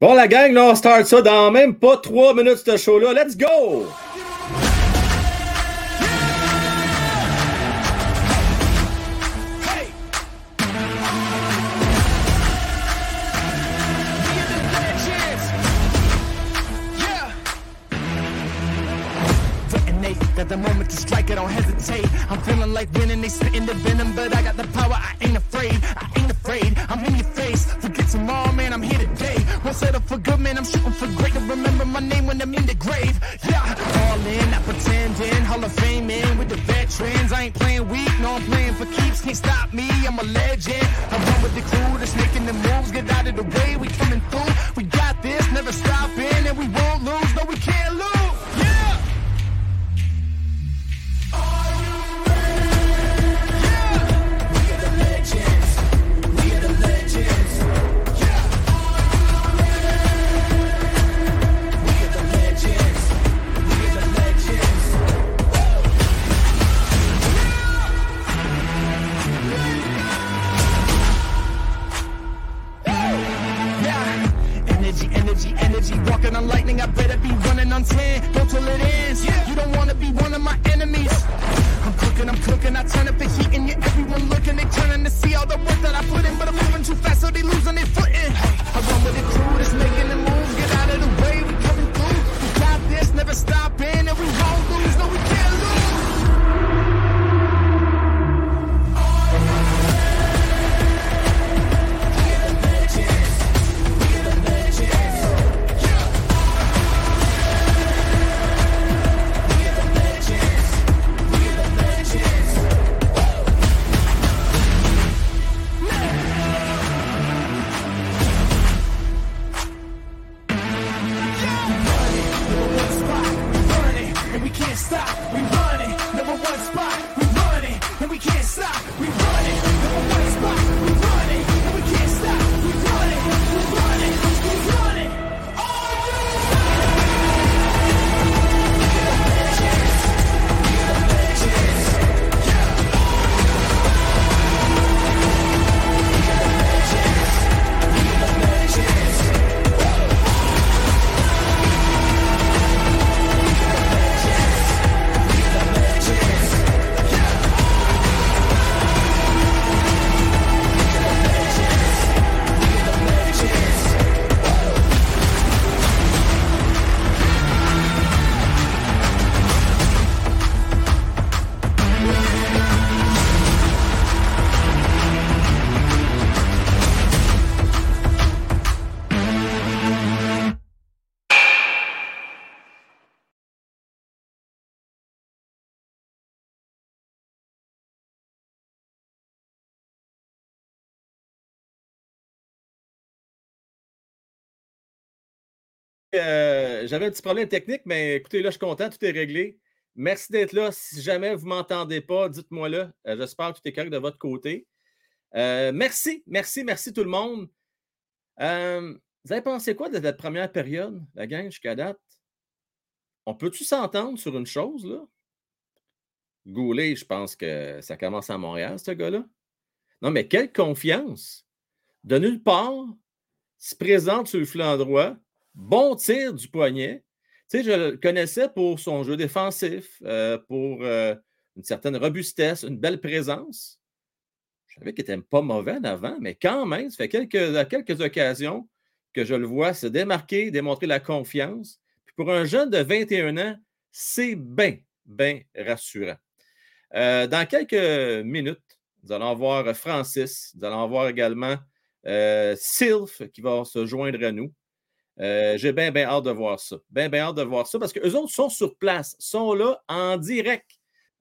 Bon, la gang, là, on start ça dans même pas trois minutes, ce show-là. Let's go! The moment to strike, don't hesitate. I'm feeling like winning, they the venom, but I got the power, man, I'm shooting for great. To remember my name when I'm in the grave. Yeah, all in, not pretending. Hall of Fame in with the veterans. I ain't playing weak, no, I'm playing for keeps. Can't stop me, I'm a legend. I run with the crew that's making the moves. Get out of the way, we coming through. We got this, never stopping, and we won't lose. No, we can't lose. I better be running on 10. Go till it ends. You Euh, J'avais un petit problème technique, mais écoutez, là, je suis content, tout est réglé. Merci d'être là. Si jamais vous ne m'entendez pas, dites-moi là. Euh, J'espère que tout est correct de votre côté. Euh, merci, merci, merci tout le monde. Vous avez pensé quoi de cette première période, la gang, jusqu'à date? On peut-tu s'entendre sur une chose, là? Goulet, je pense que ça commence à Montréal, ce gars-là. Non, mais quelle confiance! De nulle part, se présente sur le flanc droit, bon tir du poignet. Tu je le connaissais pour son jeu défensif, euh, pour euh, une certaine robustesse, une belle présence. Je savais qu'il n'était pas mauvais en avant, mais quand même, ça fait quelques, occasions que je le vois se démarquer, démontrer la confiance. Pour un jeune de 21 ans, c'est bien, bien rassurant. Euh, dans quelques minutes, nous allons voir Francis, nous allons voir également Sylph qui va se joindre à nous. Euh, J'ai bien, bien hâte de voir ça. Bien, bien hâte de voir ça parce qu'eux autres sont sur place, sont là en direct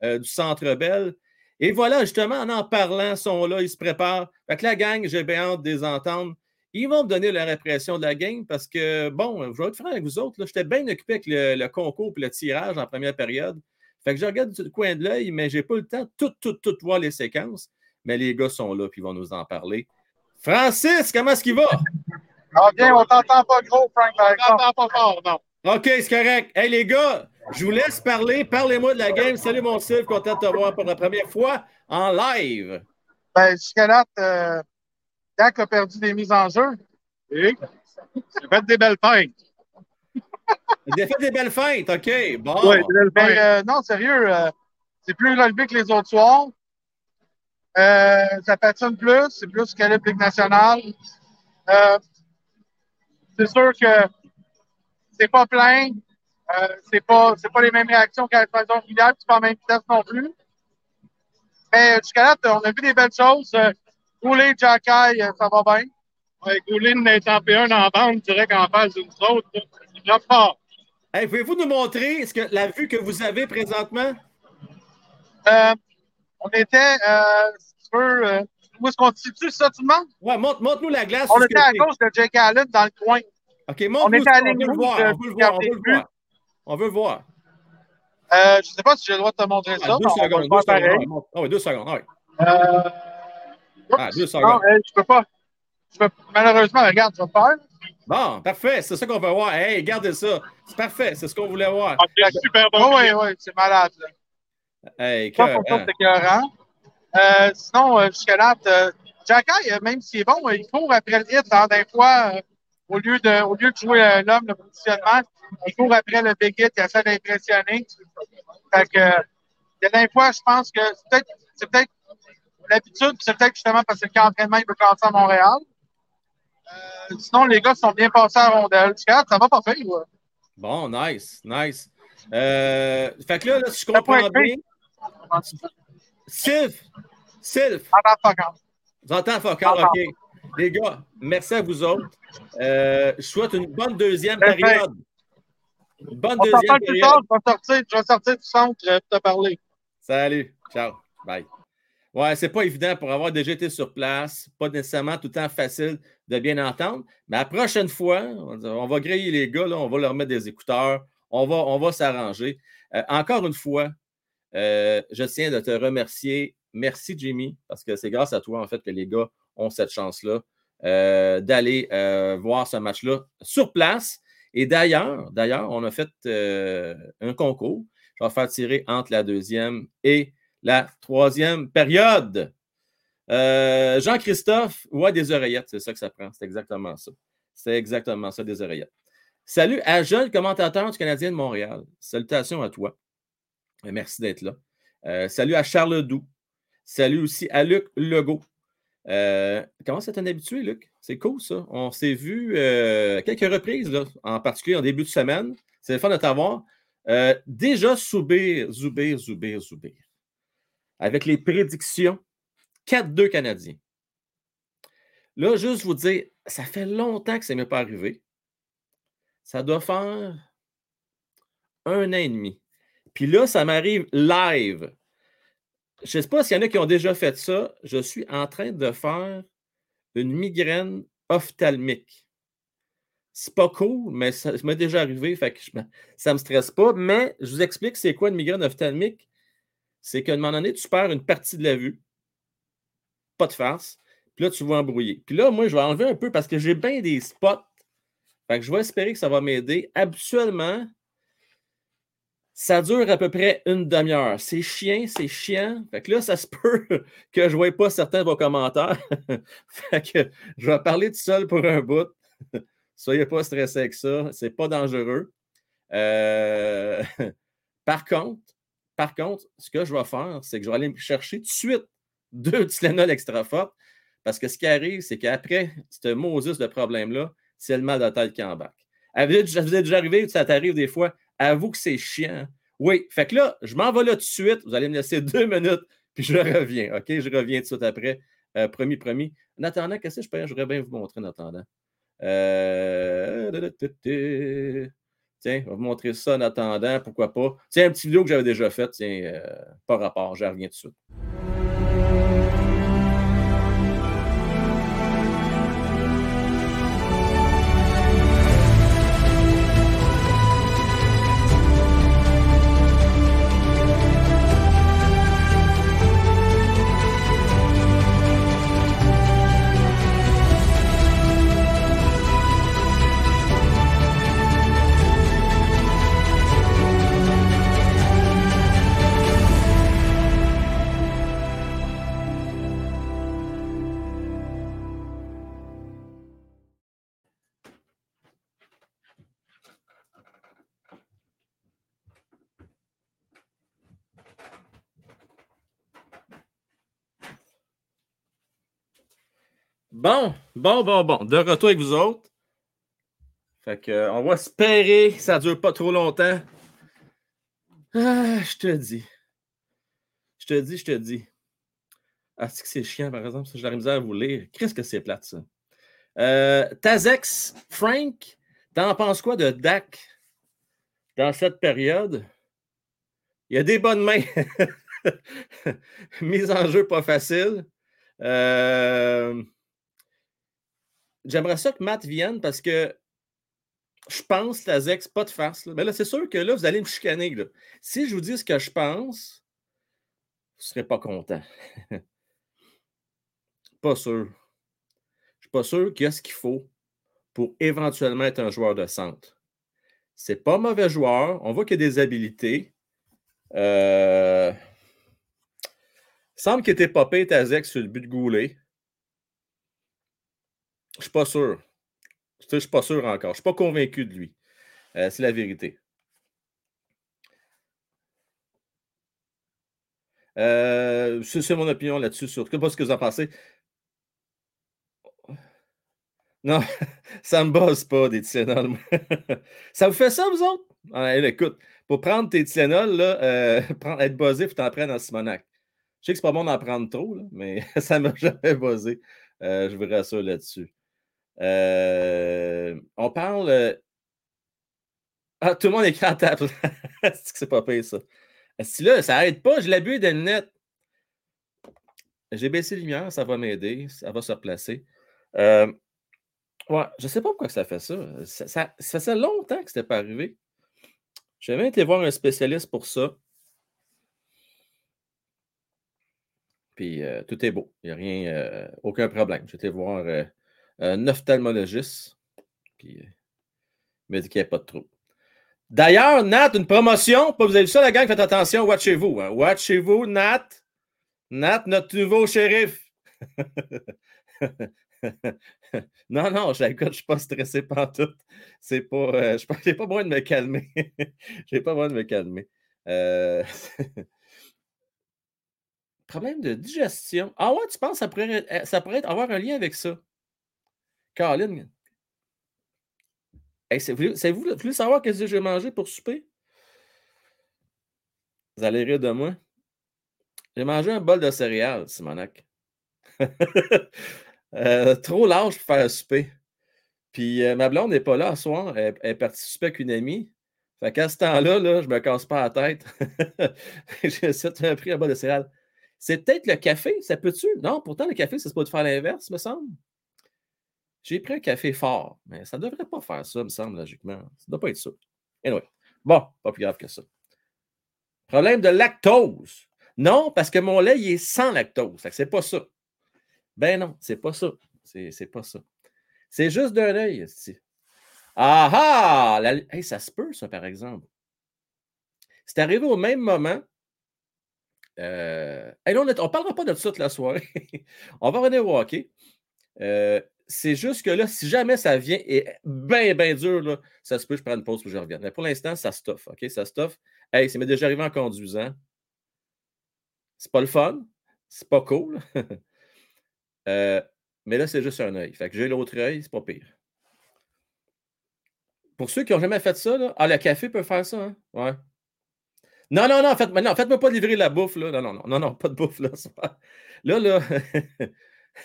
euh, du Centre Bell. Et voilà, justement, en en parlant, sont là, ils se préparent. Fait que la gang, j'ai bien hâte de les entendre. Ils vont me donner leur impression de la game parce que, bon, je vais être franc avec vous autres. J'étais bien occupé avec le, concours et le tirage en première période. Fait que je regarde du coin de l'œil, mais je n'ai pas le temps de tout, tout, tout voir les séquences. Mais les gars sont là puis ils vont nous en parler. Francis, comment est-ce qu'il va? Ah bien, on t'entend pas gros, Frank. On t'entend pas fort, non. OK, c'est correct. Hey, les gars, je vous laisse parler. Parlez-moi de la game. Salut, mon Sylve. Content de te voir pour la première fois en live. Ben, jusqu'à date, euh, Dak a perdu des mises en jeu. Et J'ai fait des belles feintes. J'ai fait des belles feintes, OK. Bon. Ouais, des belles Mais feintes. euh, non, sérieux, euh, c'est plus relevé que les autres soirs. Euh, ça patine plus, c'est plus calibre Ligue nationale. Euh, c'est sûr que c'est pas plein. Euh, c'est pas, c'est pas les mêmes réactions qu'à la saison régulière, puis c'est pas la même vitesse non plus. Mais jusqu'à là, on a vu des belles choses. Euh, Rouler, Jacky, euh, ça va bien. Ouais, Gouline est en P1 en bande, direct en face d'une autre. Il fort. Hey, pouvez-vous nous montrer ce que, la vue que vous avez présentement? Euh, on était, euh, si tu veux, euh, où est-ce qu'on se situe, ça, tout le monde? Ouais, montre, montre-nous la glace. On était à gauche de Jake Allen dans le coin. OK, montre-nous était ça, à on ligne veut le rouge, voir, euh, on veut le voir, on veut le voir. On veut le voir. Euh, je sais pas si j'ai le droit de te montrer ça. Ah, mais deux secondes, le deux secondes. Ah oui, deux secondes. ouais. Euh, Ah, deux secondes. euh, je peux pas. Je peux, malheureusement, regarde, je vais le faire. Bon, parfait, c'est ça qu'on veut voir. Hey, regardez ça. C'est parfait, c'est ce qu'on voulait voir. Ah, c'est super bon. Oui, oui, oui, c'est malade. Là. Hey, Ça, cœur, pour ça, hein. c'est écœurant. Euh, sinon, euh, jusqu'à là, euh, Jacky, même s'il est bon, il court après le hit. Hein, des fois, au, lieu de, au lieu de jouer l'homme, le positionnement, il court après le big hit, il essaie d'impressionner. Fait que, euh, il y a des fois, je pense que c'est peut-être c'est peut-être l'habitude, c'est peut-être justement parce que le camp d'entraînement, il veut commencer à Montréal. Euh, sinon, les gars sont bien passés à rondelle. Ça va pas faire. Ouais. Bon, nice, nice. Euh, fait que là, là, si je comprends bien, Sylph, Sylph, entendez Focal, OK. Les gars, merci à vous autres. Euh, je souhaite une bonne deuxième période. Une bonne On deuxième parle plus période. tard, je vais sortir, je vais sortir du centre euh, pour te parler. Salut. Ciao. Bye. Ouais, c'est pas évident pour avoir déjà été sur place. Pas nécessairement tout le temps facile de bien entendre. Mais la prochaine fois, on va- on va griller les gars, là, on va leur mettre des écouteurs. On va, on va s'arranger. Euh, encore une fois, euh, je tiens de te remercier. Merci, Jimmy, parce que c'est grâce à toi, en fait, que les gars ont cette chance-là euh, d'aller euh, voir ce match-là sur place. Et d'ailleurs, d'ailleurs, on a fait un concours. Je vais faire tirer entre la deuxième et la troisième période. Jean-Christophe, ouais, des oreillettes, c'est ça que ça prend. C'est exactement ça. C'est exactement ça, des oreillettes. Salut à jeune commentateur du Canadien de Montréal. Salutations à toi. Euh, Merci d'être là. Euh, salut à Charles Doux. Salut aussi à Luc Legault. Euh, comment c'est un habitué, Luc? C'est cool, ça. On s'est vu quelques reprises, en particulier en début de semaine. C'est le fun de t'avoir. Déjà, Soubir, Zoubir, Zoubir, Zoubir. Avec les prédictions, 4-2 Canadiens. Là, juste vous dire, ça fait longtemps que ça ne m'est pas arrivé. Ça doit faire un an et demi. Puis là, ça m'arrive live. Je ne sais pas s'il y en a qui ont déjà fait ça. Je suis en train de faire une migraine ophtalmique. C'est pas cool, mais ça, m'est déjà arrivé, fait que ça ne me stresse pas. Mais je vous explique c'est quoi une migraine ophtalmique. C'est qu'à un moment donné, tu perds une partie de la vue. Pas de face. Puis là, tu vas embrouiller. Puis là, moi, je vais enlever un peu parce que j'ai bien des spots. Fait que je vais espérer que ça va m'aider. Habituellement, ça dure à peu près une demi-heure. C'est chiant, c'est chiant. Fait que là, ça se peut que je ne voie pas certains de vos commentaires. fait que je vais parler tout seul pour un bout. Soyez pas stressés avec ça. C'est pas dangereux. Euh, Par contre, par contre, ce que je vais faire, c'est que je vais aller chercher tout de suite deux Tylenol extra fortes. Parce que ce qui arrive, c'est qu'après ce Moses de problème-là, c'est le mal de tête qui embarque. Vous est déjà arrivé, ça t'arrive des fois, avoue que c'est chiant. Oui, fait que là, je m'en vais là tout de suite. Vous allez me laisser deux minutes, puis je reviens. OK? Je reviens tout de suite après. Euh, promis, promis. En attendant, qu'est-ce que je peux Je voudrais bien vous montrer en attendant? Euh... Tiens, on va vous montrer ça en attendant, pourquoi pas. Tiens, un petit vidéo que j'avais déjà fait, tiens, euh, pas rapport, je reviens tout de suite. Bon, bon, bon, bon. De retour avec vous autres. Fait que, euh, on va espérer que ça ne dure pas trop longtemps. Ah, je te dis. Je te dis, je te dis. Ah, c'est que c'est chiant, par exemple. J'ai la misère à vous lire. Qu'est-ce que c'est plate, ça? Euh, Tazex, Frank, t'en penses quoi de Dak dans cette période? Il y a des bonnes mains. Mise en jeu pas facile. Euh, J'aimerais ça que Matt vienne parce que je pense, Tazex, pas de farce. Mais là, c'est sûr que là, vous allez me chicaner. Si je vous dis ce que je pense, vous ne serez pas content. pas sûr. Je ne suis pas sûr qu'il y a ce qu'il faut pour éventuellement être un joueur de centre. C'est pas mauvais joueur. On voit qu'il y a des habiletés. Euh... Il semble qu'il était popé Tazex sur le but de Goulet. Je suis pas sûr. Je ne suis pas sûr encore. Je ne suis pas convaincu de lui. Euh, c'est la vérité. Euh, c'est mon opinion là-dessus. Sur pas ce que vous en pensez. Non, ça ne me bosse pas des Tylenol. ça vous fait ça, vous autres? Ah, écoute, pour prendre tes Tylenol, là, euh, être buzzé, il faut t'en prendre en Simonac. Je sais que c'est pas bon d'en prendre trop, mais ça ne m'a jamais buzzé. je vous rassure là-dessus. Euh, on parle. Euh, ah, tout le monde écrit en table. c'est que c'est pas pire, ça. Si là, ça n'arrête pas, je l'abuse de net. J'ai baissé la lumière, ça va m'aider, ça va se replacer. Euh, ouais, je sais pas pourquoi ça fait ça. Ça, ça, fait longtemps que ce n'était pas arrivé. Même été voir un spécialiste pour ça. Puis tout est beau. Il n'y a rien, aucun problème. Été voir un ophtalmologiste. Puis, il m'a dit qu'il n'y avait pas de trou. D'ailleurs, Nat, une promotion. Vous avez vu ça, la gang? Faites attention, watchez-vous. Hein. Watchez-vous, Nat. Nat, notre nouveau shérif. non, non, je ne suis pas stressé par tout. C'est pas. Euh, je n'ai pas besoin de me calmer. j'ai pas besoin de me calmer. Euh... Problème de digestion. Ah ouais, tu penses que ça pourrait avoir un lien avec ça? Caroline. Vous, voulez savoir qu'est-ce que j'ai mangé pour souper? Vous allez rire de moi. J'ai mangé un bol de céréales, Simonac. euh, trop large pour faire un souper. Puis euh, ma blonde n'est pas là ce soir. Elle, partie souper avec une amie. Fait qu'à ce temps-là, là, je me casse pas la tête. J'ai pris un bol de céréales. C'est peut-être le café, ça peut-tu? Non, pourtant, le café, ça se peut faire l'inverse, me semble. J'ai pris un café fort, mais ça ne devrait pas faire ça, me semble, logiquement. Ça ne doit pas être ça. Anyway. Bon, pas plus grave que ça. Problème de lactose. Non, parce que mon lait, il est sans lactose. C'est pas ça. Ben non, c'est pas ça. C'est pas ça. C'est juste d'un œil, ici. Ah ah! ça se peut, ça, par exemple. C'est arrivé au même moment. Euh... on ne parlera pas de ça toute la soirée. on va revenir au hockey. Euh, c'est juste que là, si jamais ça vient et bien, bien dur, là, ça se peut, je prends une pause pour que je revienne. Mais pour l'instant, ça stuff. OK? Ça stuff. Hey, ça m'est déjà arrivé en conduisant. C'est pas le fun. C'est pas cool. Euh, mais là, c'est juste un œil. Fait que j'ai l'autre œil, c'est pas pire. Pour ceux qui n'ont jamais fait ça, là, ah, le café peut faire ça, hein? Ouais. Non, non, non, faites, non, faites-moi pas livrer la bouffe, là. Non, non, non, non, non, pas de bouffe, là. Là, là.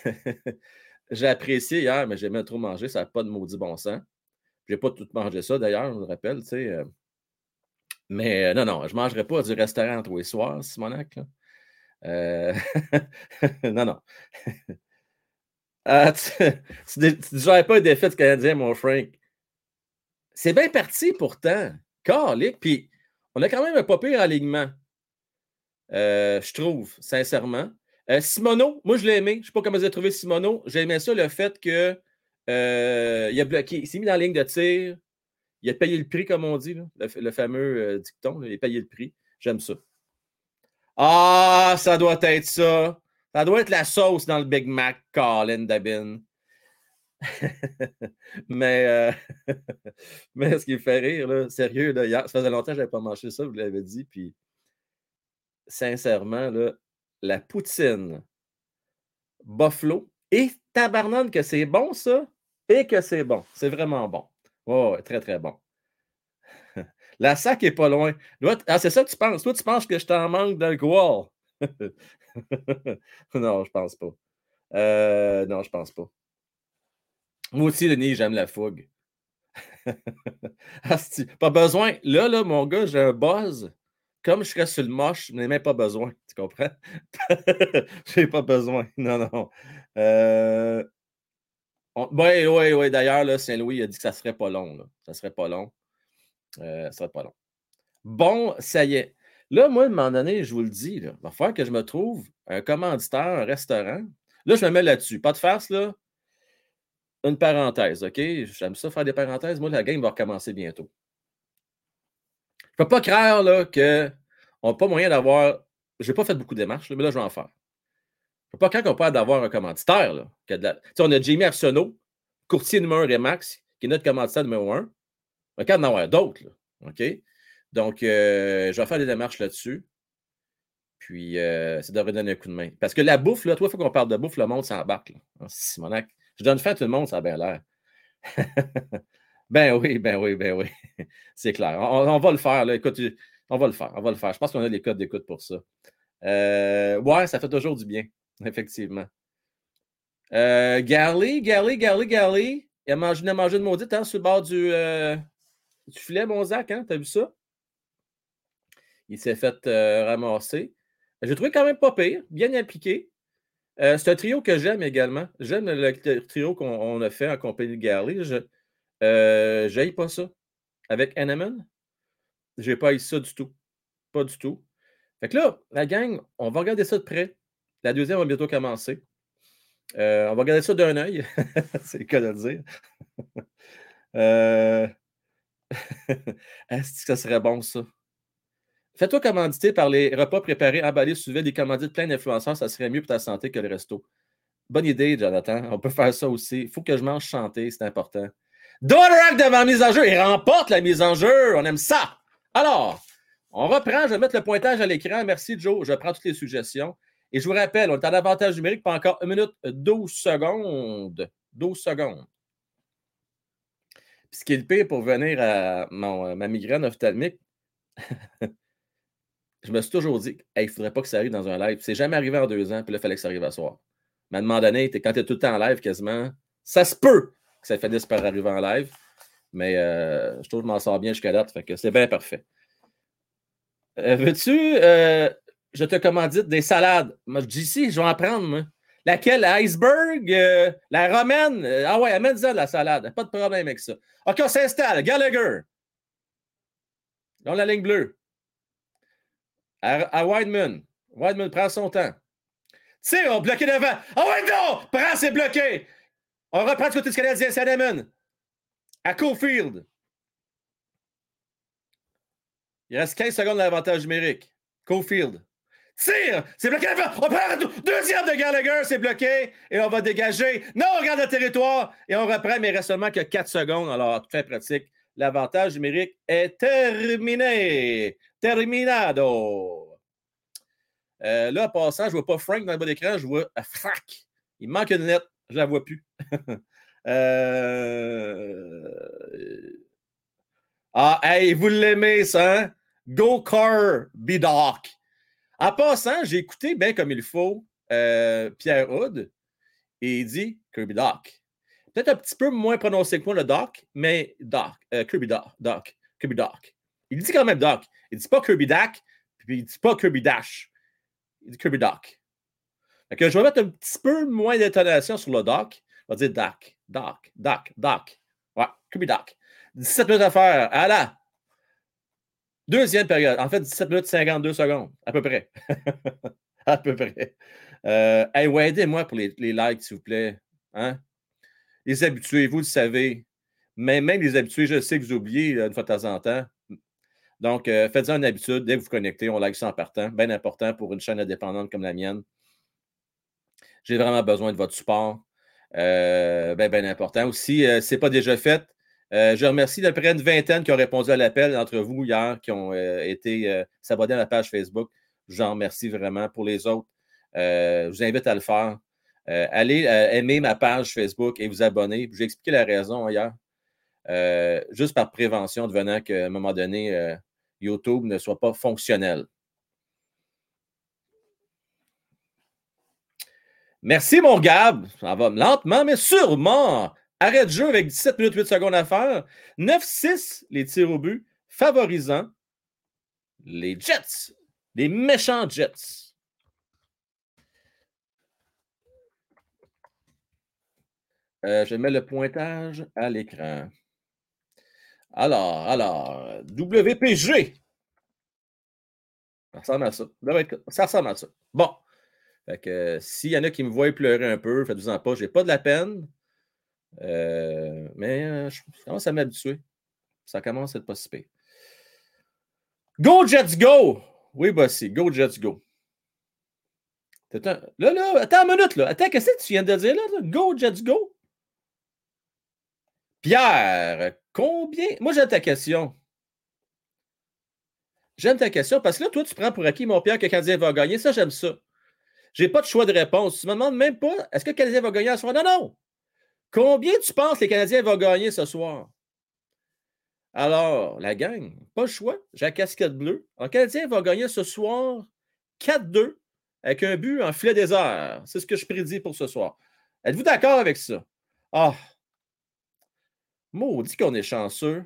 J'ai apprécié hier, mais j'ai même trop mangé, ça n'a pas de maudit bon sens. Je n'ai pas tout mangé ça d'ailleurs, je me rappelle, tu sais. Euh. Mais euh, non, non, je ne mangerai pas du restaurant tous les soirs, Simonac. Euh... non, non. ah, tu ne gères pas une défaite canadien, mon Frank. C'est bien parti pourtant. Carlick, puis on a quand même un pas pire alignement. Je trouve, sincèrement. Euh, Simono, moi je l'ai aimé. Je ne sais pas comment vous avez trouvé Simono. J'ai aimé ça, le fait qu'il euh, a bloqué. Il s'est mis dans la ligne de tir. Il a payé le prix, comme on dit, le, fameux euh, dicton. il a payé le prix. J'aime ça. Ah, ça doit être ça. Ça doit être la sauce dans le Big Mac, Colin Dabin. mais, mais ce qui me fait rire, là, sérieux, là, ça faisait longtemps que je n'avais pas mangé ça, vous l'avez dit, puis sincèrement, là, la poutine Buffalo et tabarnane que c'est bon, ça, et que c'est bon. C'est vraiment bon. Oh, très, très bon. La sac est pas loin. ah, c'est ça que tu penses? Toi, tu penses que je t'en manque d'alcool? non, je pense pas. Euh, non, je pense pas. Moi aussi, Denis, j'aime la fougue. pas besoin. Là, là, mon gars, j'ai un buzz. Comme je serais sur le moche, je n'ai même pas besoin. Tu comprends? j'ai pas besoin. Non, non. Oui, oui, oui. D'ailleurs, Saint-Louis a dit que ça serait pas long. Là. Ça serait pas long. Euh, ça serait pas long. Bon, ça y est. Là, moi, à un moment donné, je vous le dis, il va falloir que je me trouve un commanditaire, un restaurant. Là, je me mets là-dessus. Pas de farce, là. Une parenthèse, OK? J'aime ça faire des parenthèses. Moi, la game va recommencer bientôt. Je ne peux pas croire qu'on n'a pas moyen d'avoir. Je n'ai pas fait beaucoup de démarches, mais là, je vais en faire. Je ne pas croire qu'on peut d'avoir un commanditaire. On a Jamie Arsenault, courtier numéro 1 Remax, qui est notre commanditaire numéro 1. On va en avoir d'autres. OK? Donc, euh, je vais faire des démarches là-dessus. Puis, euh, ça devrait donner un coup de main. Parce que la bouffe, là, toi, il faut qu'on parle de bouffe, le monde s'embarque. Ah, Simonac, je donne faim à tout le monde, ça a bien l'air. ben oui, ben oui, ben oui. C'est clair. On, va le faire, là. Écoute, on va le faire, on va le faire. Je pense qu'on a les codes d'écoute pour ça. Euh, ouais, ça fait toujours du bien, effectivement. Euh, Garley, Garley, Garley, Garley. Il a mangé, mangé de maudite hein, sur le bord du, euh, du filet, mon Zach, hein? T'as vu ça? Il s'est fait ramasser. J'ai trouvé quand même pas pire, bien appliqué. C'est un trio que j'aime également. J'aime le, trio qu'on a fait en compagnie de Garley. Je euh, pas ça. Avec Hanneman, j'ai pas eu ça du tout. Pas du tout. Fait que là, la gang, on va regarder ça de près. La deuxième va bientôt commencer. Euh, on va regarder ça d'un œil. c'est le cas de le dire. Est-ce que ça serait bon, ça? Fais-toi commanditer par les repas préparés, emballés, sous des commandites plein d'influenceurs, ça serait mieux pour ta santé que le resto. Bonne idée, Jonathan. On peut faire ça aussi. Il faut que je mange chanter, c'est important. Dodorak devant mise en jeu. Il remporte la mise en jeu. On aime ça. Alors, on reprend. Je vais mettre le pointage à l'écran. Merci, Joe. Je prends toutes les suggestions. Et je vous rappelle, on est en avantage numérique pas encore 1 minute 12 secondes. 12 secondes. Puis ce qui est le pire pour venir à ma migraine ophtalmique, je me suis toujours dit, il ne faudrait pas que ça arrive dans un live. C'est jamais arrivé en deux ans, puis là, il fallait que ça arrive à soir. Mais à un moment donné, quand tu es tout le temps en live quasiment, ça se peut que ça finisse par arriver en live. Mais euh, je trouve que je m'en sors bien jusqu'à date, c'est bien parfait. Euh, veux-tu, euh, je te commandite des salades? Moi, je dis si, je vais en prendre. Laquelle? Iceberg? la romaine? ah ouais, amène-en la salade. Pas de problème avec ça. OK, on s'installe. Gallagher. Dans la ligne bleue à, à Wideman. Wideman prend son temps. Tire, on bloqué devant. Ah ouais, non! Prends, c'est bloqué. On reprend du côté du Canadien, Saneman. À Cofield. Il reste 15 secondes d'avantage numérique. Cofield. Tire! C'est bloqué. On prend deuxième de Gallagher, c'est bloqué. Et on va dégager. Non, on regarde le territoire. Et on reprend, mais il reste seulement que 4 secondes. Alors, très pratique. L'avantage numérique est terminé. Terminado. Euh, là, en passant, je ne vois pas Frank dans le bas d'écran, je vois Frac. Il manque une lettre, je ne la vois plus. euh... Ah, hey, vous l'aimez, ça, hein? Go Car Bidoc. En passant, j'ai écouté bien comme il faut euh, Pierre Hood et il dit Kirby Doc. Peut-être un petit peu moins prononcé que moi, le Doc, mais Doc, euh, Kirby Doc, Doc, Kirby Doc. Il dit quand même Doc. Il dit pas Kirby Dak, puis il dit pas Kirby Dash. Il dit Kirby Doc. je vais mettre un petit peu moins d'intonation sur le Doc. On va dire Doc, Doc, Doc, Doc. Ouais, Kirby Doc. 17 minutes à faire. À deuxième période. En fait, 17 minutes 52 secondes, à peu près. à peu près. Euh, hey, ouais, aidez-moi pour les, les likes, s'il vous plaît. Hein? Les habitués, vous le savez. Mais même les habitués, je sais que vous oubliez une fois de temps en temps. Donc, euh, faites-en une habitude. Dès que vous vous connectez, on like ça en partant. Bien important pour une chaîne indépendante comme la mienne. J'ai vraiment besoin de votre support. Euh, bien, bien important. Aussi, euh, ce n'est pas déjà fait. je remercie de près une vingtaine qui ont répondu à l'appel d'entre vous hier, qui ont été s'abonner à la page Facebook. Je vous en remercie vraiment. Pour les autres, je vous invite à le faire. euh, allez euh, aimer ma page Facebook et vous abonner. J'ai expliqué la raison hier. Euh, juste par prévention, devenant qu'à un moment donné, YouTube ne soit pas fonctionnel. Merci, mon Gab. Ça va lentement, mais sûrement. Arrête de jeu avec 17 minutes 8 secondes à faire. 9-6 les tirs au but, favorisant les Jets, les méchants Jets. Euh, je mets le pointage à l'écran. Alors, alors, WPG. Ça ressemble à ça. Ça ressemble à ça. Bon. Fait que s'il y en a qui me voient pleurer un peu, faites-vous-en pas. Je n'ai pas de la peine. Euh, mais euh, je commence à m'habituer. Ça commence à être pas si pire. Go Jets Go! Oui, Bossy, go Jets Go. Là, là, attends une minute, là. Attends, qu'est-ce que tu viens de dire là? Go Jets Go? Pierre, combien? Moi, j'aime ta question. J'aime ta question parce que là, toi, tu prends pour acquis, mon Pierre, que le va gagner. Ça, j'aime ça. Je n'ai pas de choix de réponse. Tu me demandes même pas est-ce que le Canadien va gagner ce soir? Non, non. Combien tu penses que les Canadiens vont gagner ce soir? Alors, la gang, pas le choix. J'ai la casquette bleue. Le Canadien va gagner ce soir 4-2 avec un but en filet désert. C'est ce que je prédis pour ce soir. Êtes-vous d'accord avec ça? Ah! Maudit qu'on est chanceux.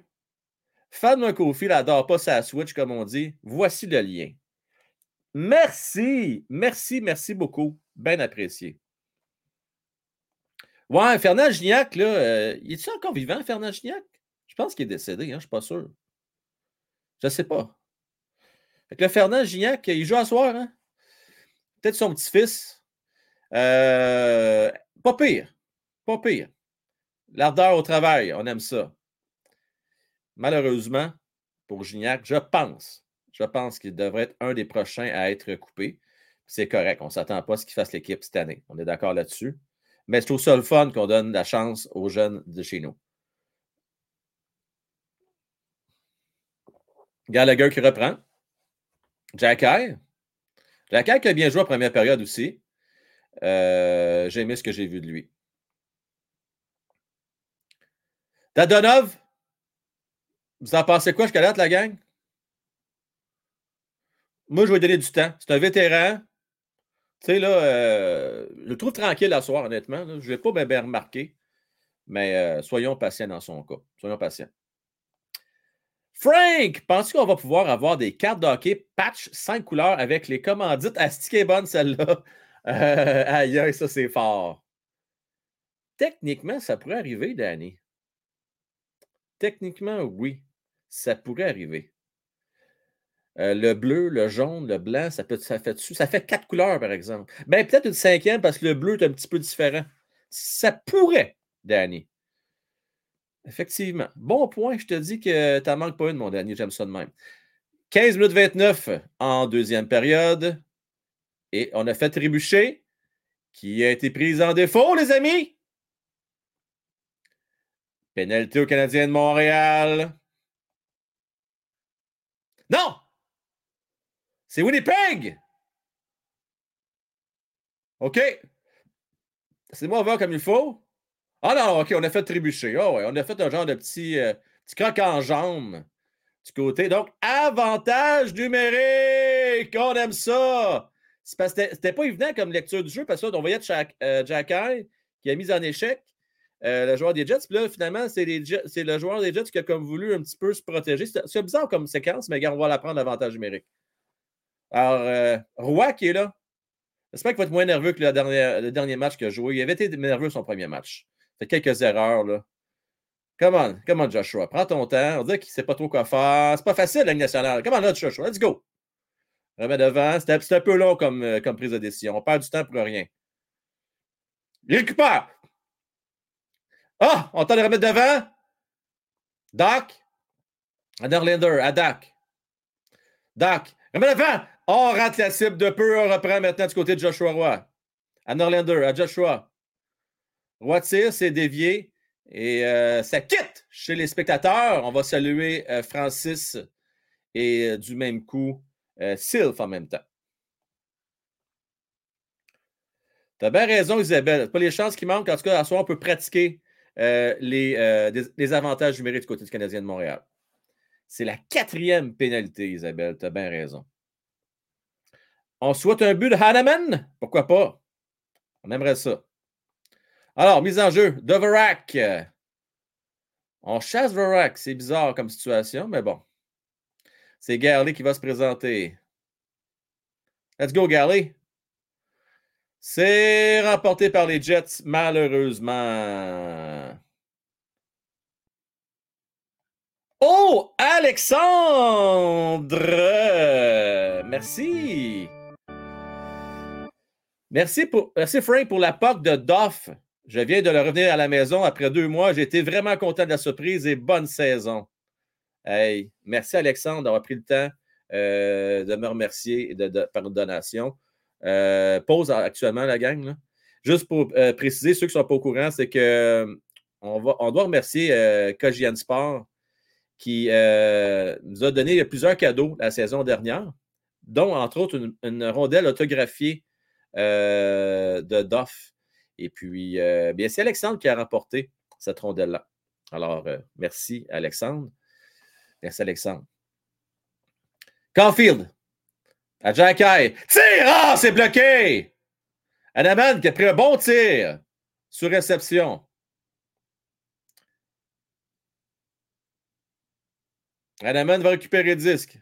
Fan d'un Kofi n'adore pas sa Switch, comme on dit. Voici le lien. Merci. Merci, merci beaucoup. Bien apprécié. Ouais, Fernand Gignac, là, euh, il est-tu encore vivant, Fernand Gignac? Je pense qu'il est décédé, hein, je ne suis pas sûr. Je ne sais pas. Fait que le Fernand Gignac, il joue à soir, hein? Peut-être son petit-fils. Euh, pas pire. Pas pire. L'ardeur au travail, on aime ça. Malheureusement, pour Gignac, je pense je pense qu'il devrait être un des prochains à être coupé. C'est correct. On ne s'attend pas à ce qu'il fasse l'équipe cette année. On est d'accord là-dessus. Mais c'est au seul fun qu'on donne la chance aux jeunes de chez nous. Gallagher qui reprend. Jack Jack qui a bien joué en première période aussi. Euh, j'ai aimé ce que j'ai vu de lui. Dadonov, vous en pensez quoi jusqu'à date, la gang? Moi, je vais donner du temps. C'est un vétéran. Tu sais, là, euh, je le trouve tranquille à soir, honnêtement. Je ne vais pas bien, remarquer. Mais euh, soyons patients dans son cas. Soyons patients. Frank, penses-tu qu'on va pouvoir avoir des cartes de hockey patch 5 couleurs avec les commandites? Asti bonne celle-là? Euh, aïe, ça c'est fort. Techniquement, ça pourrait arriver, Danny. Techniquement, oui. Ça pourrait arriver. Euh, le bleu, le jaune, le blanc, ça, peut, ça, fait, ça fait quatre couleurs, par exemple. Ben, peut-être une cinquième parce que le bleu est un petit peu différent. Ça pourrait, Danny. Effectivement. Bon point, je te dis que tu n'en manques pas une, mon Danny. J'aime ça de même. 15 minutes 29 en deuxième période. Et on a fait trébucher, qui a été prise en défaut, les amis. Pénalité au Canadien de Montréal. Non! C'est Winnipeg! OK. C'est moi voir comme il faut. Ah non, OK, on a fait trébucher. Ah ouais, on a fait un genre de petit, euh, croc en jambe du côté. Donc, avantage numérique! On aime ça! Que c'était pas évident comme lecture du jeu parce qu'on voyait Jack, euh, qui a mis en échec euh, le joueur des Jets. Puis là, finalement, c'est le joueur des Jets qui a comme voulu un petit peu se protéger. C'est bizarre comme séquence, mais on va la prendre l'avantage numérique. Alors, euh, qui est là. J'espère qu'il va être moins nerveux que le dernier, le dernier match qu'il a joué. Il avait été nerveux son premier match. Il fait quelques erreurs, là. Come on, come on, Joshua. Prends ton temps. On dit qu'il ne sait pas trop quoi faire. C'est pas facile, la nationale. Come on, là, Joshua. Let's go. Remets devant. C'est un peu long comme, euh, comme prise de décision. On perd du temps pour rien. Il récupère. Ah, on tente de remettre devant. Doc? À Nerlander, à Doc. Doc. Remets devant. On rate la cible de peu. On reprend maintenant du côté de Joshua Roy. À Norlander, à Joshua. Roy tire, c'est dévié. Et euh, ça quitte chez les spectateurs. On va saluer euh, Francis et euh, du même coup Sylph en même temps. Tu as bien raison, Isabelle. Pas les chances qui manquent. En tout cas, à soir, on peut pratiquer les, des- les avantages numériques du côté du Canadien de Montréal. C'est la quatrième pénalité, Isabelle. Tu as bien raison. On souhaite un but de Hanneman? Pourquoi pas? On aimerait ça. Alors, mise en jeu, Doverac. On chasse Doverac. C'est bizarre comme situation, mais bon. C'est Garley qui va se présenter. Let's go, Garley. C'est remporté par les Jets, malheureusement. Oh, Alexandre! Merci. Merci, pour, merci Frank pour la POC de Doff. Je viens de le revenir à la maison après deux mois. J'ai été vraiment content de la surprise et bonne saison. Hey, merci Alexandre d'avoir pris le temps euh, de me remercier de, de- par une donation. Euh, pause actuellement, la gang. Juste pour euh, préciser, ceux qui ne sont pas au courant, c'est que on, va, on doit remercier Cogian Sport qui nous a donné plusieurs cadeaux la saison dernière, dont entre autres une, rondelle autographiée de Doff. Et puis, euh, bien, c'est Alexandre qui a remporté cette rondelle-là. Alors, euh, merci Alexandre. Merci Alexandre. Caulfield. À Jacky. Tir! Ah, c'est bloqué! Anaman qui a pris un bon tir sur réception. Anaman va récupérer le disque.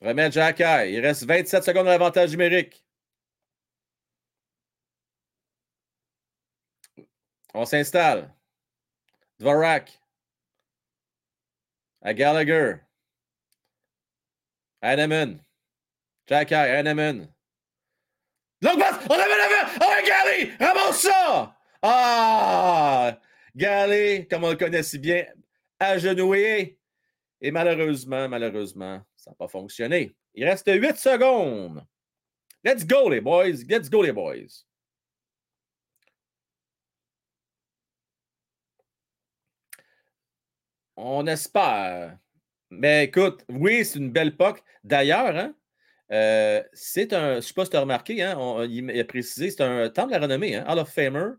Remet Jacky. Il reste 27 secondes d'avantage numérique. On s'installe. Dvorak. À Gallagher. Hanneman. Jacky, Hanneman. Longue passe! On avait la Oh, Gally! Ramasse ça! Ah! Gally, comme on le connaît si bien, agenouillé. Et malheureusement, malheureusement, ça n'a pas fonctionné. Il reste 8 secondes. Let's go, les boys. Let's go, les boys. On espère. Mais écoute, oui, c'est une belle POC. D'ailleurs, hein, euh, c'est un, je ne sais pas si tu as remarqué, hein, il, a précisé, c'est un temple de la renommée, hein, Hall of Famer.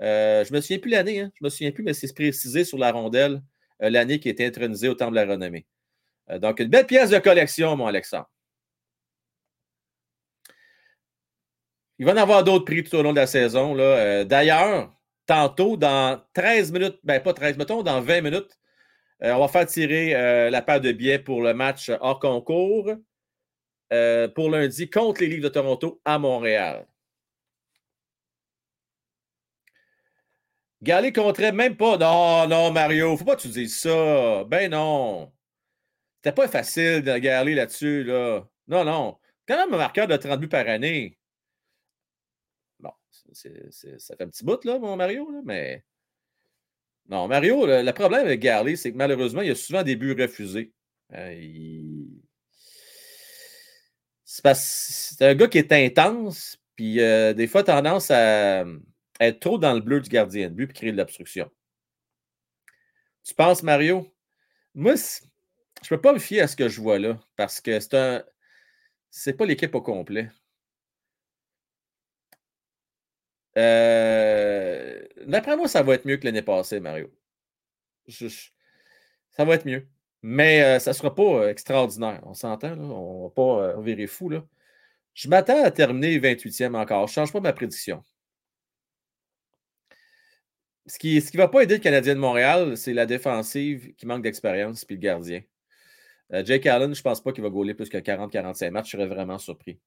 Euh, je ne me souviens plus l'année, hein, je ne me souviens plus, mais c'est précisé sur la rondelle euh, l'année qui été intronisée au temple de la renommée. Euh, donc, une belle pièce de collection, mon Alexandre. Il va en avoir d'autres prix tout au long de la saison. Euh, D'ailleurs, tantôt, dans 13 minutes, ben pas 13, mettons, dans 20 minutes, euh, on va faire tirer la paire de billets pour le match hors concours pour lundi contre les Livres de Toronto à Montréal. Galley compterait même pas. Non, non, Mario, faut pas que tu dises ça. Ben non. C'était pas facile de Galley là-dessus. Là. Non, non. Quand même un marqueur de 30 buts par année. Bon, ça fait un petit bout, là, mon Mario, mais. Non, Mario, le, problème avec Garley, c'est que malheureusement, il y a souvent des buts refusés. Il- C'est un gars qui est intense, puis euh, des fois, tendance à, être trop dans le bleu du gardien de but puis créer de l'obstruction. Tu penses, Mario? Moi, je ne peux pas me fier à ce que je vois là, parce que c'est un. C'est pas l'équipe au complet. Euh, D'après moi, ça va être mieux que l'année passée, Mario. Ça va être mieux. Mais euh, ça ne sera pas euh, extraordinaire. On s'entend? On ne va pas euh, virer fou. Là. Je m'attends à terminer 28e encore. Je ne change pas ma prédiction. Ce qui ne va pas aider le Canadien de Montréal, c'est la défensive qui manque d'expérience puis le gardien. Euh, Jake Allen, je ne pense pas qu'il va gauler plus que 40-45 matchs. Je serais vraiment surpris.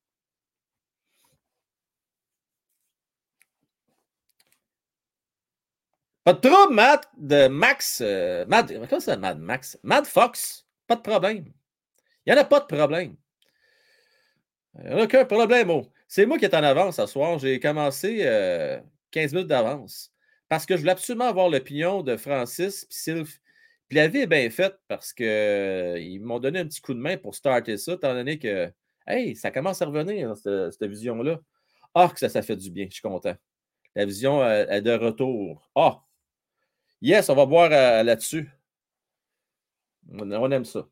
Pas de trouble, Matt, de Max. euh, Mad, comment ça, Mad Max? Mad Fox, pas de problème. Il n'y en a pas de problème. Il n'y en a aucun problème. oh. C'est moi qui est en avance ce soir. J'ai commencé euh, 15 minutes d'avance parce que je voulais absolument avoir l'opinion de Francis et Sylph. Puis la vie est bien faite parce qu'ils m'ont donné un petit coup de main pour starter ça, étant donné que, hey, ça commence à revenir, cette, cette vision-là. Ah, que ça, ça fait du bien. Je suis content. La vision euh, est de retour. Ah! Yes, on va boire euh, là-dessus. On, aime ça.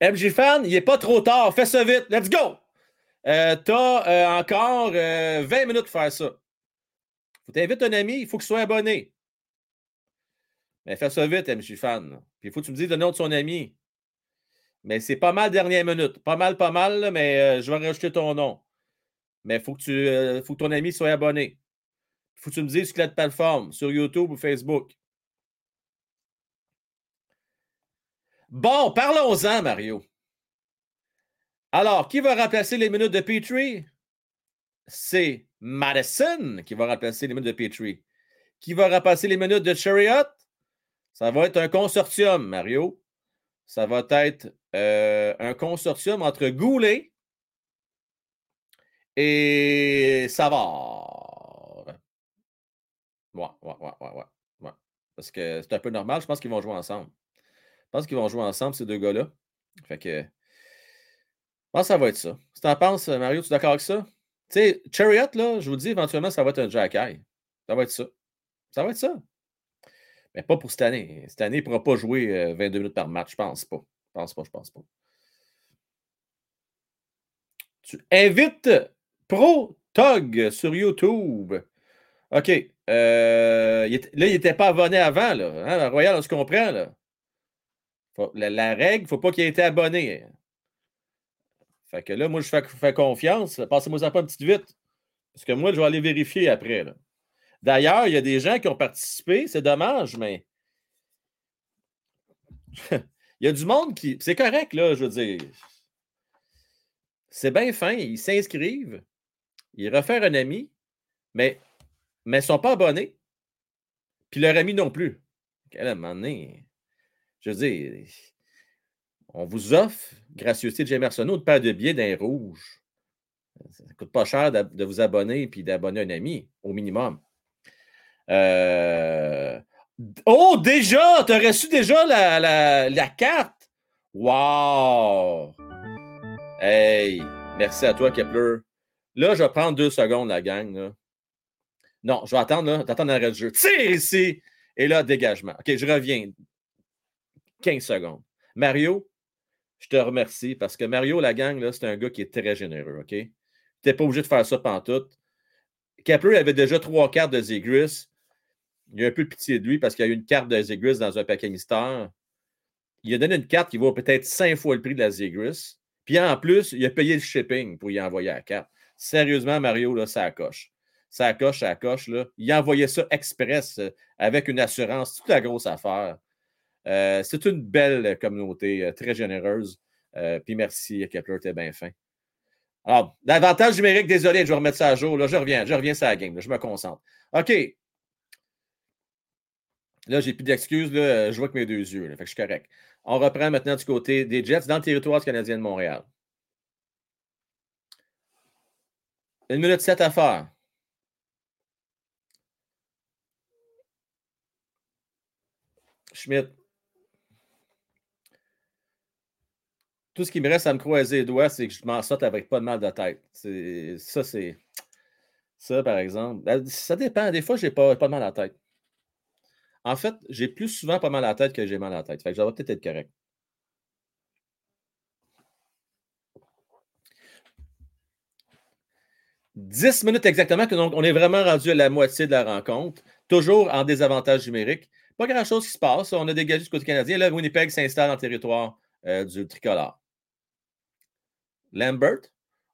MJ Fan, il n'est pas trop tard. Fais ça vite. Let's go! Euh, tu as euh, encore 20 euh, minutes pour faire ça. Faut t'inviter un ami, il faut qu'il soit abonné. Mais fais ça vite, MJ Fan. Puis il faut que tu me dises le nom de son ami. Mais c'est pas mal dernière minute. Pas mal, pas mal, mais je vais rajouter ton nom. Mais il faut, que tu, faut que ton ami soit abonné. Il faut que tu me dises sur quelle plateforme, sur YouTube ou Facebook. Bon, parlons-en, Mario. Alors, qui va remplacer les minutes de Petrie? C'est Madison qui va remplacer les minutes de Petrie. Qui va remplacer les minutes de Chariot? Ça va être un consortium, Mario. Ça va être euh, un consortium entre Goulet et Savard. Ouais, ouais, ouais, ouais, ouais. Parce que c'est un peu normal. Je pense qu'ils vont jouer ensemble. Je pense qu'ils vont jouer ensemble, ces deux gars-là. Fait que. Je pense que ça va être ça. Si tu en penses, Mario, tu es d'accord avec ça? Tu sais, Chariot, là, je vous dis, éventuellement, ça va être un Jack Eye. Ça va être ça. Ça va être ça. Mais pas pour cette année. Cette année, il ne pourra pas jouer 22 euh, minutes par match. Je pense pas. Je pense pas, je pense pas. Tu invites Pro Tog sur YouTube. OK. Euh, là, il n'était pas abonné avant. Là. Hein? Royal, on se comprend. Là. la, règle, il ne faut pas qu'il ait été abonné. Fait que là, moi, je fais, confiance. Passez-moi ça pas une petite vite. Parce que moi, je vais aller vérifier après. D'ailleurs, il y a des gens qui ont participé. C'est dommage, mais. il y a du monde qui. C'est correct, là, je veux dire. C'est bien fin. Ils s'inscrivent. Ils refaire un ami, mais, mais ils ne sont pas abonnés. Puis leur ami non plus. Un moment je veux dire, on vous offre, gracieuseté de Arsenault, de paire de billets d'un rouge. Ça ne coûte pas cher de, vous abonner et d'abonner un ami, au minimum. Euh, oh, déjà! Tu as reçu déjà la, la, carte? Wow! Hey! Merci à toi, Kepler. Là, je vais prendre deux secondes, la gang. Non, je vais attendre. T'attends l'arrêt de jeu. Tire ici! Et là, dégagement. OK, je reviens. 15 secondes. Mario, je te remercie parce que Mario, la gang, là, c'est un gars qui est très généreux, OK? Tu n'es pas obligé de faire ça tout. Kepler avait déjà trois cartes de Zigris. Il a un peu de pitié de lui parce qu'il y a eu une carte de Zigris dans un paquet mystère. Il a donné une carte qui vaut peut-être cinq fois le prix de la Zigris. Puis en plus, il a payé le shipping pour y envoyer la carte. Sérieusement, Mario, là, ça coche. Ça coche, ça coche. Là. Il a envoyé ça express euh, avec une assurance, toute la grosse affaire. Euh, c'est une belle communauté, euh, très généreuse. Puis merci, Kepler, t'es bien fin. Alors, l'avantage numérique, désolé, je vais remettre ça à jour. Là, je reviens, je reviens sur la game. je me concentre. OK. Là, j'ai plus d'excuses. je vois que mes deux yeux. fait que je suis correct. On reprend maintenant du côté des Jets dans le territoire canadien de Montréal. Une minute sept à faire. Schmidt. tout ce qui me reste à me croiser les doigts, c'est que je m'en sorte avec pas de mal de tête. Ça, c'est. Ça, par exemple. Ben, ça dépend. Des fois, j'ai pas, pas de mal à la tête. En fait, j'ai plus souvent pas mal à la tête que j'ai mal à la tête. Fait que va peut-être être correct. Dix minutes exactement, donc on est vraiment rendu à la moitié de la rencontre, toujours en désavantage numérique. Pas grand-chose qui se passe. On a dégagé du côté canadien. Là, Winnipeg s'installe en territoire euh, du tricolore. Lambert,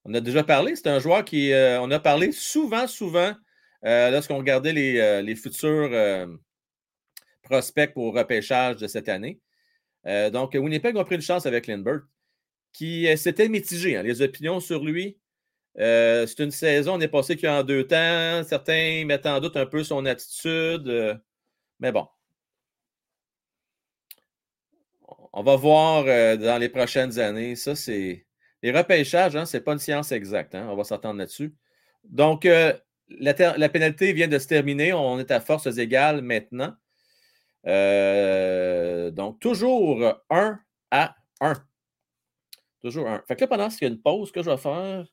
on a déjà parlé, c'est un joueur qui. Euh, on a parlé souvent, souvent, euh, lorsqu'on regardait les, futurs prospects pour repêchage de cette année. donc, Winnipeg a pris une chance avec Lambert, qui s'était mitigé. Hein, les opinions sur lui. c'est une saison, on est passé qu'en deux temps. Certains mettent en doute un peu son attitude. mais bon, on va voir dans les prochaines années. Ça, c'est les repêchages, hein, ce n'est pas une science exacte. Hein, on va s'attendre là-dessus. Donc, euh, la, pénalité vient de se terminer. On est à forces égales maintenant. Euh, donc, toujours 1 à 1. Toujours 1. Fait que là, pendant qu'il y a une pause, que je vais faire,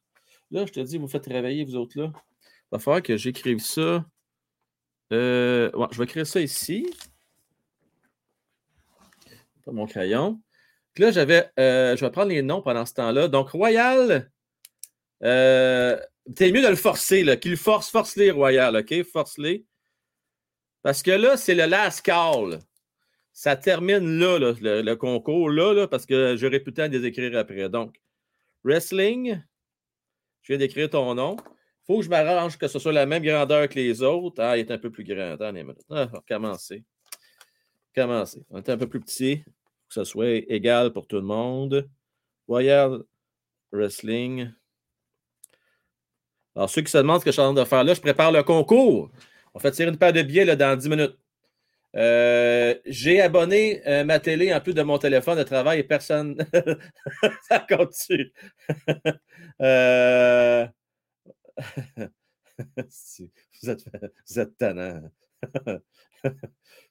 là, je te dis, vous faites réveiller, vous autres là. Il va falloir que j'écrive ça. Euh, je vais écrire ça ici. Pas mon crayon. là, j'avais. euh, je vais prendre les noms pendant ce temps-là. Donc, Royal. Euh, T'es mieux de le forcer, là. Qu'il force, force-les, Royal, OK? Force-les. Parce que là, c'est le last call. Ça termine là, le, concours, là, là, parce que j'aurai plus le temps de les écrire après. Donc, Wrestling. Je viens d'écrire ton nom. Il faut que je m'arrange que ce soit la même grandeur que les autres. Ah, il est un peu plus grand. Attendez. Ah, on va recommencer. Commencer. On est un peu plus petit. que ce soit égal pour tout le monde. Royal Wrestling. Alors, ceux qui se demandent ce que je suis en train de faire là, je prépare le concours. On fait tirer une paire de billets dans 10 minutes. Euh, J'ai abonné euh, ma télé en plus de mon téléphone de travail et personne. Ça continue. Euh, vous êtes, vous êtes tannant.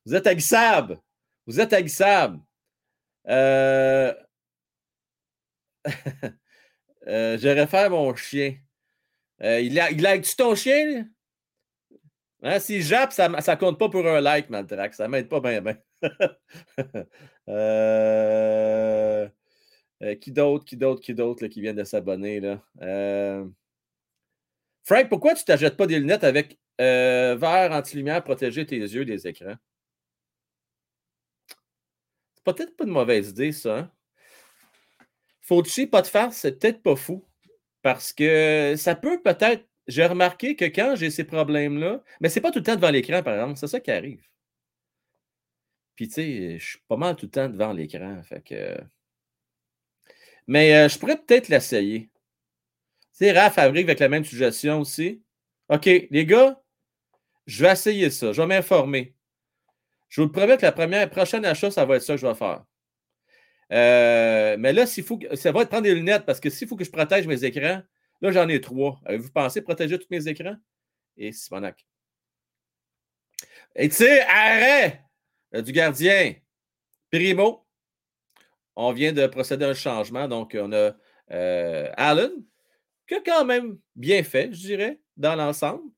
vous êtes aguissable. Vous êtes aguissable. Euh... je réfère mon chien. Il, a, il like-tu ton chien? Hein, S'il jappe, ça ne compte pas pour un like, Maltrax. Ça ne m'aide pas bien, bien. Euh, euh, qui d'autre, qui d'autre, qui d'autre qui vient de s'abonner? là? Euh, Frank, pourquoi tu ne t'achètes pas des lunettes avec verre anti-lumière protéger tes yeux des écrans? C'est peut-être pas une mauvaise idée, ça. Hein? Fauci, pas de farce, c'est peut-être pas fou. Parce que ça peut peut-être. J'ai remarqué que quand j'ai ces problèmes-là, mais c'est pas tout le temps devant l'écran, par exemple. C'est ça qui arrive. Puis, tu sais, je suis pas mal tout le temps devant l'écran. Fait que. Mais euh, je pourrais peut-être l'essayer. Tu sais, Raph arrive avec la même suggestion aussi. OK, les gars, je vais essayer ça. Je vais m'informer. Je vous le promets que la première, prochaine achat, ça va être ça que je vais faire. Euh, mais là, s'il faut ça va être prendre des lunettes parce que s'il faut que je protège mes écrans, là, j'en ai trois. Avez-vous pensé protéger tous mes écrans? Et Simonac. Et tu sais, arrêt euh, du gardien. Primo. On vient de procéder à un changement. Donc, on a euh, Allen, qui a quand même bien fait, je dirais, dans l'ensemble.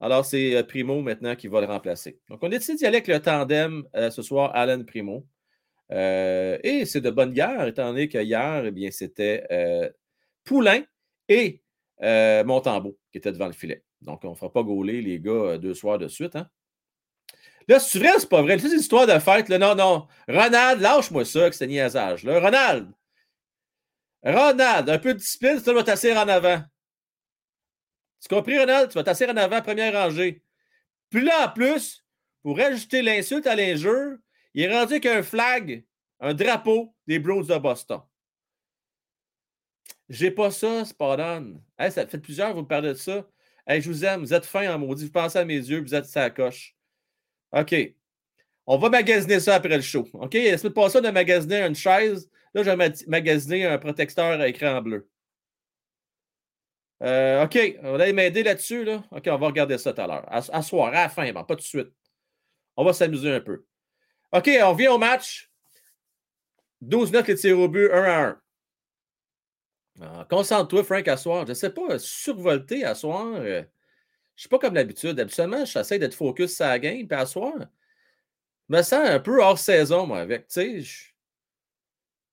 Alors, c'est euh, Primo maintenant qui va le remplacer. Donc, on a décidé d'y aller avec le tandem ce soir, Allen Primo. Et c'est de bonne guerre, étant donné que hier, eh bien, c'était Poulain et euh, Montembeau qui étaient devant le filet. Donc, on ne fera pas gauler les gars euh, deux soirs de suite. Hein? Là, c'est vrai c'est pas vrai? C'est une histoire de fête. Là. Non, non. Ronald, lâche-moi ça, que c'est niaisage. Là. Ronald. Ronald, un peu de discipline, tu vas t'asseoir en avant. Tu compris, Ronald? Tu vas t'asseoir en avant, première rangée. Puis là, en plus, pour ajouter l'insulte à l'injure, il est rendu qu'un flag, un drapeau des Browns de Boston. J'ai pas ça, Spadon. Hey, ça fait plusieurs, vous me parlez de ça. Hey, je vous aime, vous êtes fin en maudit, vous pensez à mes yeux, vous êtes sa coche. OK. On va magasiner ça après le show. OK? La semaine passée, on a magasiné une chaise. Là, j'ai ma- magasiné un protecteur à écran bleu. Euh, OK, on va m'aider là-dessus. Là. OK, on va regarder ça tout à l'heure. À, à soir, à la fin, bon, pas tout de suite. On va s'amuser un peu. OK, on revient au match. 12-9 les tirs au but, 1 à 1. Ah, Concentre-toi, Frank, à soir. Je ne sais pas, survolter à soir. euh, je ne suis pas comme d'habitude. Habituellement, j'essaie d'être focus sur la game. Puis à soir, je me sens un peu hors saison, moi, avec. Je-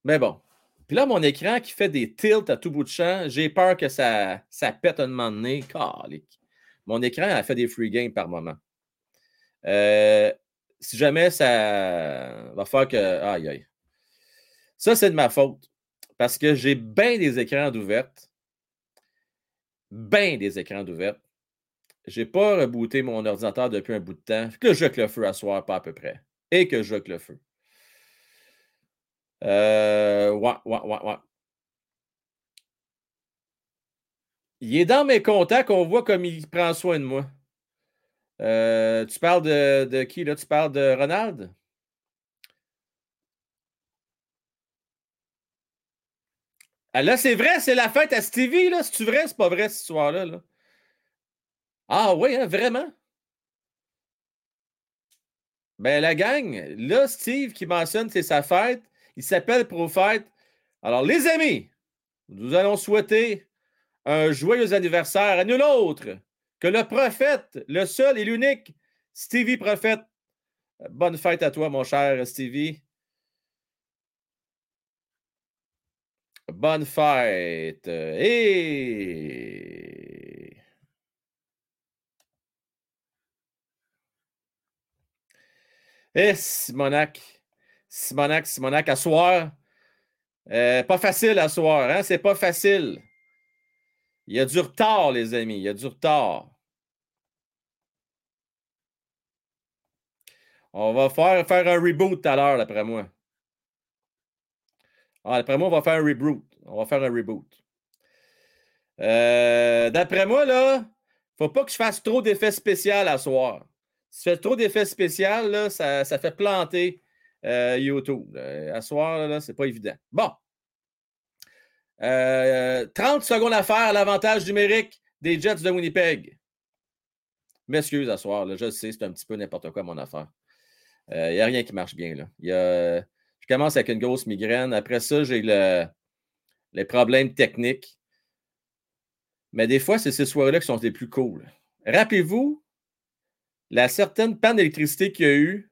Mais bon. Puis là, mon écran qui fait des tilts à tout bout de champ, j'ai peur que ça, ça pète un moment donné. Mon écran a fait des free games par moment. Euh, si jamais ça va faire que. Aïe, aïe. Ça, c'est de ma faute. Parce que j'ai bien des écrans d'ouvertes. Bien des écrans d'ouvertes. J'ai pas rebooté mon ordinateur depuis un bout de temps. Que je que le feu à soir, pas à peu près. Et que je que le feu. Euh, ouais, ouais, ouais, ouais. Il est dans mes contacts, on voit comme il prend soin de moi. Euh, tu parles de, de qui là? Tu parles de Ronald? Là, c'est vrai, c'est la fête à Stevie, là. C'est-tu vrai? C'est pas vrai, cette histoire-là, là? Ah oui, hein, vraiment? Ben, la gang, là, Steve qui mentionne c'est sa fête, il s'appelle Profète. Alors, les amis, nous allons souhaiter un joyeux anniversaire à nul autre que le prophète, le seul et l'unique Stevie Prophète. Bonne fête à toi, mon cher Stevie. Bonne fête. Et... Eh, Simonac. Simonac, Simonac, à soir. Euh, pas facile à soir, hein? C'est pas facile. Il y a du retard, les amis. Il y a du retard. On va faire, faire un reboot tout à l'heure, d'après moi. Ah, d'après moi, on va faire un reboot. On va faire un reboot. Euh, d'après moi, là, faut pas que je fasse trop d'effets spéciaux à soir. Si je fais trop d'effets spéciaux, là, ça, ça, fait planter euh, YouTube. à soir, là, c'est pas évident. Bon. 30 euh, secondes à faire l'avantage numérique des Jets de Winnipeg. M'excuse à soir, là, je sais, c'est un petit peu n'importe quoi mon affaire. Il n'y a rien qui marche bien. Là. Y a, je commence avec une grosse migraine. Après ça, j'ai le, les problèmes techniques. Mais des fois, c'est ces soirées-là qui sont les plus cool. Rappelez-vous la certaine panne d'électricité qu'il y a eu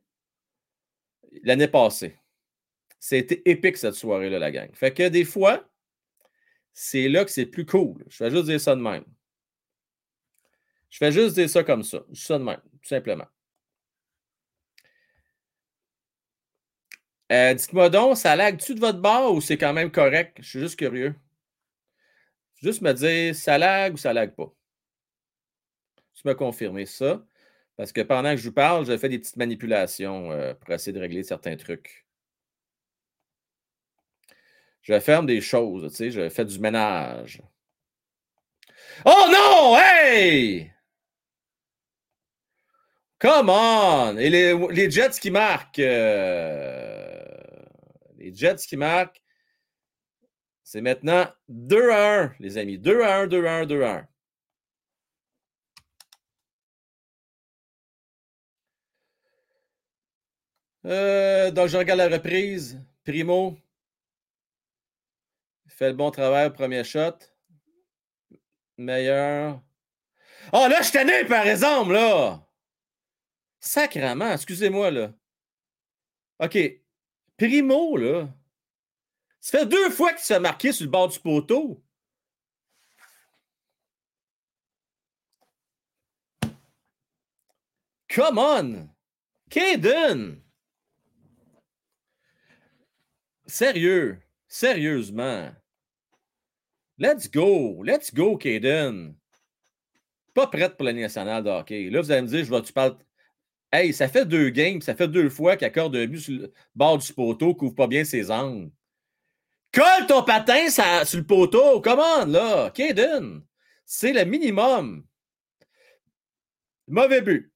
l'année passée. C'était épique cette soirée-là, la gang. Fait que des fois, c'est là que c'est plus cool. Je vais juste dire ça de même. Je fais juste dire ça comme ça. Ça de même, tout simplement. Euh, dites-moi donc, ça lag-tu de votre bord ou c'est quand même correct? Je suis juste curieux. Juste me dire, ça lag ou ça lag pas? Tu me confirmer ça. Parce que pendant que je vous parle, je fais des petites manipulations euh, pour essayer de régler certains trucs. Je ferme des choses, tu sais, je fais du ménage. Oh non! Hey! Come on! Et les, Jets qui marquent. Euh, les Jets qui marquent. C'est maintenant 2 à 1, les amis. 2 à 1, 2 à 1, 2 à 1. Euh, donc, je regarde la reprise. Primo. Fait le bon travail au premier shot. Meilleur. Oh, là, je t'ai par exemple, là. Sacrement, excusez-moi, là. OK. Primo, là. Ça fait deux fois qu'il s'est marqué sur le bord du poteau. Come on! Caden! Sérieux. Sérieusement. Let's go. Let's go, Caden. Pas prête pour l'année nationale de hockey. Là, vous allez me dire, je vais tu parler. Hey, ça fait deux games, ça fait deux fois qu'il accorde un but sur le bord du poteau, couvre pas bien ses angles. Colle ton patin sur le poteau. Commande, là. Kaden. C'est le minimum. Mauvais but.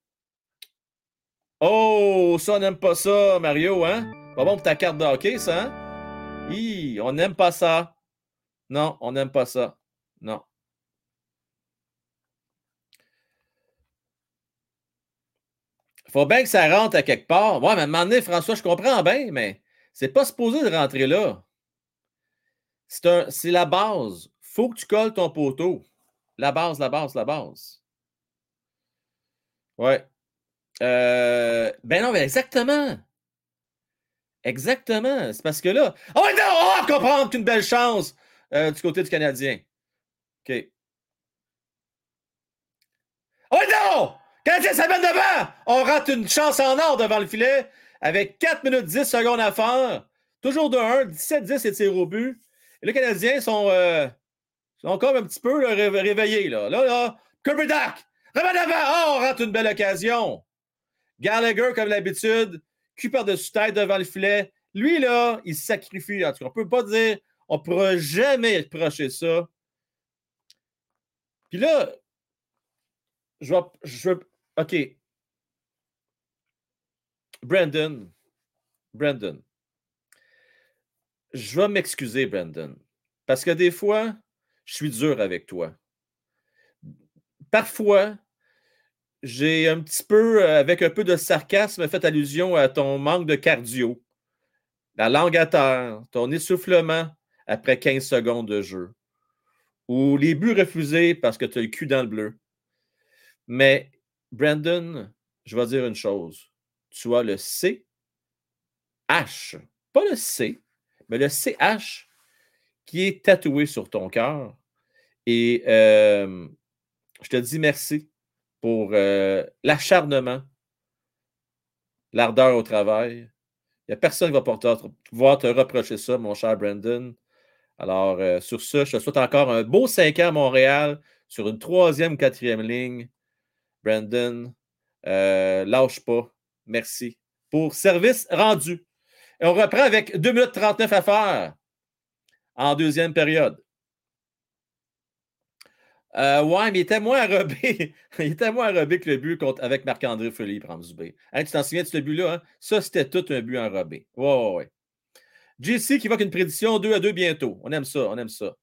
Oh, ça, on n'aime pas ça, Mario, hein? Pas bon pour ta carte de hockey, ça, hein? Hi, on n'aime pas ça. Non, on n'aime pas ça. Non. Faut bien que ça rentre à quelque part. Ouais, mais à un moment donné, François, je comprends bien, mais c'est pas supposé de rentrer là. C'est la base. faut que tu colles ton poteau. La base, la base, la base. Ouais. Euh, ben non, mais exactement. Exactement. C'est parce que là. Oh non! On va comprendre qu'une belle chance euh, du côté du Canadien. OK. Oh non! Canadien s'amène devant! On rate une chance en or devant le filet avec 4 minutes 10 secondes à faire. Toujours de 1, 17-10 et tir au but. Et les Canadiens sont, euh, sont encore un petit peu réveillés. Là, là, là Kirby Dark, avant! Oh, on rate une belle occasion. Gallagher, comme d'habitude, cul par-dessus tête devant le filet. Lui, là, il sacrifie. En tout cas, on ne peut pas dire, on ne pourra jamais reprocher ça. Puis là, je vais, je OK. Brandon. Brandon je vais m'excuser, Brandon, parce que des fois, je suis dur avec toi. Parfois, j'ai un petit peu, euh, avec un peu de sarcasme, fait allusion à ton manque de cardio, la langue à terre, ton essoufflement après 15 secondes de jeu, ou les buts refusés parce que tu as le cul dans le bleu. Mais, Brandon, je vais dire une chose. Tu as le C, H, pas le C, mais le CH qui est tatoué sur ton cœur. Et euh, je te dis merci pour euh, l'acharnement, l'ardeur au travail. Il n'y a personne qui va pouvoir te reprocher ça, mon cher Brandon. Alors, euh, sur ça, je te souhaite encore un beau 5 ans à Montréal sur une troisième quatrième ligne. Brandon, lâche pas. Merci pour service rendu. Et on reprend avec 2 minutes 39 à faire en deuxième période. Euh, ouais, mais il était moins arrobé. il était moins que le but contre, avec Marc-André prendre Dubé. Hein, tu t'en souviens de ce but-là? Hein? Ça, c'était tout un but enrobé. Ouais, ouais, ouais. JC qui va qu'une prédiction 2 à 2 bientôt. On aime ça, on aime ça.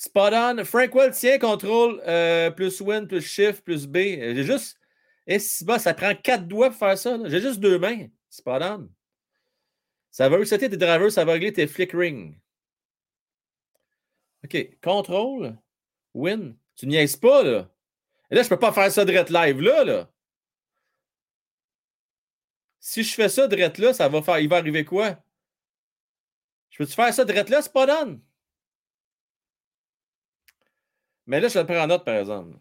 Spot on. Frank Well, tiens, contrôle euh, plus win plus shift plus B. J'ai juste. Et si bas, ça prend quatre doigts pour faire ça. J'ai juste deux mains. Spot on. Ça va resetter tes drivers, ça va régler tes flickering. OK. Contrôle. Win. Tu niaises pas, là. Et là, je ne peux pas faire ça direct live là, là. Si je fais ça direct là, ça va faire. Il va arriver quoi? Je peux-tu faire ça direct là? Pas done. Mais là, je le prends en note, par exemple.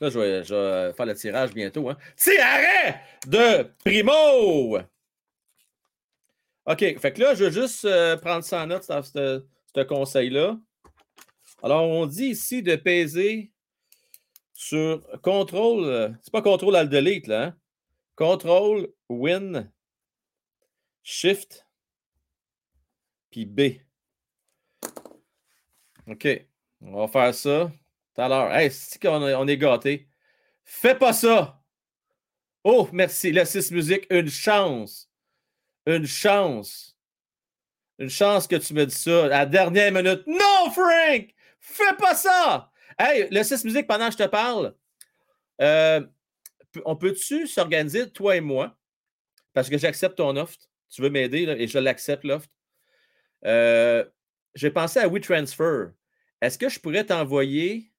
Là, je vais, faire le tirage bientôt. Hein. Tirage de Primo! OK, fait que là, je veux juste euh, prendre ça en note, ce conseil-là. Alors, on dit ici de peser sur contrôle, euh, c'est pas contrôle alt delete, là. Hein? Contrôle, win, shift, puis B. OK, on va faire ça tout à l'heure. Hey, qu'on on est gâté. Fais pas ça! Oh, merci. La 6 musique, une chance. Une chance. Une chance que tu me dis ça à la dernière minute. Non, Frank! Fais pas ça! Hey, le 6 musique, pendant que je te parle, euh, on peut-tu s'organiser, toi et moi, parce que j'accepte ton offre? Tu veux m'aider et je l'accepte, l'offre. Euh, j'ai pensé à WeTransfer. Est-ce que je pourrais t'envoyer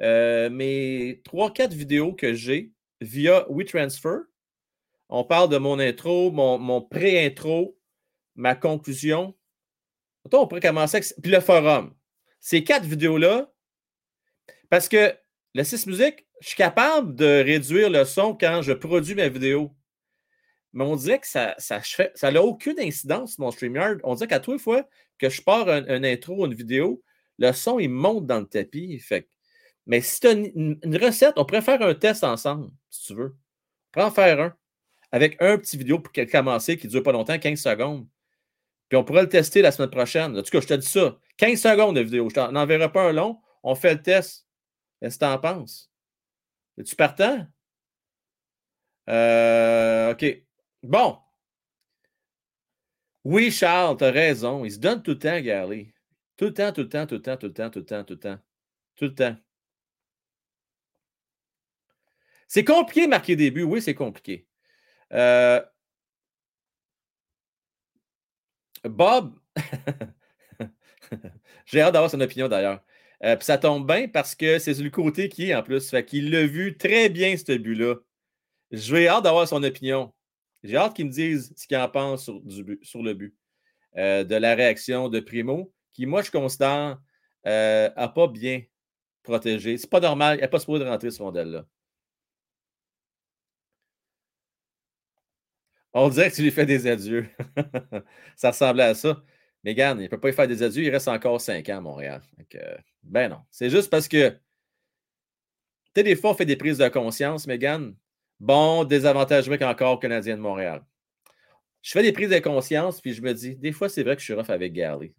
euh, mes 3-4 vidéos que j'ai via WeTransfer? On parle de mon intro, mon, pré-intro, ma conclusion. on pourrait commencer avec. Puis le forum. Ces quatre vidéos-là, parce que le 6 musique, je suis capable de réduire le son quand je produis ma vidéo. Mais on dirait que ça n'a ça, aucune incidence sur mon StreamYard. On dirait qu'à tous les fois que je pars un, intro, une vidéo, le son, il monte dans le tapis. Fait. Mais si tu as une, recette, on pourrait faire un test ensemble, si tu veux. On en faire un avec un petit vidéo pour commencer qui ne dure pas longtemps, 15 secondes. Puis on pourrait le tester la semaine prochaine. En tout cas, je te dis ça. 15 secondes de vidéo. Je n'en verrai pas un long. On fait le test. Qu'est-ce que tu en penses? Es-tu partant? Euh, OK. Bon. Oui, Charles, tu as raison. Il se donne tout le temps, Gary. Tout le temps, tout le temps, tout le temps, tout le temps, tout le temps, tout le temps. C'est compliqué de marquer des buts. Oui, c'est compliqué. Euh, Bob, j'ai hâte d'avoir son opinion d'ailleurs. Euh, puis ça tombe bien parce que c'est le côté qui est en plus. Fait qu'il l'a vu très bien, ce but-là. Je vais hâte d'avoir son opinion. J'ai hâte qu'il me dise ce qu'il en pense sur, le but. Euh, de la réaction de Primo, qui, moi, je considère, n'a pas bien protégé. C'est pas normal. Il n'a pas supposé de rentrer ce modèle-là. On dirait que tu lui fais des adieux. ça ressemblait à ça. Mais il ne peut pas y faire des adieux. Il reste encore cinq ans à Montréal. ben non. C'est juste parce que, tu des fois, on fait des prises de conscience, Megan. Bon, désavantage encore au Canadien de Montréal. Je fais des prises de conscience, puis je me dis, des fois, c'est vrai que je suis rough avec Gary.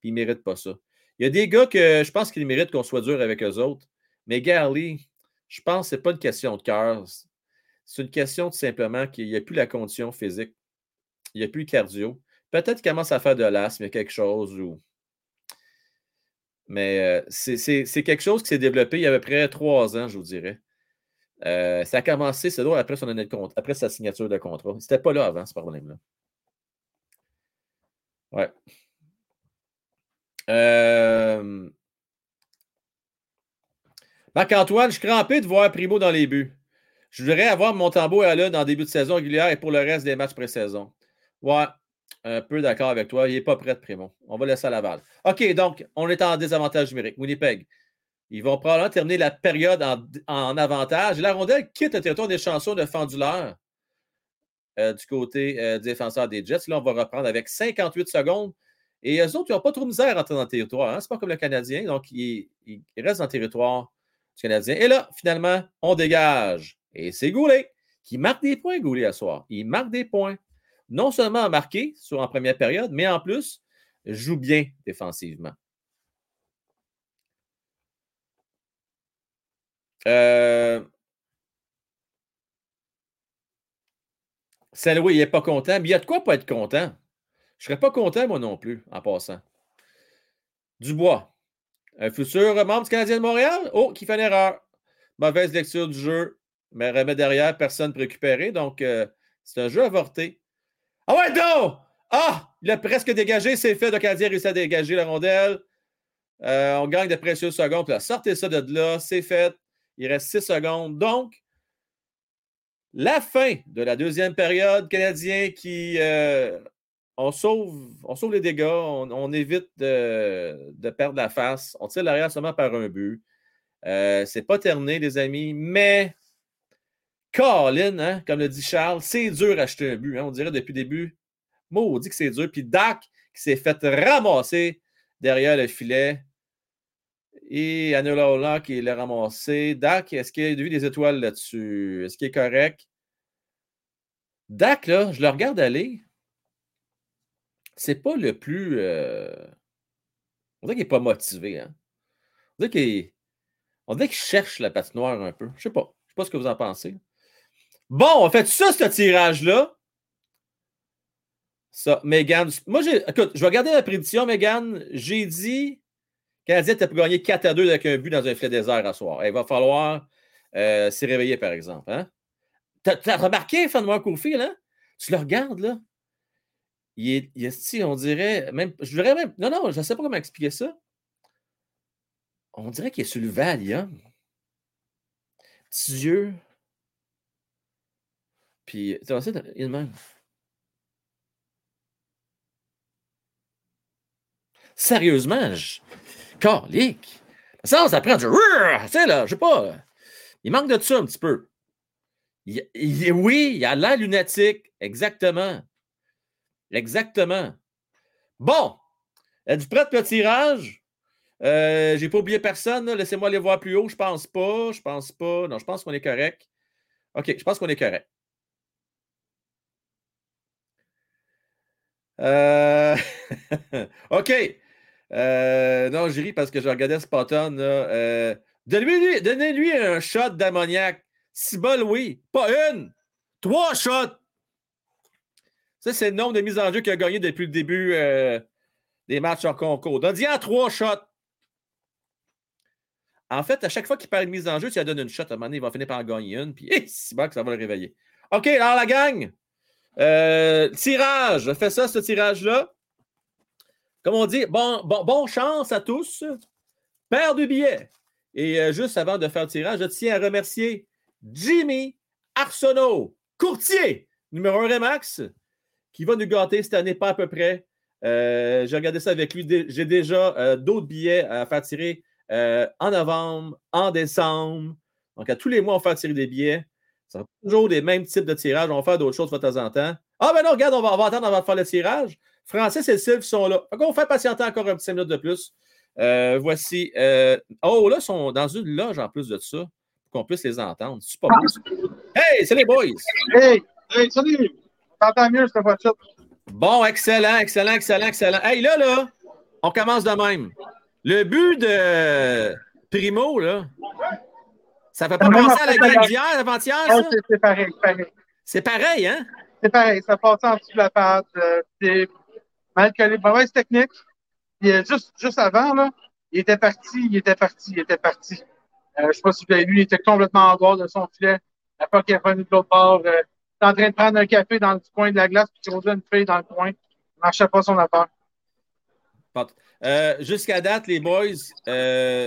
Puis il ne mérite pas ça. Il y a des gars que je pense qu'ils méritent qu'on soit dur avec eux autres. Mais Gary, je pense que ce n'est pas une question de cœur. C'est une question tout simplement qu'il n'y a plus la condition physique. Il n'y a plus le cardio. Peut-être qu'il commence à faire de l'asthme, quelque chose ou. Mais euh, c'est quelque chose qui s'est développé il y a à peu près trois ans, je vous dirais. Euh, ça a commencé, c'est drôle, après, son année de après sa signature de contrat. C'était pas là avant, ce problème-là. Ouais. Euh... Marc-Antoine, je suis crampé de voir Primo dans les buts. Je voudrais avoir mon tambour à l'œil en début de saison régulière et pour le reste des matchs pré-saison. Ouais, un peu d'accord avec toi. Il n'est pas prêt, Primo. On va laisser à Laval. OK, donc, on est en désavantage numérique. Winnipeg. Ils vont probablement terminer la période en, avantage. la rondelle quitte le territoire des chansons de Fenduleur euh, du côté euh, défenseur des Jets. Là, on va reprendre avec 58 secondes. Et eux autres, ils n'ont pas trop de misère à entrer dans le territoire. Hein? Ce n'est pas comme le Canadien. Donc, ils, restent dans le territoire du Canadien. Et là, finalement, on dégage. Et c'est Goulet qui marque des points, Goulet, à soir. Il marque des points. Non seulement marqué en première période, mais en plus, joue bien défensivement. Euh, Saloué, il n'est pas content. Mais il y a de quoi pas être content? Je ne serais pas content, moi non plus, en passant. Dubois. Un futur membre du Canadien de Montréal? Oh, qui fait une erreur. Mauvaise lecture du jeu. Mais remet derrière, personne récupéré. Donc, euh, c'est un jeu avorté. Ah ouais, non! Ah! Il a presque dégagé, c'est fait. Le Canadien réussit à dégager la rondelle. Euh, on gagne de précieuses secondes. Là, sortez ça de là, c'est fait. Il reste six secondes. Donc, la fin de la deuxième période, Canadien qui. Euh, on, sauve, on sauve les dégâts, on, évite de, perdre la face. On tire l'arrière seulement par un but. Euh, c'est pas terminé, les amis, mais. Colin, hein, comme le dit Charles, c'est dur d'acheter un but. Hein, on dirait depuis le début. dit que c'est dur. Puis Dak qui s'est fait ramasser derrière le filet. Et Anula qui l'a ramassé. Dak, est-ce qu'il a vu des étoiles là-dessus? Est-ce qu'il est correct? Dak, là, je le regarde aller. C'est pas le plus. Euh, on dirait qu'il n'est pas motivé. Hein? On dirait qu'il cherche la patinoire un peu. Je sais pas. Je sais pas ce que vous en pensez. Bon, on fait ça, ce tirage-là. Ça, Megan. Moi, j'ai. Écoute, je vais regarder la prédiction, Megan. J'ai dit Canadien, tu as pu gagner 4 à 2 avec un but dans un filet désert à soir. Il va falloir euh, s'y réveiller, par exemple. Hein? Tu as, remarqué, Fanmois Courfield, hein? Tu le regardes, là? Il est, il on dirait, même, je dirais même, non, non, je ne sais pas comment expliquer ça. On dirait qu'il est sur le Valium. Petits yeux. Puis, tu vois, il même. Sérieusement, je, Calique. Ça, ça prend du. Tu sais, là, je sais pas. Il manque de ça un petit peu. oui, il a l'air lunatique. Exactement. Exactement. Bon. Êtes-vous prêt pour le tirage? Euh, J'ai pas oublié personne. Laissez-moi aller voir plus haut. Je pense pas. Je pense pas. Non, je pense qu'on est correct. OK, je pense qu'on est correct. Euh... OK. Euh, non, je ris parce que je regardais Spotton. Euh, Donnez-lui un shot d'ammoniac. Balles, oui. Pas une. Trois shots. Ça, c'est le nombre de mises en jeu qu'il a gagné depuis le début euh, des matchs en concours. Donne-y à trois shots. En fait, à chaque fois qu'il parle de mise en jeu, tu lui donnes une shot. À un moment donné, il va finir par en gagner une. Puis, c'est bon que ça va le réveiller. OK, alors la gang. Euh, tirage. Fais ça, ce tirage-là. Comme on dit, bon, chance à tous. Père du billet. Et euh, juste avant de faire le tirage, je tiens à remercier Jimmy Arsenault, courtier numéro 1 Remax, qui va nous gâter cette année pas à peu près. Euh, j'ai regardé ça avec lui. J'ai déjà euh, d'autres billets à faire tirer en novembre, en décembre. Donc, à tous les mois, on va faire tirer des billets. Ce sera toujours les mêmes types de tirages. On va faire d'autres choses de temps en temps. Ah, ben non, regarde, on va, on va attendre avant de faire le tirage. Francis et Sylve sont là. on faire patienter encore un petit minute de plus. Euh, voici. Euh, oh, là, ils sont dans une loge en plus de ça, pour qu'on puisse les entendre. C'est pas bon. Hey, c'est les boys! Hey, hey, salut! T'entends mieux, cette voiture. Bon, excellent, excellent, excellent, excellent. Hey, là, là, on commence de même. Le but de Primo, là, ça fait pas penser à la game d'hier, avant-hier, ça? c'est pareil, pareil. C'est pareil, hein? C'est pareil, ça passe en dessous de la patte. Euh, mal calé, mauvaise technique. Euh, juste, juste avant, là, il était parti, il était parti, il était parti. Euh, je ne sais pas si vous avez vu, il était complètement en dehors de son filet. La fois qu'il est revenu de l'autre bord, euh, il en train de prendre un café dans le coin de la glace, puis il une feuille dans le coin. Il ne marchait pas son affaire. Jusqu'à date, les boys,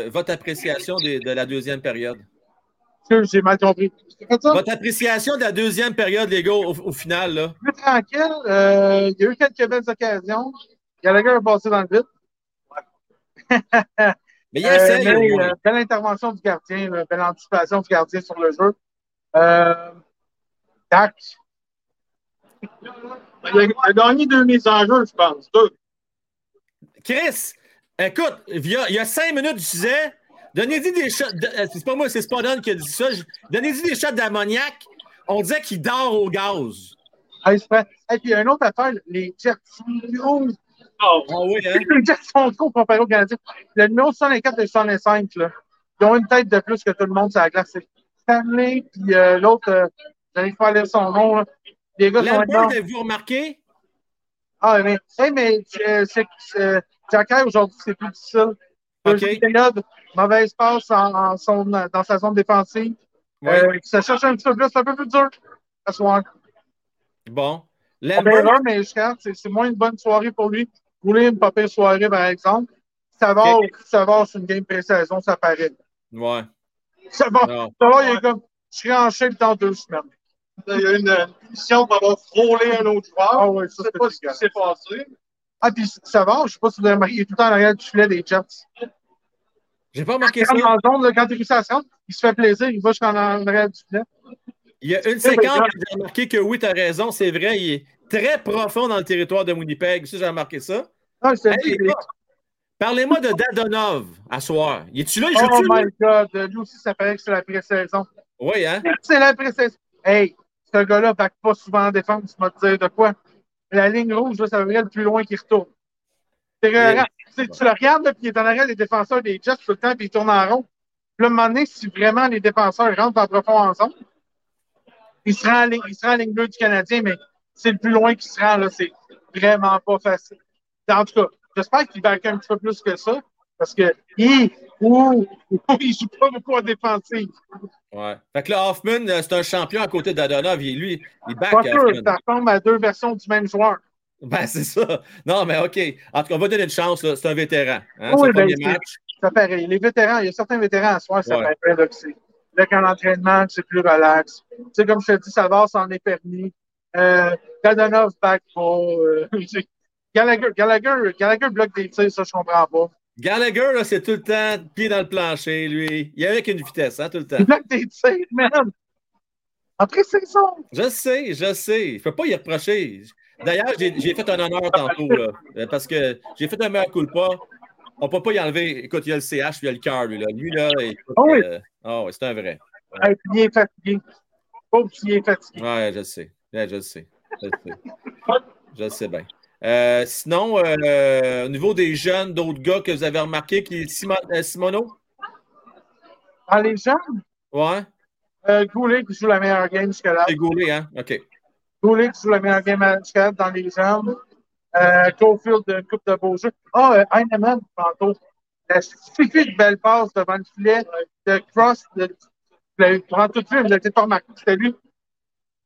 votre appréciation de, la deuxième période? J'ai mal compris. Ça? Votre appréciation de la deuxième période, les gars, au, au final, là? Plus tranquille. euh, il y a eu quelques belles occasions. Gallagher a passé dans le vide. Mais il Euh, essaye, au mais, euh, belle intervention du gardien, là, belle anticipation du gardien sur le jeu. Euh, Dak, Il a, a gagné deux mises en jeu, je pense. Deux. Chris, écoute, il y a, il y a cinq minutes, je disais, donnez-y des shots. de- euh, c'est pas moi, c'est Spadon qui a dit ça. Je- Donnez-y des shots d'ammoniac. On disait qu'il dort au gaz. c'est vrai. Et puis, une autre affaire, les Jets. Oh, Oh, Ah oui, hein? les Jets sont trop comparés aux Canadiens. Le numéro 64 et 65, là, ils ont une tête de plus que tout le monde sur la glace. C'est Stanley, puis euh, l'autre, euh, j'arrive pas lire son nom. Là. Les gars sont Lambert, avez-vous remarqué? Ah, mais, hey, mais euh, c'est euh, Jacky, aujourd'hui, c'est plus difficile. OK. Période, mauvaise passe en, en zone- dans sa zone défensive. Ouais. Euh, ça cherche un petit peu plus, c'est un peu plus dur ce soir. Bon. Lambert, mais c'est c'est moins une bonne soirée pour lui. Voulez une pas pire soirée, par exemple. Savard, Ok. Savard, c'est une game pré-saison, ça paraît. ouais. Savard, Non. Savard, il est comme, je serai en shape dans deux semaines. il y a une euh, punition pour avoir frôlé un autre joueur. Ah ouais, ça, je ne sais pas ce qui s'est passé. Ah, puis Savard, je sais pas si vous avez remarqué, il est tout le temps en arrière du filet des Jets. J'ai pas remarqué Quand ça. il est en zone, là, quand il il se fait plaisir, il va jusqu'en arrière du filet. Il y a une séquence que j'ai remarqué que oui, tu as raison, c'est vrai, il est très profond dans le territoire de Winnipeg. Ça, j'ai remarqué ça. Ah, Hey, Parlez-moi de Dadonov à soir. Il est-tu là? Il Oh my lui? God, lui aussi, ça paraît que c'est la pré-saison. Oui, hein? C'est la pré-saison. Hey, ce gars-là back pas souvent en défense, tu vas te dire de quoi? La ligne rouge, là, ça veut dire le plus loin qu'il retourne. C'est Yeah. Tu tu le regardes, là, puis il est en arrière des défenseurs des Jets tout le temps, puis il tourne en rond. Puis là, à un moment donné, si vraiment les défenseurs rentrent en profond ensemble, il se rend en ligne, il se rend en ligne bleue du Canadien, mais c'est le plus loin qu'il se rend, là. C'est vraiment pas facile. En tout cas, j'espère qu'il va un petit peu plus que ça, parce que, il, il joue pas beaucoup en défensive. Ouais. Fait que là, Hoffman, euh, c'est un champion à côté Dadonov. Lui, il back Pas sûr, ça ressemble à deux versions du même joueur. Ben, c'est ça. Non, mais OK. En tout cas, on va donner une chance. C'est un vétéran. Hein? Oui, ben, match. Ça paraît. Les vétérans, il y a certains vétérans à soir, ça Ouais. paraît, que c'est. Là, qu'en entraînement, c'est plus relax. Tu sais, comme je te dis, Savard s'en est permis. Euh, Dadonov back pas. Euh, Gallagher, Gallagher, Gallagher bloque des tirs, ça, je comprends pas. Gallagher, là, c'est tout le temps pied dans le plancher, lui. Il est avec une vitesse, hein, tout le temps. Il bloque des tirs, man. Après, c'est ça. Je sais, je sais. Je ne peux pas y reprocher. D'ailleurs, j'ai fait un honneur tantôt, là, euh, parce que j'ai fait un meilleur coup de pas. On ne peut pas y enlever. Écoute, il y a le CH, il y a le cœur, lui. Là. Lui, là, écoute, Ah oui. euh, ah ouais, c'est un vrai. Hey, puis il est fatigué. Pauvre, il est fatigué. Ouais, je le sais. Ouais, je le sais. Je le sais. Je le sais bien. Euh, sinon, euh, au niveau des jeunes, d'autres gars que vous avez remarqué, qui Simon, euh, Simono? Dans les gens, Ouais, euh, Goulet qui joue la meilleure game jusqu'à là. c'est Goulet, hein? OK. Goulet qui joue la meilleure game là dans les jambes. Euh, Caulfield, une coupe de beaux jeux. Ah, euh, Heinemann, tantôt. La suffit de belle passe devant le filet de Cross. De, de, durant toute vue, vous n'avez pas remarqué c'était lui.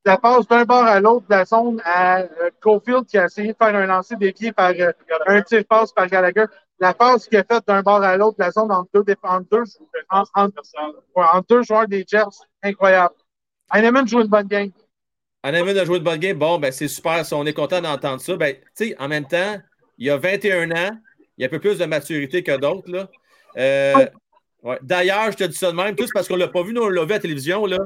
La passe d'un bord à l'autre de la zone à euh, Caulfield qui a essayé de faire un lancer dévié par euh, un tir passe par Gallagher. La passe qu'il a faite d'un bord à l'autre de la zone entre deux, entre deux, en- en- ouais, entre deux joueurs des Jets, incroyable. Heinemann joue une bonne game. Anaman a joué de bonne game. Bon, ben, c'est super. Si on est content d'entendre ça. Ben, tu sais, en même temps, il a 21 ans. Il a un peu plus de maturité que d'autres. là. Euh, ouais. D'ailleurs, je te dis ça de même, tous parce qu'on ne l'a pas vu, nous, on l'a vu à la télévision. Là.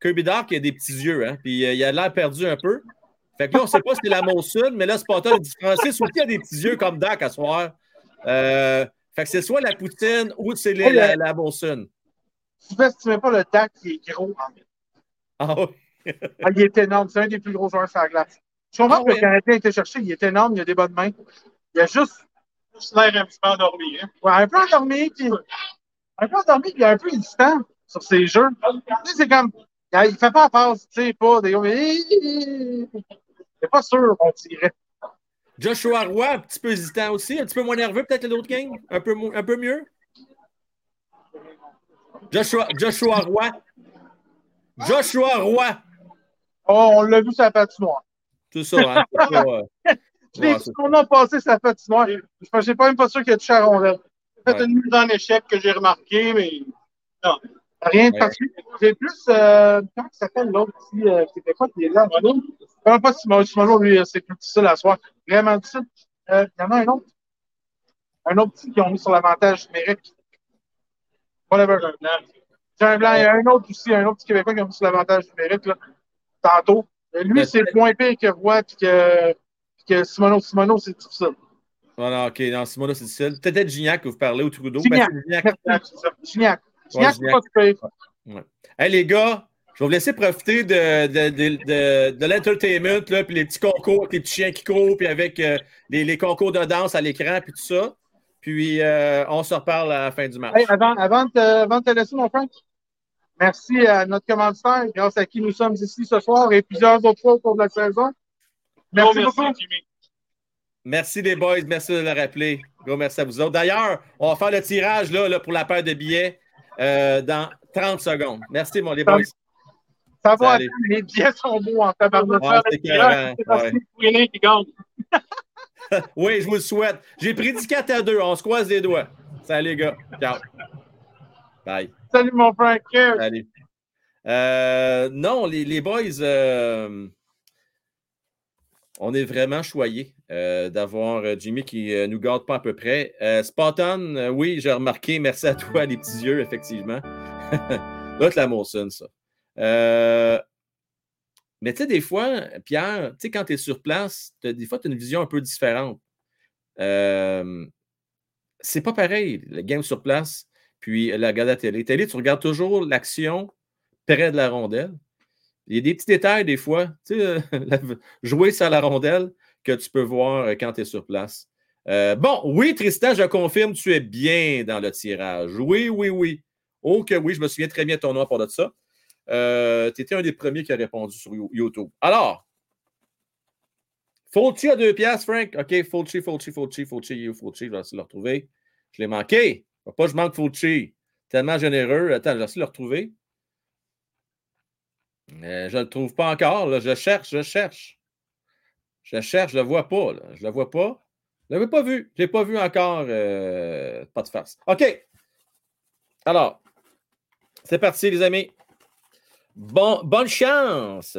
Kirby Dark, il a des petits yeux. Hein, puis euh, il a l'air perdu un peu. Fait que là, on ne sait pas si c'est la Monson, mais là, Spartan a dit Francis aussi a des petits yeux comme Dark à soir. Euh, fait que c'est soit la poutine ou c'est la, la, la Monson. Tu ne pas le DAC qui est gros. Ah oui. Ah, il est énorme. C'est un des plus gros joueurs sur la glace. Je comprends Ah que ouais. le Canadien a été cherché. Il est énorme. Il a des bonnes mains. Il a juste Juste l'air un petit peu endormi. Hein? ouais, un peu endormi. Puis, un peu endormi. Puis il est un peu hésitant sur ses jeux. Tu sais, c'est comme. Il ne fait pas la passe. Tu sais, pas des. Il n'est pas sûr, on dirait. Joshua Roy, un petit peu hésitant aussi, un petit peu moins nerveux peut-être que l'autre gang, un peu, un peu mieux? Joshua, Joshua Roy. Joshua Roy. Oh, on l'a vu sur la patinoire. Tout ça, hein? Pas, euh, Je ouais, qu'on a passé sa patinoire. Je ne suis pas même pas sûr qu'il y a touché à la rondelle. Fait Ouais. une mise en échec que j'ai remarqué, mais Rien de particulier. J'ai plus. Euh, comment il s'appelle l'autre petit euh, Québécois qui est là? Simon? Comment pas Simon? Simon, lui, euh, c'est plus difficile à soir. Vraiment difficile. Euh, il y en a un autre. Un autre petit qui ont mis sur l'avantage numérique. Whatever. J'ai un blanc. Il y a un autre aussi, un autre petit Québécois qui a mis sur l'avantage numérique, là, tantôt. Lui, c'est le moins pire que Roy puis que, puis que Simono. Simono, c'est difficile. Voilà, OK. Non, Simona, c'est difficile. Peut-être Gignac que vous parlez ou Trudeau? Gignac. Ben, Gignac. Gignac, c'est. Ouais, pas. Ouais. Hey, les gars, je vais vous laisser profiter de, de, de, de, de l'entertainment, puis les petits concours, avec les petits chiens qui courent, puis avec euh, les, les concours de danse à l'écran, puis tout ça. Puis euh, on se reparle à la fin du match. Hey, avant, avant, de te, avant de te laisser, mon Frank, merci à notre commanditaire, grâce à qui nous sommes ici ce soir et plusieurs autres fois au cours de la saison. Merci, beaucoup. Jimmy. Merci les boys, merci de le rappeler. Gros merci à vous autres. D'ailleurs, on va faire le tirage là, là, pour la paire de billets euh, dans 30 secondes. Merci, mon les boys. Ça va, Salut. les billets sont beaux en tabarnak. Ouais, parce ouais. gagne. Oui, je vous le souhaite. J'ai prédit 4 à 2. On se croise les doigts. Salut les gars. Ciao. Bye. Salut, mon Frank. Cheers. Salut. Euh, non, les, les boys, euh, on est vraiment choyés euh, d'avoir Jimmy qui euh, nous garde pas à peu près. Euh, oui, j'ai remarqué. Merci à toi, les petits yeux, effectivement. L'autre, la Molson, ça. Mais tu sais, des fois, Pierre, tu sais, quand tu es sur place, des fois, tu as une vision un peu différente. C'est pas pareil, le game sur place, puis la regarde à la télé. Télé, tu regardes toujours l'action près de la rondelle. Il y a des petits détails, des fois, tu sais, euh, jouer sur la rondelle que tu peux voir euh, quand tu es sur place. Euh, bon, oui, Tristan, je confirme, tu es bien dans le tirage. Oui, oui, oui. Oh que oui, je me souviens très bien de ton nom pour de ça. Euh, tu étais un des premiers qui a répondu sur You- YouTube. Alors, Fulci à deux piastres, Frank. OK, Fulci, Fulci, Fulci, you, Fulci. Je vais essayer de le retrouver. Je l'ai manqué. Pas je manque Fulci. Tellement généreux. Attends, je vais essayer de le retrouver. Euh, je ne le trouve pas encore. Je cherche, je cherche. Je cherche, je ne le vois pas. Je ne le vois pas. Je ne l'avais pas vu. Je ne l'ai pas vu encore. euh, pas de farce. OK. Alors, c'est parti, les amis. Bon, bonne chance.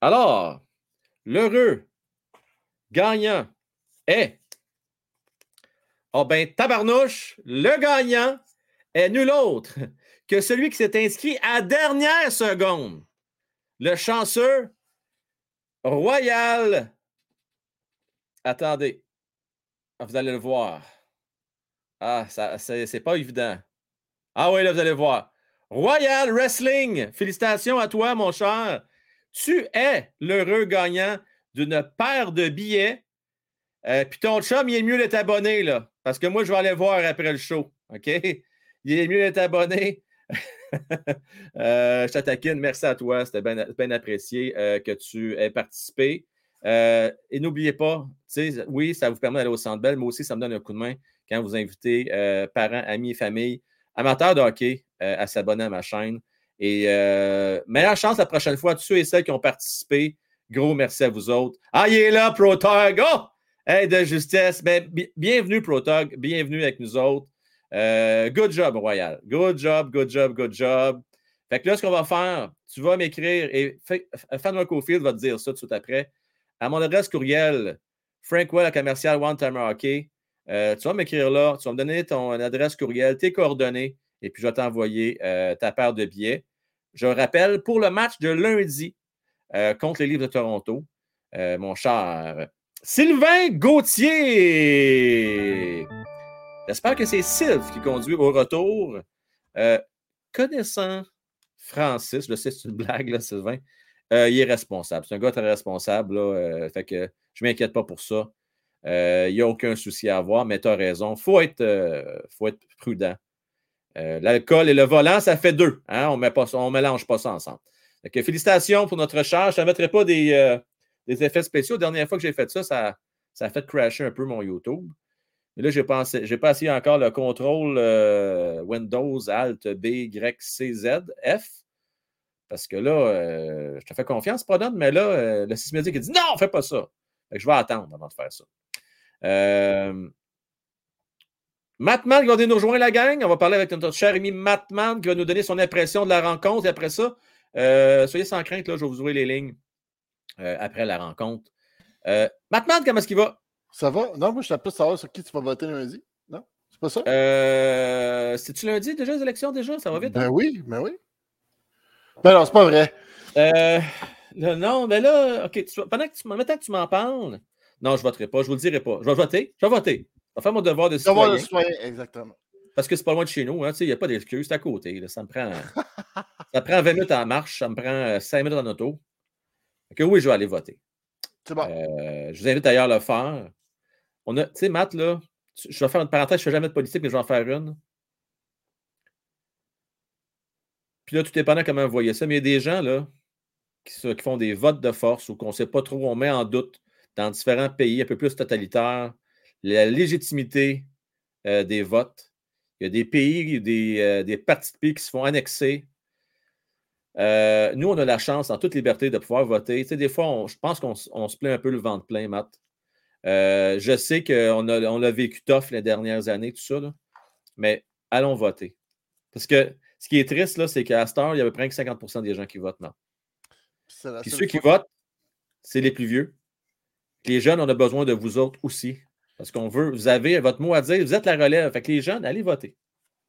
Alors, l'heureux gagnant est. Oh ben, tabarnouche, le gagnant est nul autre que celui qui s'est inscrit à dernière seconde. Le chanceux Royal. Attendez. Ah, Vous allez le voir. Ah, ça, c'est c'est pas évident. Ah oui, là, vous allez voir. Royal Wrestling, félicitations à toi, mon cher. Tu es l'heureux gagnant d'une paire de billets. Euh, Puis ton chum, il est mieux d'être abonné, là. Parce que moi, je vais aller voir après le show. OK? Il est mieux d'être abonné. Euh, je te taquine. Merci à toi. C'était bien apprécié euh, que tu aies participé. Euh, et n'oubliez pas, oui, ça vous permet d'aller au Centre Bell, mais aussi ça me donne un coup de main quand vous invitez euh, parents, amis et familles, amateurs de hockey à s'abonner à ma chaîne. Et meilleure chance la prochaine fois tous ceux et celles qui ont participé. Gros merci à vous autres. Ah, il est là, Protog! Oh! Hey, de justesse. Ben, bi- bienvenue, Protog. Bienvenue avec nous autres. Euh, good job, Royal. Good job, good job, good job. Fait que là, ce qu'on va faire, tu vas m'écrire et F- Fan Cofield va te dire ça tout de suite après. À mon adresse courriel, Frankwell à commercial One Timer Hockey. Euh, tu vas m'écrire là, tu vas me donner ton adresse courriel, tes coordonnées, et puis je vais t'envoyer euh, ta paire de billets. Je rappelle, pour le match de lundi contre les Livres de Toronto, mon cher Sylvain Gauthier. J'espère que c'est Sylve qui conduit au retour. Euh, connaissant Francis, je sais, c'est une blague, Sylvain, euh, il est responsable. C'est un gars très responsable. Euh, je ne m'inquiète pas pour ça. Il n'y a aucun souci à avoir, mais tu as raison. Il faut, être, faut être prudent. L'alcool et le volant, ça fait deux. hein, On ne mélange pas ça ensemble. Félicitations pour notre charge. Je ne mettrai pas des, des effets spéciaux. La dernière fois que j'ai fait ça, ça, a fait crasher un peu mon YouTube. Mais là, j'ai pas, pas essayé encore le contrôle euh, Windows Alt B Y C Z F. Parce que là, euh, je te fais confiance, Prodon, mais là, euh, le sismédic il dit non, fais pas ça. Je vais attendre avant de faire ça. Euh, Mattman qui va nous rejoindre la gang. On va parler avec notre cher ami Mattman qui va nous donner son impression de la rencontre. Et après ça, soyez sans crainte, là, je vais vous ouvrir les lignes euh, après la rencontre. Euh, comment est-ce qu'il va? Ça va? Non, moi, je suis plus savoir sur qui tu vas voter lundi. Non? C'est pas ça? Euh, C'est-tu lundi déjà, les élections déjà? Ça va vite? Ben hein? oui, ben oui. Ben non, c'est pas vrai. Euh, là, non, mais là, OK, tu- pendant que tu, maintenant que tu m'en parles, non, je ne voterai pas, je ne vous le dirai pas. Je vais voter, je vais voter. Je vais faire mon devoir de Devoir citoyen. de citoyen, exactement. Parce que c'est pas loin de chez nous, hein, tu sais, il n'y a pas d'excuse, c'est à côté. là, ça me prend. ça prend 20 minutes en marche, ça me prend 5 minutes en auto. Que oui, je vais aller voter. C'est bon. Euh, je vous invite d'ailleurs à le faire. On a, tu sais, Matt, là, je vais faire une parenthèse, je ne fais jamais de politique, mais je vais en faire une. Puis là, tout dépendant comment vous voyez ça, mais il y a des gens là, qui, se- qui font des votes de force ou qu'on ne sait pas trop, on met en doute dans différents pays un peu plus totalitaires la légitimité euh, des votes. Il y a des pays, des, euh, des partis de pays qui se font annexer. Euh, nous, on a la chance, en toute liberté, de pouvoir voter. Tu sais, des fois, on- je pense qu'on se plaint un peu le ventre plein, Matt. Euh, je sais qu'on a, on l'a vécu tough les dernières années, tout ça, là, mais allons voter. Parce que ce qui est triste, là, c'est qu'à cette heure, il y a à peu près que 50% des gens qui votent, la Puis ceux qui votent, c'est les plus vieux. Les jeunes, on a besoin de vous autres aussi. Parce qu'on veut, vous avez votre mot à dire, vous êtes la relève. Fait que les jeunes, allez voter.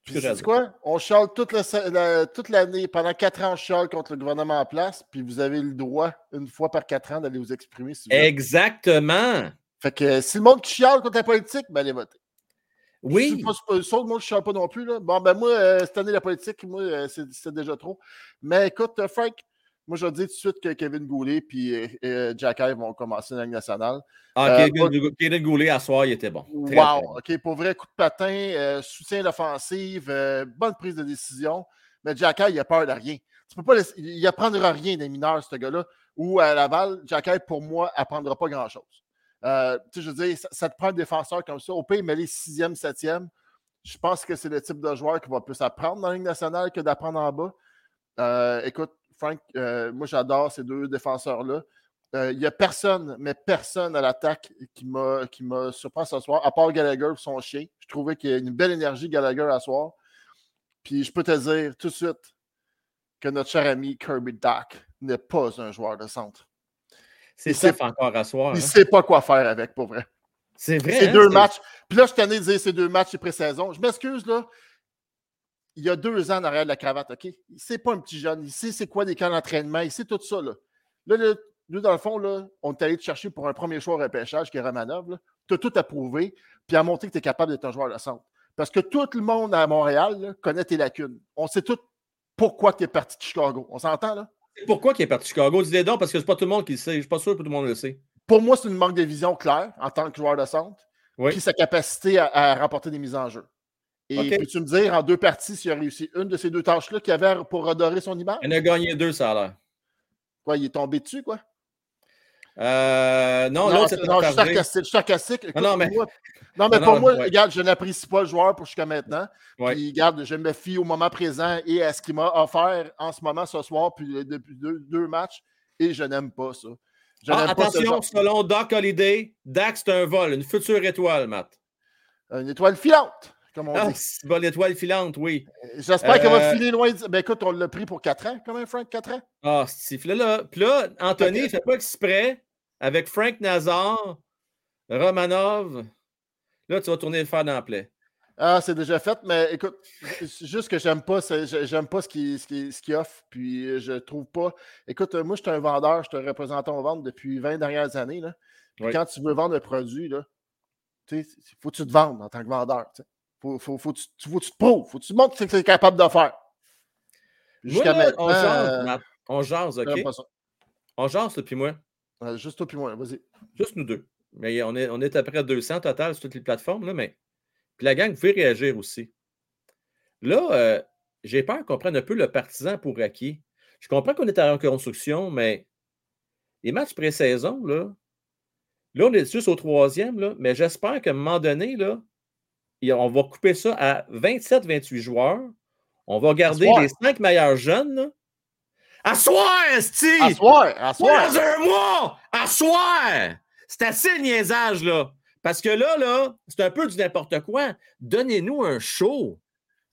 Puis c'est quoi? On chiale toute, le- la- toute l'année, pendant quatre ans, on chiale contre le gouvernement en place, puis vous avez le droit, une fois par quatre ans, d'aller vous exprimer. Si vous êtes- Exactement. Fait que si le monde qui chiale contre la politique, ben allez voter. Oui. C'est pas, ça, moi, je ne chiale pas non plus. Là. Bon, ben moi, euh, cette année, la politique, moi, euh, c'est c'est déjà trop. Mais écoute, euh, Frank, moi, je vais dire tout de suite que Kevin Goulet puis euh, euh, Jack Ive vont commencer la Ligue nationale. Ah, Euh, Kevin, Goulet, à soir, il était bon. Très, wow! bon. OK, pour vrai, coup de patin, euh, soutien d'offensive, bonne prise de décision. Mais Jack Ive, il a peur de rien. Tu peux pas laisser- il apprendra rien des mineurs, ce gars-là. Ou à Laval, Jack Ive, pour moi, apprendra pas grand-chose. Euh, tu sais, je veux dire, ça, ça te prend un défenseur comme ça. Au pire, mais les sixième, septième, je pense que c'est le type de joueur qui va plus apprendre dans la Ligue nationale que d'apprendre en bas. Euh, écoute, Frank, euh, moi j'adore ces deux défenseurs-là. Euh, Il n'y a personne, mais personne à l'attaque qui m'a qui m'a surpris ce soir, à part Gallagher et son chien. Je trouvais qu'il y a une belle énergie Gallagher à soir. Puis je peux te dire tout de suite que notre cher ami Kirby Dock n'est pas un joueur de centre. C'est ça encore à soir. Il hein. ne sait pas quoi faire avec, pour vrai. C'est vrai. Ces hein, deux matchs. Puis là, je suis tanné de dire ces deux matchs, c'est pré-saison. Je m'excuse, là. Il y a deux ans en arrière de la cravate, OK? C'est pas un petit jeune. Il sait c'est quoi des camps d'entraînement. Il sait tout ça, là. Là, là, nous, dans le fond, là, on est allé te chercher pour un premier choix repêchage qui est Romanov. Tu as tout approuvé, puis à montrer que tu es capable d'être un joueur de centre. Parce que tout le monde à Montréal là, connaît tes lacunes. On sait tout pourquoi tu es parti de Chicago. On s'entend, là? Pourquoi il est parti de Chicago? Dis-les donc, parce que c'est pas tout le monde qui le sait. Je suis pas sûr que tout le monde le sait. Pour moi, c'est une manque de vision claire en tant que joueur de centre. Oui. puis sa capacité à, à remporter des mises en jeu. Et peux-tu me dire en deux parties s'il a réussi une de ces deux tâches-là qu'il avait pour redorer son image? Il en a gagné deux, ça a l'air. Quoi, il est tombé dessus, quoi? Euh, non, non, l'autre, c'est- non, je sarcastique. sarcastique. Écoute, non, mais- moi- non, mais Non, pour moi, ouais. regarde, je n'apprécie pas le joueur pour jusqu'à maintenant. Ouais. Puis, regarde, je me fie au moment présent et à ce qu'il m'a offert en ce moment ce soir, puis depuis deux, deux matchs, et je n'aime pas ça. Je Ah, n'aime pas ce attention, selon Doc Holiday, Dak, c'est un vol, une future étoile, Matt. Une étoile filante, comme on Ah, dit. l'étoile filante, oui. J'espère qu'elle va Euh, filer loin. de- Ben écoute, on l'a pris pour 4 ans, quand même, Frank, 4 ans? Ah, c'est là, là. Puis là, Anthony, Ok. il fait pas exprès avec Frank Nazar, Romanov. Là, tu vas tourner le fer dans la plaie. Ah, c'est déjà fait, mais écoute, juste que j'aime pas, j'aime pas ce qu'il ce qu'il- ce qu'il offre, puis euh, je trouve pas. Écoute, euh, moi, je suis un vendeur, je suis un représentant en vente depuis 20 dernières années. Là. Puis Oui. quand tu veux vendre un produit, sais, faut que tu te vendes en tant que vendeur. Faut, faut, faut, tu, faut que tu te prouves, faut que tu montres ce que tu es capable de faire. Jusqu'à maintenant, on jase, euh. On jase, OK? On jase, toi, puis moi. Euh, juste toi puis moi, vas-y. Juste nous deux. Mais on est, on est à près de 200 total sur toutes les plateformes, là, mais. Puis la gang, vous pouvez réagir aussi. Là, euh, j'ai peur qu'on prenne un peu le partisan pour acquis. Je comprends qu'on est en reconstruction, mais les matchs pré-saison, là, là, on est juste au troisième, là, mais j'espère qu'à un moment donné, là, on va couper ça à 27-28 joueurs. On va garder les cinq meilleurs jeunes. Là. À soir, esti! À soir, à soir. Dans un mois! À soir! C'est assez le niaisage, là. Parce que là, là, c'est un peu du n'importe quoi. Donnez-nous un show.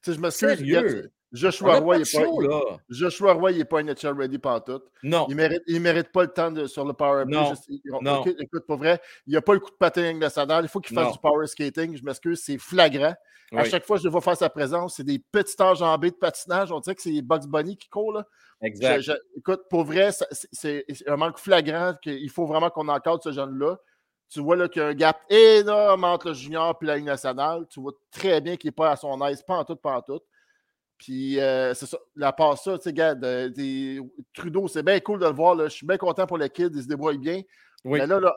Tu sais, je m'excuse. Sérieux. Joshua a Roy, pas il de est pas, show, là. Joshua Roy, il n'est pas NHL ready tout. Non. Il ne mérite, il mérite pas le temps de, sur le power play. Non. Juste- il- Non. écoute, pour vrai, il n'a pas le coup de patin national. Il faut qu'il fasse Non. du power skating. Je m'excuse, c'est flagrant. À chaque fois que je vois faire sa présence, c'est des petites enjambées de patinage. On dirait que c'est Bugs Bunny qui court. Là. exact. Je- je- écoute, pour vrai, c'est- un manque flagrant qu'il faut vraiment qu'on encadre ce jeune-là. Tu vois là, qu'il y a un gap énorme entre le junior et la Ligue nationale. Tu vois très bien qu'il n'est pas à son aise, pas en tout, pas en tout. Puis, euh, c'est ça. La part ça, tu sais, gars, de- des- Trudeau, c'est bien cool de le voir. là. Je suis bien content pour le kid, il se débrouille bien. Oui. Mais là, là,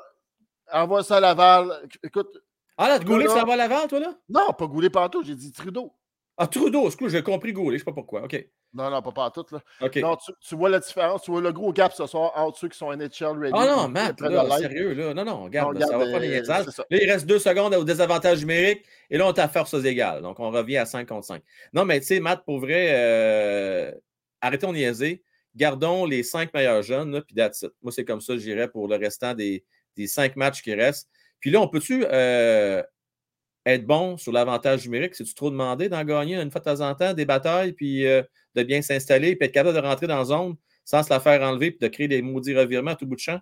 envoie ça à Laval. Écoute, Ah, là, Goulet, tu là- t'en vas à l'avant, toi, là? non, pas Goulet partout, j'ai dit Trudeau. Ah, Trudeau, excuse, j'ai compris Goulet, je sais pas pourquoi. OK. Non, non, pas partout. Là. Non, tu, tu vois la différence, tu vois le gros gap ce soir entre ceux qui sont NHL ready. Ah non, Matt, là, sérieux, là. Non, non, regarde, Non, là, ça va pas les euh, niaisages. Là, il reste deux secondes au désavantage numérique et là, on est à forces égales. Donc, on revient à 5 contre 5. Non, mais tu sais, Matt, pour vrai, euh, arrêtons de niaiser. Gardons les cinq meilleurs jeunes, puis that's it. Moi, c'est comme ça, j'irai pour le restant des, des cinq matchs qui restent. Puis là, on peut-tu euh, être bon sur l'avantage numérique? C'est-tu trop demandé d'en gagner une fois de temps en temps des batailles, puis euh, de bien s'installer, puis être capable de rentrer dans la zone sans se la faire enlever, puis de créer des maudits revirements à tout bout de champ?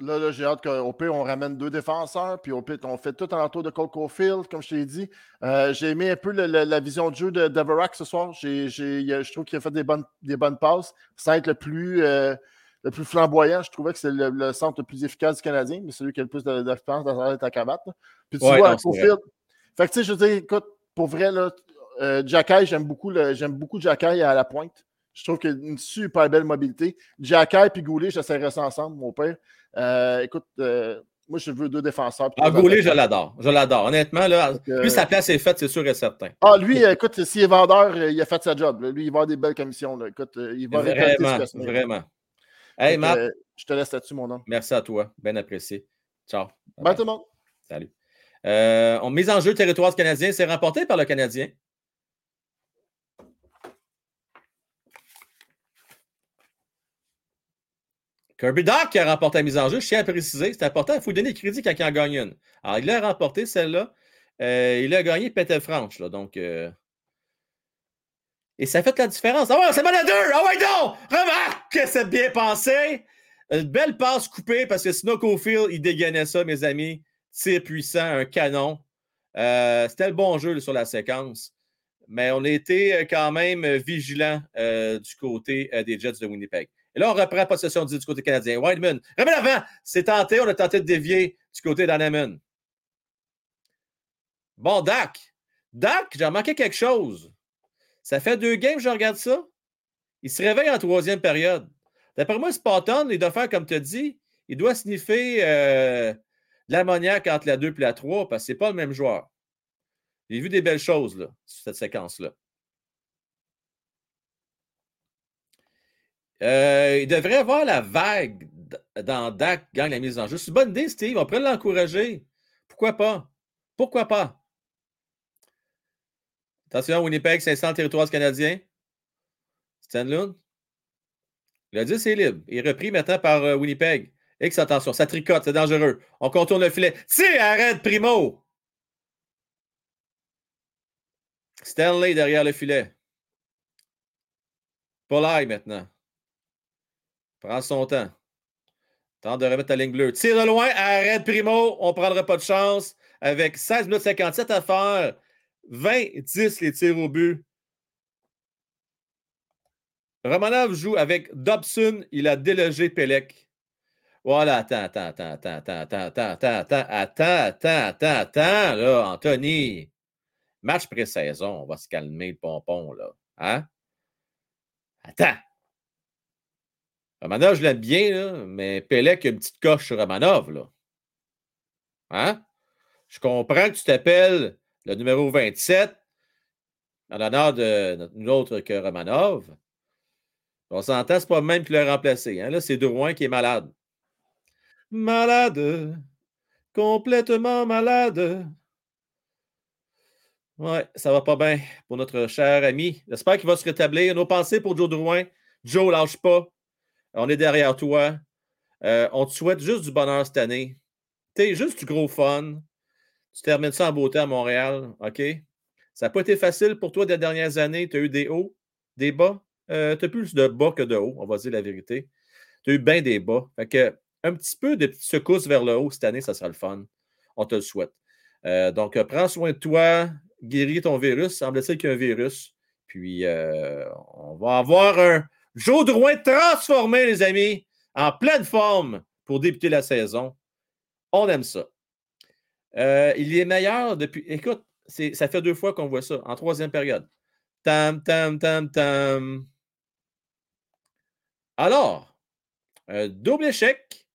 Là, là j'ai hâte qu'au pire, on ramène deux défenseurs, puis au pire, on fait tout en entour de Cole Caulfield, comme je t'ai dit. Euh, j'ai aimé un peu le- le- la vision de jeu de Deverak ce soir. Je trouve qu'il a fait des bonnes, des bonnes passes, sans être le plus, euh, le plus flamboyant. Je trouvais que c'est le, le centre le plus efficace du Canadien, mais celui qui a le plus de- d'expérience dans ta cravate. Puis tu Ouais, vois, non. Fait que tu sais, je veux dire, écoute, pour vrai, là, euh, Jacky, j'aime beaucoup, j'aime beaucoup Jacky à la pointe. Je trouve qu'il a une super belle mobilité. Jacky et Goulet, j'essaierai ça ensemble, mon père. Euh, écoute, euh, moi, je veux deux défenseurs. Ah, Goulet, je l'adore. Je l'adore. Honnêtement, là, Donc, plus sa place est faite, c'est sûr et certain. Ah, lui, euh, écoute, s'il est vendeur, il a fait sa job. là. Lui, il va avoir des belles commissions. là. Écoute, il va ce Vraiment, vraiment. Hey, Matt, je te laisse là-dessus, mon homme. merci à toi. Bien apprécié. Ciao. Bye tout le monde. Salut. Euh, on mise en jeu territoire Canadien, c'est remporté par le Canadien. Kirby Doc qui a remporté la mise en jeu, je tiens à préciser, c'est important, il faut donner le crédit quand il en gagne une. Alors, il a remporté celle-là. Euh, il a gagné Petel Franche, là, donc. euh, Et ça fait la différence. Ah ouais, c'est mal à deux! Ah ouais, donc! Remarque que c'est bien pensé! Une belle passe coupée parce que sinon, Cofield, il dégainait ça, mes amis. Tir puissant, un canon. Euh, C'était le bon jeu sur la séquence. Mais on a été euh, quand même euh, vigilants du côté des Jets de Winnipeg. Et là, on reprend possession du côté canadien. Wideman, remets l'avant. C'est tenté. On a tenté de dévier du côté d'Anaman. Bon, Dak. Dak, j'ai remarqué quelque chose. Ça fait deux games que je regarde ça. Il se réveille en troisième période. D'après moi, Spartan, il doit faire comme tu as dit. Il doit sniffer l'ammoniaque entre la 2 et la 3 parce que ce n'est pas le même joueur. J'ai vu des belles choses là, sur cette séquence-là. Euh, il devrait avoir la vague dans Dak gagne la mise en jeu. C'est une bonne idée, Steve. On pourrait l'encourager. Pourquoi pas? Pourquoi pas? Attention, Winnipeg, 500 territoire canadien. Stanley. Le 10 est libre. Il est repris maintenant par euh, Winnipeg. X, attention, ça tricote, c'est dangereux. On contourne le filet. Tire, arrête, Primo! Stanley derrière le filet. Polai maintenant. Prend son temps. Tente de remettre la ligne bleue. Tire de loin, arrête Primo. On ne prendra pas de chance. Avec 16 minutes 57 à faire. 20-10 les tirs au but. Romanov joue avec Dobson. Il a délogé Pelec. Voilà, attends, attends, attends, attends, attends, attends, attends, attends, attends, attends, attends, attends, là, Anthony. Match pré-saison, on va se calmer le pompon, là. Hein? Attends. Romanov, je l'aime bien, là, mais Pelec a une petite coche sur Romanov, là. Hein? Je comprends que tu t'appelles le numéro 27 en l'honneur de nous autre que Romanov. On s'entend, c'est pas même qui l'a remplacé. Hein? Là, c'est Drouin qui est malade. Malade. Complètement malade. Ouais, ça va pas bien pour notre cher ami. J'espère qu'il va se rétablir. Nos pensées pour Joe Drouin. Joe, lâche pas. On est derrière toi. Euh, on te souhaite juste du bonheur cette année. T'es juste du gros fun. Tu termines ça en beauté à Montréal, OK? Ça n'a pas été facile pour toi des dernières années. Tu as eu des hauts, des bas. Euh, tu as plus de bas que de hauts, on va dire la vérité. Tu as eu bien des bas. Fait que, un petit peu de petites secousses vers le haut cette année, ça sera le fun. On te le souhaite. Euh, donc, euh, prends soin de toi, guéris ton virus. Semble-t-il qu'il y a un virus. Puis, euh, on va avoir un Joe Drouin transformé, les amis, en pleine forme pour débuter la saison. On aime ça. il est meilleur depuis. Écoute, ça fait deux fois qu'on voit ça, en troisième période. Tam, tam, tam, tam. Alors, un double échec.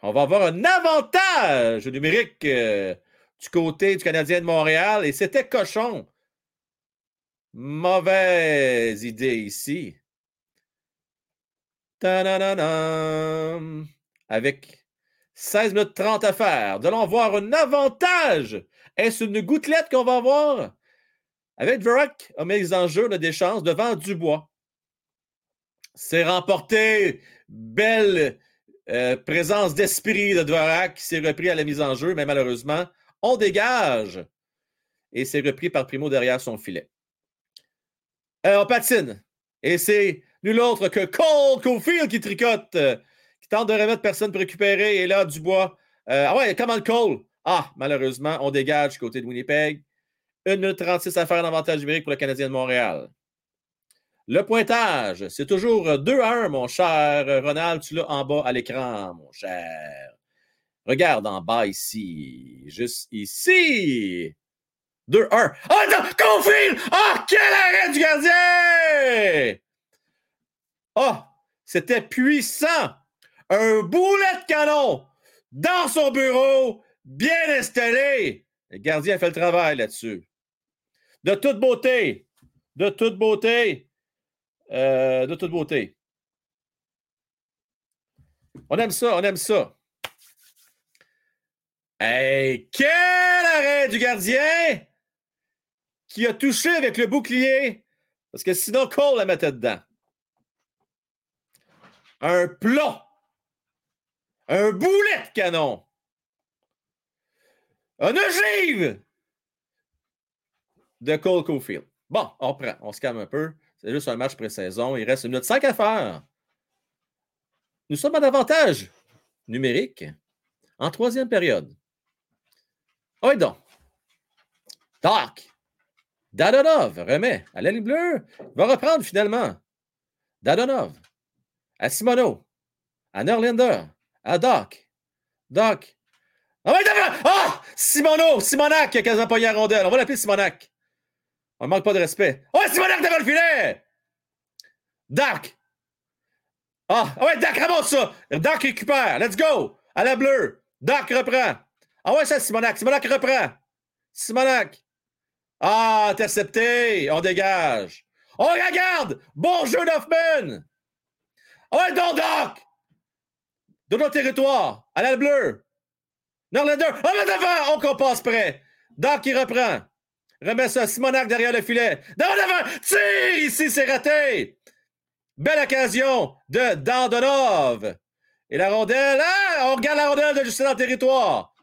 On va avoir un avantage numérique du côté du Canadien de Montréal et c'était cochon. Mauvaise idée ici. Avec 16 minutes 30 à faire, allons voir un avantage. Est-ce une gouttelette qu'on va avoir? Avec Dvorak, a mis en jeu des chances devant Dubois. C'est remporté. Belle euh, présence d'esprit de Dvorak qui s'est repris à la mise en jeu, mais malheureusement, on dégage. Et c'est repris par Primo derrière son filet. Euh, on patine. Et c'est nul autre que Cole Cofield qui tricote, euh, qui tente de remettre personne pour récupérer. Et là, Dubois. Ah ouais, comment Cole? Ah, malheureusement, on dégage côté de Winnipeg. 1 minute 36 à faire d'avantage numérique pour le Canadien de Montréal. Le pointage, c'est toujours 2 à 1, mon cher Ronald. Tu l'as en bas à l'écran, mon cher. Regarde en bas ici, juste ici. 2-1. Ah non! Confine! Ah, quel arrêt du gardien! Ah, c'était puissant! Un boulet de canon dans son bureau, bien installé. Le gardien a fait le travail là-dessus. De toute beauté. De toute beauté. Euh, de toute beauté. On aime ça, on aime ça. Hey, quel arrêt du gardien qui a touché avec le bouclier. Parce que sinon, Cole la mettait dedans. Un plomb. Un boulet de canon. Un ogive de Cole Cofield. Bon, on prend. On se calme un peu. C'est juste un match pré-saison. Il reste une minute 5 à faire. Nous sommes en avantage numérique en troisième période. Oui, donc. Doc. Dadonov remet à la ligne bleue. Va reprendre finalement. Dadonov. À Simono. À Nerlander. À Doc. Doc. Ah oui, Ah! Simono! Simonac qui a quasiment la rondelle. On va l'appeler Simonac. On ne manque pas de respect. Oh, Simonac devant le filet! Doc. Ah, ah ouais, Doc, ramasse ça! Doc récupère. Let's go! À la bleue. Doc reprend. Ah ouais, ça, Simonac. Simonac reprend. Simonac. Ah, intercepté. On dégage. On regarde. Bon jeu d'Hoffman. Ah ouais, donc, Doc. De notre territoire. À l'aile bleue. Norlander. Ah, mais devant. On passe près. Doc qui reprend. Remet ça. Simonac derrière le filet. Devant, devant. Tire ici, c'est raté. Belle occasion de Dandonov. Et la rondelle, ah, on regarde la rondelle de Justin dans territoire.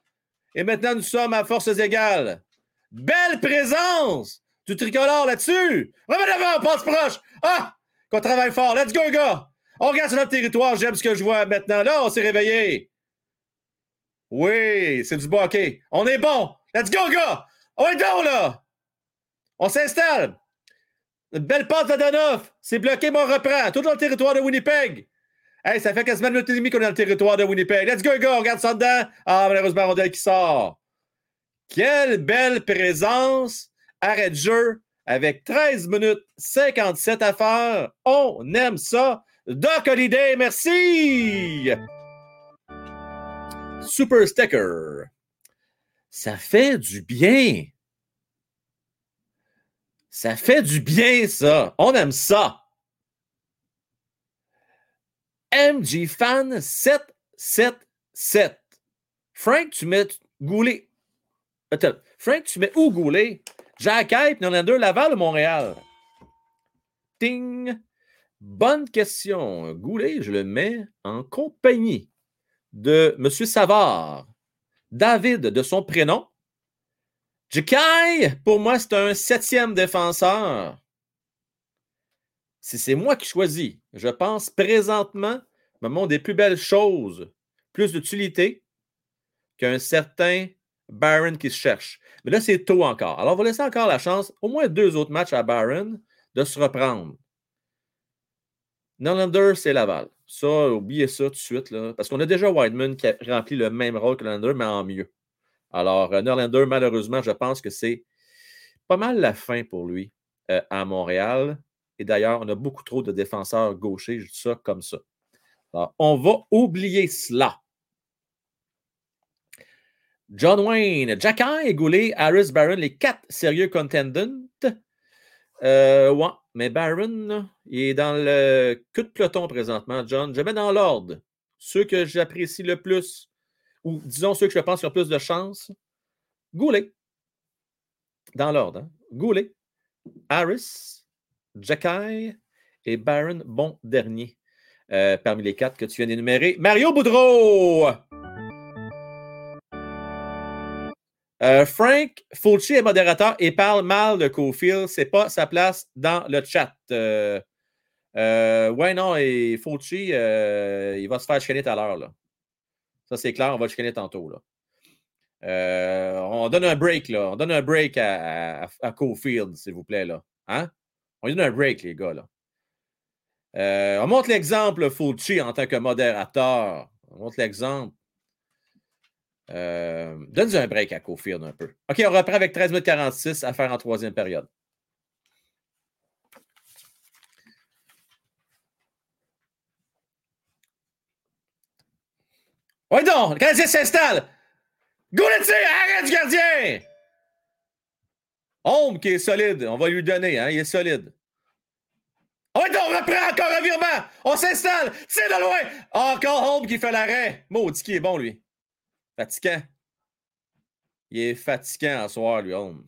Et maintenant, nous sommes à forces égales. Belle présence du tricolore là-dessus. Remets devant, passe proche. Ah, qu'on travaille fort. Let's go, gars. On regarde sur notre territoire. J'aime ce que je vois maintenant. Là, on s'est réveillé. Oui, c'est du hockey. On est bon. Let's go, gars. On est donc, là. On s'installe. Belle passe de Danoff. C'est bloqué, mais on reprend. Tout dans le territoire de Winnipeg. Hey, ça fait quasiment une minute et demie qu'on est dans le territoire de Winnipeg. Let's go, go, regarde ça dedans. Ah, malheureusement, Rondelle qui sort. Quelle belle présence. Arrêt de jeu avec 13 minutes 57 à faire. On aime ça. Doc Holiday, merci. Super Sticker. Ça fait du bien. Ça fait du bien, ça. On aime ça. MG Fan 777. Frank, tu mets Goulet. Frank, tu mets où Goulet? Jack Hype, deux Laval ou Montréal? Ting! Bonne question. Goulet, je le mets en compagnie de M. Savard. David, de son prénom, Jakai, pour moi, c'est un septième défenseur. Si c'est moi qui choisis, je pense présentement, me montre des plus belles choses, plus d'utilité qu'un certain Baron qui se cherche. Mais là, c'est tôt encore. Alors, on va laisser encore la chance, au moins deux autres matchs à Baron, de se reprendre. Norlander, c'est Laval. Ça, oubliez ça tout de suite, parce qu'on a déjà Whiteman qui a rempli le même rôle que Norlander, mais en mieux. Alors, euh, Norlander, malheureusement, je pense que c'est pas mal la fin pour lui euh, à Montréal. Et d'ailleurs, on a beaucoup trop de défenseurs gauchers, je dis ça comme ça. Alors, on va oublier cela. John Wayne, Jacky, Goulet, Harris, Barron, les quatre sérieux contendants. Euh, ouais, mais Barron, il est dans le cul de peloton présentement, John. Je mets dans l'ordre ceux que j'apprécie le plus, ou disons ceux que je pense qui ont plus de chance. Goulet. Dans l'ordre. Hein? Goulet, Harris, Jacky et Barron, bon dernier. Euh, parmi les quatre que tu viens d'énumérer. Mario Boudreau! Euh, Frank Fulci est modérateur et parle mal de Cofield. C'est pas sa place dans le chat. Euh, euh ouais, non, et Fulci, il va se faire chicaner tout à l'heure. Ça, c'est clair, on va le chicaner tantôt. Là. on donne un break, là. On donne un break à, Cofield, s'il vous plaît. Là. Hein? On lui donne un break, les gars. Là. on montre l'exemple, Fulci, en tant que modérateur. On montre l'exemple. Euh, Donne-nous un break à Cofield un peu. OK, on reprend avec 13 minutes 46 à faire en troisième période. Oui donc, le Canadien s'installe. Goulettier, arrête du gardien! Homme qui est solide, on va lui donner, hein, il est solide. Oui donc, on reprend encore un virement. On s'installe, c'est de loin. Encore Home qui fait l'arrêt. Maudit qui est bon, lui. Fatigant. Il est fatigant à soir, lui, Home.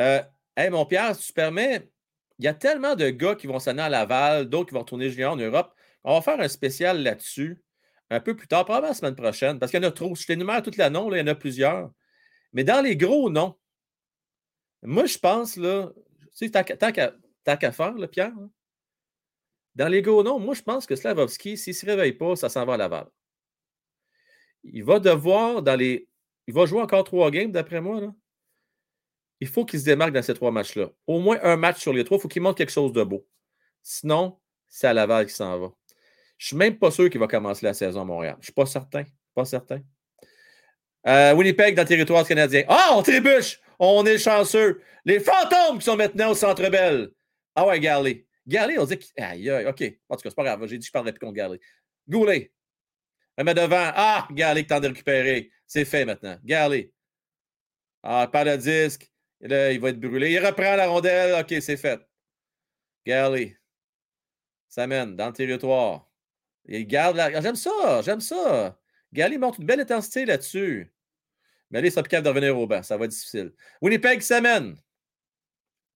Euh, hey, mon Pierre, si tu permets, il y a tellement de gars qui vont s'en à Laval, d'autres qui vont tourner junior en Europe. On va faire un spécial là-dessus un peu plus tard, probablement la semaine prochaine, parce qu'il y en a trop. Je t'énumère toute la nom, il y en a plusieurs. Mais dans les gros noms, moi, je pense, là, tu sais, tant qu'à faire, Pierre, dans les gros noms, moi, je pense que Slavovski, s'il ne se réveille pas, ça s'en va à Laval. Il va devoir, dans les. Il va jouer encore trois games, d'après moi. Là. Il faut qu'il se démarque dans ces trois matchs-là. Au moins un match sur les trois, il faut qu'il montre quelque chose de beau. Sinon, c'est à Laval qui s'en va. Je ne suis même pas sûr qu'il va commencer la saison à Montréal. Je ne suis pas certain. Pas certain. Euh, Winnipeg dans le territoire canadien. Ah, on trébuche! On est chanceux. Les fantômes qui sont maintenant au Centre Bell. Ah ouais, Garley. Garley, on dit Aïe, aïe, OK. En tout cas, c'est pas grave. J'ai dit que je parlerais plus contre Garley. Goulet. Elle met devant. Ah, Garley qui tente de récupérer. C'est fait maintenant. Garley. Ah, pas le disque. Là, il va être brûlé. Il reprend la rondelle. OK, c'est fait. Garley. Ça mène dans le territoire. Il garde la. J'aime ça. J'aime ça. Garley montre une belle intensité là-dessus. Mais allez, ça plus de revenir au banc. Ça va être difficile. Winnipeg s'amène.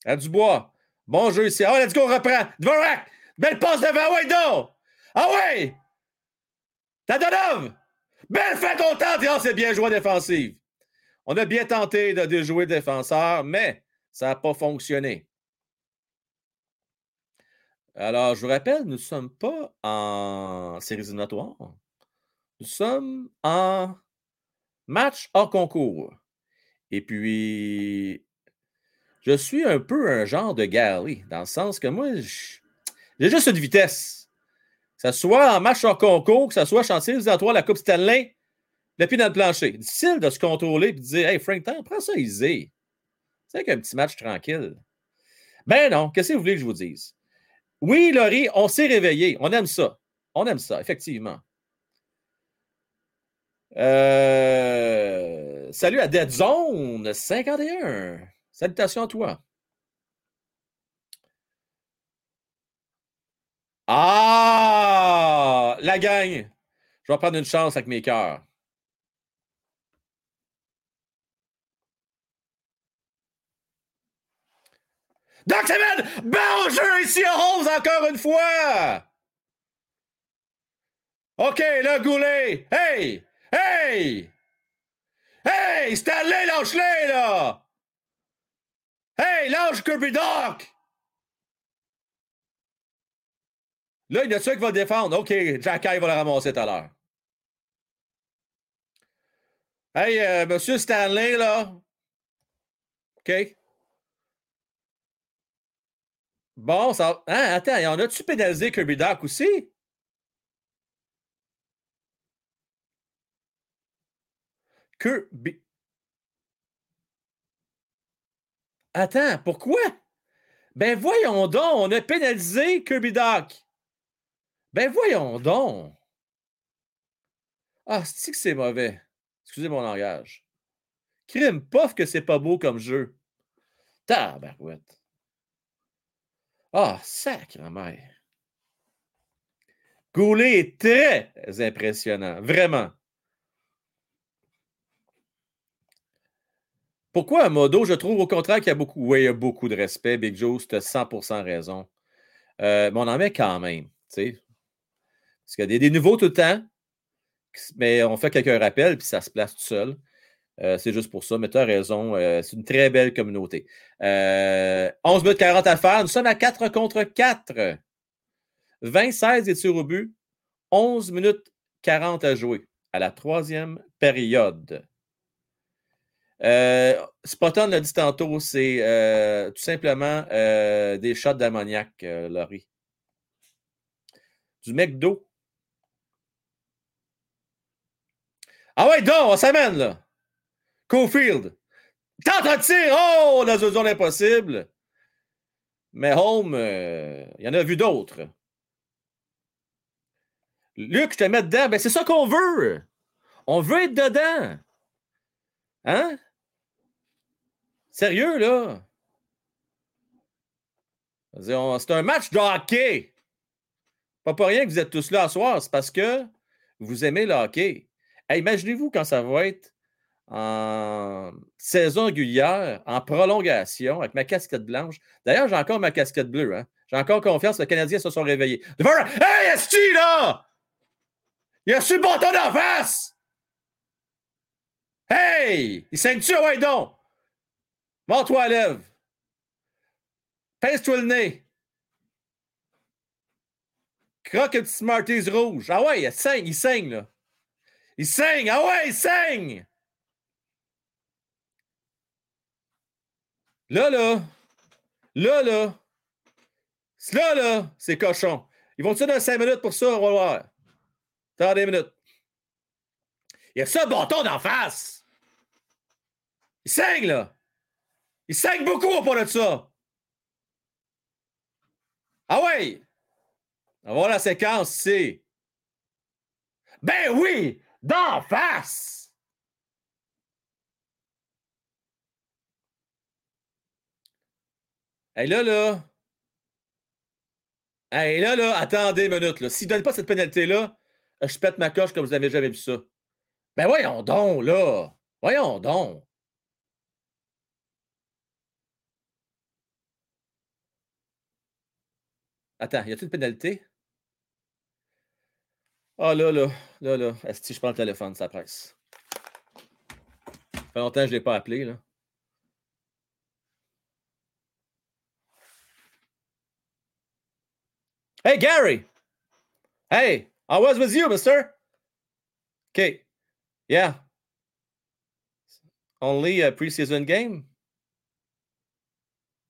À Dubois. Bon jeu ici. Ah, let's go, on reprend. Dvorak! Belle passe devant, ouais, donc! Ah ouais! Tadonov! Belle fin contente! Oh, c'est bien joué défensive. On a bien tenté de, de jouer défenseur, mais ça n'a pas fonctionné. Alors, je vous rappelle, nous ne sommes pas en séries éliminatoires. Nous sommes en match hors concours. Et puis, je suis un peu un genre de Gary, dans le sens que moi, j'ai juste une vitesse. Que ce soit en match en concours, que ce soit chantier toi la Coupe Stanley, le pied dans le plancher. Difficile de se contrôler et de dire Hey Frank, prends ça easy. C'est qu'un petit match tranquille. Ben non, qu'est-ce que vous voulez que je vous dise? Oui, Laurie, on s'est réveillé. On aime ça. On aime ça, effectivement. Euh, salut à Dead Zone 51. Salutations à toi. Ah! La gang! Je vais prendre une chance avec mes cœurs. Doc Seven! Jeu ici à Rose encore une fois! OK, le goulet! Hey! Hey! Hey! Stanley, lâche-les, là! Hey, lâche Kirby Doc! Là, il y a qui va défendre. OK, Jack va le ramasser tout à l'heure. Hey, euh, monsieur Stanley, là. OK. Bon, ça. Hein, attends, y en a-tu pénalisé Kirby Doc aussi? Kirby. Attends, pourquoi? Ben voyons donc, on a pénalisé Kirby Doc. Ben voyons donc. Ah, c'est que c'est mauvais? Excusez mon langage. Crime, pof que c'est pas beau comme jeu. Tabarouette. Ah, sacrement. Goulet est très impressionnant, vraiment. Pourquoi modo? Je trouve au contraire qu'il y a beaucoup, il y a beaucoup de respect. Big Joe, tu as 100% raison. Euh, mais on en met quand même. sais. Parce qu'il y a des, nouveaux tout le temps, mais on fait quelques rappels, puis ça se place tout seul. Euh, c'est juste pour ça, mais tu as raison. Euh, c'est une très belle communauté. 11 minutes 40 à faire. Nous sommes à 4 contre 4. 20-16 et tirs au but. 11 minutes 40 à jouer à la troisième période. Euh, Spotton l'a dit tantôt, c'est euh, tout simplement euh, des shots d'ammoniac, euh, Laurie. Du McDo. Ah ouais, donc, on s'amène là. Cofield. Tente un tir. Oh, dans une zone impossible. Mais Home, euh, il y en a vu d'autres. Luc, je te mets dedans. Ben, c'est ça qu'on veut. On veut être dedans. Hein? Sérieux, là? C'est un match de hockey. Pas pour rien que vous êtes tous là à soir, c'est parce que vous aimez le hockey. Imaginez-vous quand ça va être en saison régulière, en prolongation, avec ma casquette blanche. D'ailleurs, j'ai encore ma casquette bleue. Hein? J'ai encore confiance les Canadiens se sont réveillés. Hey, Esti, là! Il a su le bâton d'en face! Hey! Il saigne-tu, ouais, donc? Mors-toi à lèvres. Pince-toi le nez. Croque un petit Smarties rouge. Ah ouais, il saigne, il saigne, là. Il saigne. Ah ouais, il saigne. Là, là. Là, là. Là, là, c'est cochon. Ils vont-tu donner 5 minutes pour ça? On va voir. Attends des minutes. Il y a ça, bâton d'en face. Il saigne, là. Il saigne beaucoup au point de ça. Ah ouais! On va voir la séquence ici. Ben oui! D'en face! Hey là, là. Hey là, là, attendez une minute. S'il ne donne pas cette pénalité-là, je pète ma coche comme vous n'avez jamais vu ça. Ben voyons donc, là. Voyons donc. Attends, y a-t-il une pénalité? Ah oh, là, là, là, là. Est-ce que je prends le téléphone, ça presse? Ça fait longtemps que je ne l'ai pas appelé, là. Hey, Gary! Hey, I was with you, mister. Okay. Yeah. Only a preseason game.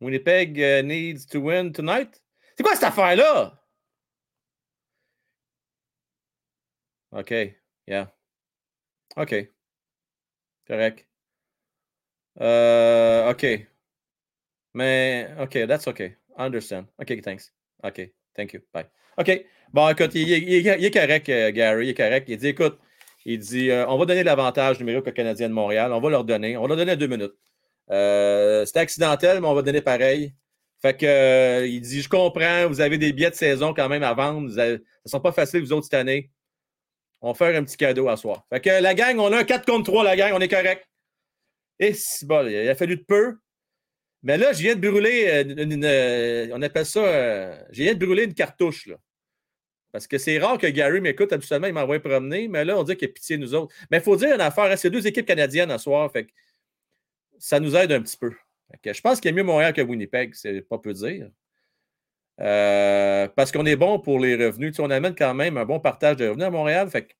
Winnipeg uh, needs to win tonight. C'est quoi cette affaire-là? OK. Yeah. OK. Correct. Uh, OK. Mais, OK, that's OK. I understand. OK, thanks. OK, thank you. Bye. OK. Bon, écoute, il, est correct, euh, Gary. Il est correct. Il dit, écoute, il dit, euh, on va donner l'avantage numérique aux Canadiens de Montréal. On va leur donner. On va leur donner deux minutes. Euh, C'était accidentel, mais on va donner pareil. Fait que euh, il dit Je comprends, vous avez des billets de saison quand même à vendre. Ce ne sont pas faciles, vous autres, cette année. On va faire un petit cadeau à soir. Fait que la gang, on a un 4 contre 3, la gang, on est correct. Et c'est bon, il a fallu de peu. Mais là, je viens de brûler euh, une, euh, on appelle ça, je viens de brûler une cartouche. Là. Parce que c'est rare que Gary m'écoute. Habituellement, il m'envoie promener, mais là, on dit qu'il a pitié de nous autres. Mais il faut dire une affaire, hein, c'est deux équipes canadiennes à soir. Fait que ça nous aide un petit peu. Je pense qu'il y a mieux Montréal que Winnipeg, c'est pas peu dire. Euh, parce qu'on est bon pour les revenus. On amène quand même un bon partage de revenus à Montréal. Fait que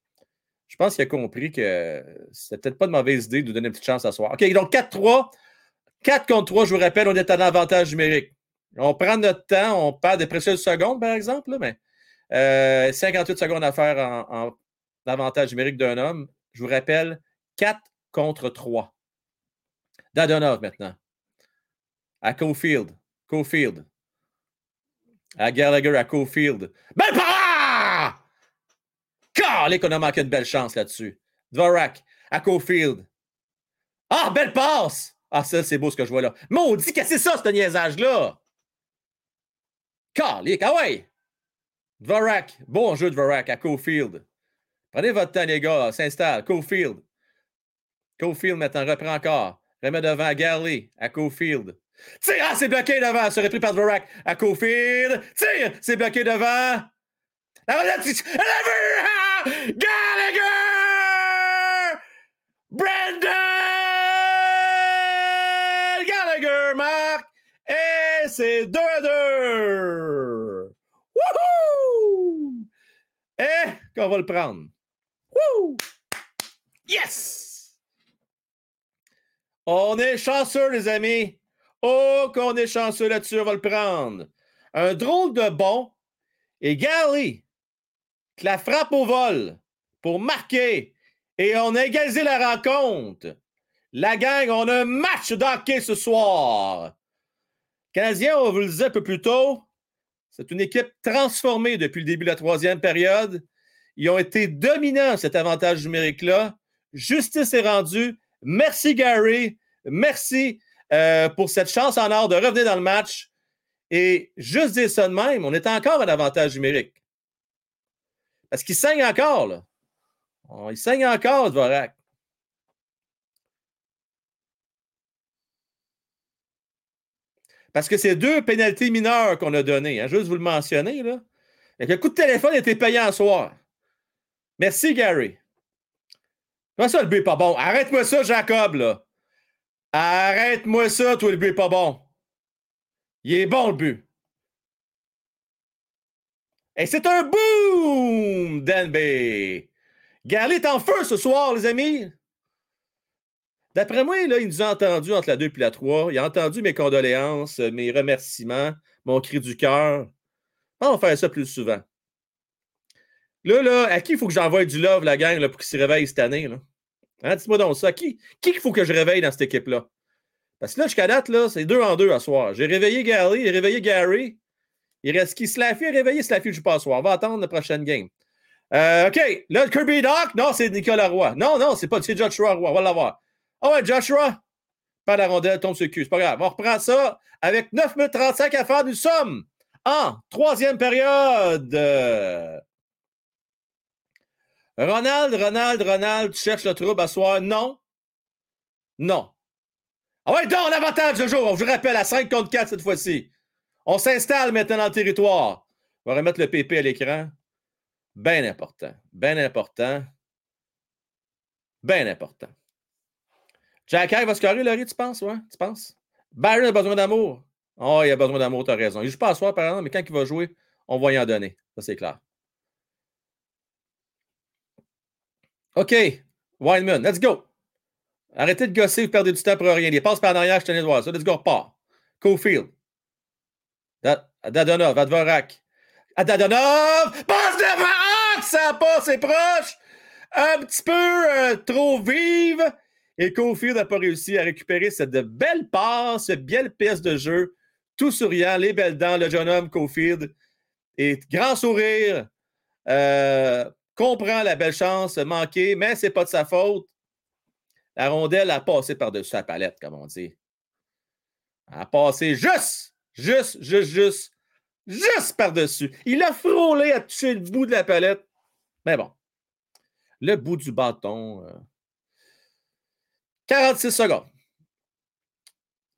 je pense qu'il a compris que c'était peut-être pas de mauvaise idée de nous donner une petite chance à soir. OK, donc 4-3. 4 contre 3, je vous rappelle, on est en avantage numérique. On prend notre temps, on perd des précieuses secondes, par exemple, mais 58 euh, secondes à faire en, avantage numérique d'un homme. Je vous rappelle, 4 contre 3. Dadonov maintenant. À Cofield. Cofield. À Gallagher, à Cofield. Ben pas! Calé qu'on a manqué une belle chance là-dessus. Dvorak, à Cofield. Ah, belle passe! Ah, ça, c'est beau ce que je vois là. Maudit, qu'est-ce que c'est ça, ce niaisage-là? Calique, ah ouais! Dvorak, bon jeu Dvorak à Cofield. Prenez votre temps, les gars, s'installe. Cofield. Cofield maintenant reprend encore. Remet devant Garley à Cofield. Tire! Ah, c'est bloqué devant. C'est repris par Dvorak à Cofield. Tire! C'est bloqué devant. Relève! Gallagher! Brandon c'est 2 à 2! Wouhou! Et qu'on va le prendre. Wouh! Yes! On est chanceux, les amis. Oh, qu'on est chanceux là-dessus, on va le prendre. Un drôle de bon. Et Gary, la frappe au vol pour marquer. Et on a égalisé la rencontre. La gang, on a un match d'hockey ce soir. Canadiens, on vous le disait un peu plus tôt, c'est une équipe transformée depuis le début de la troisième période. Ils ont été dominants, cet avantage numérique-là. Justice est rendue. Merci, Gary. Merci euh, pour cette chance en or de revenir dans le match. Et juste dire ça de même, on est encore à l'avantage numérique. Parce qu'il saigne encore, là. Oh, il saigne encore, Dvorak. Parce que c'est deux pénalités mineures qu'on a données. Hein, juste vous le mentionner. Là. Le coup de téléphone était payant ce soir. Merci, Gary. Comment ça, le but n'est pas bon? Arrête-moi ça, Jacob, là. Arrête-moi ça, toi, le but n'est pas bon. Il est bon, le but. Et c'est un boom, Denby. Garley est en feu ce soir, les amis. D'après moi, là, il nous a entendus entre la 2 et la 3. Il a entendu mes condoléances, mes remerciements, mon cri du cœur. On va faire ça plus souvent. Là, là, à qui il faut que j'envoie du love, la gang, pour qu'il se réveille cette année? Là? Hein, dis-moi donc ça. Qui il faut que je réveille dans cette équipe-là? Parce que là, jusqu'à date, là, c'est deux en deux à soir. J'ai réveillé Gary, j'ai réveillé Gary. Il reste qui? Slaffy a réveillé Slaffy, je joue pas à soir. On va attendre la prochaine game. Euh, OK. Là, Kirby Doc, non, c'est Nicolas Roy. Non, non, c'est pas c'est Joshua Roy. On va l'avoir. Ah oh ouais, Joshua? Pas la rondelle, tombe sur le cul. C'est pas grave. On reprend ça avec 9 minutes 35 à faire. Nous sommes en troisième période. Ronald, Ronald, Ronald, tu cherches le trouble à soir? Non. Non. Ah ouais, donc, avantage de jour. Je vous rappelle, à 5 contre 4 cette fois-ci. On s'installe maintenant dans le territoire. On va remettre le PP à l'écran. Bien important. Bien important. Bien important. Jack va se carrer, Laurie, tu penses? Ouais, tu penses? Byron a besoin d'amour. Oh, il a besoin d'amour, tu as raison. Il joue pas à soir, par exemple, mais quand il va jouer, on va y en donner. Ça, c'est clair. OK. Wildman, let's go. Arrêtez de gosser, vous perdez du temps pour rien. Il passe par en arrière, je tenais de voir ça. Let's go, repart. Cofield. Dadonov, Advorak. Dadonov! Passe devant! Ça passe, c'est proche! Un petit peu euh, trop vive. Et Cofield n'a pas réussi à récupérer cette belle passe, cette belle pièce de jeu. Tout souriant, les belles dents, le jeune homme Cofield. Et grand sourire. Euh, comprend la belle chance manquée, mais c'est pas de sa faute. La rondelle a passé par-dessus la palette, comme on dit. A passé juste, juste, juste, juste, juste par-dessus. Il a frôlé à toucher le bout de la palette. Mais bon, le bout du bâton. 46 euh, secondes.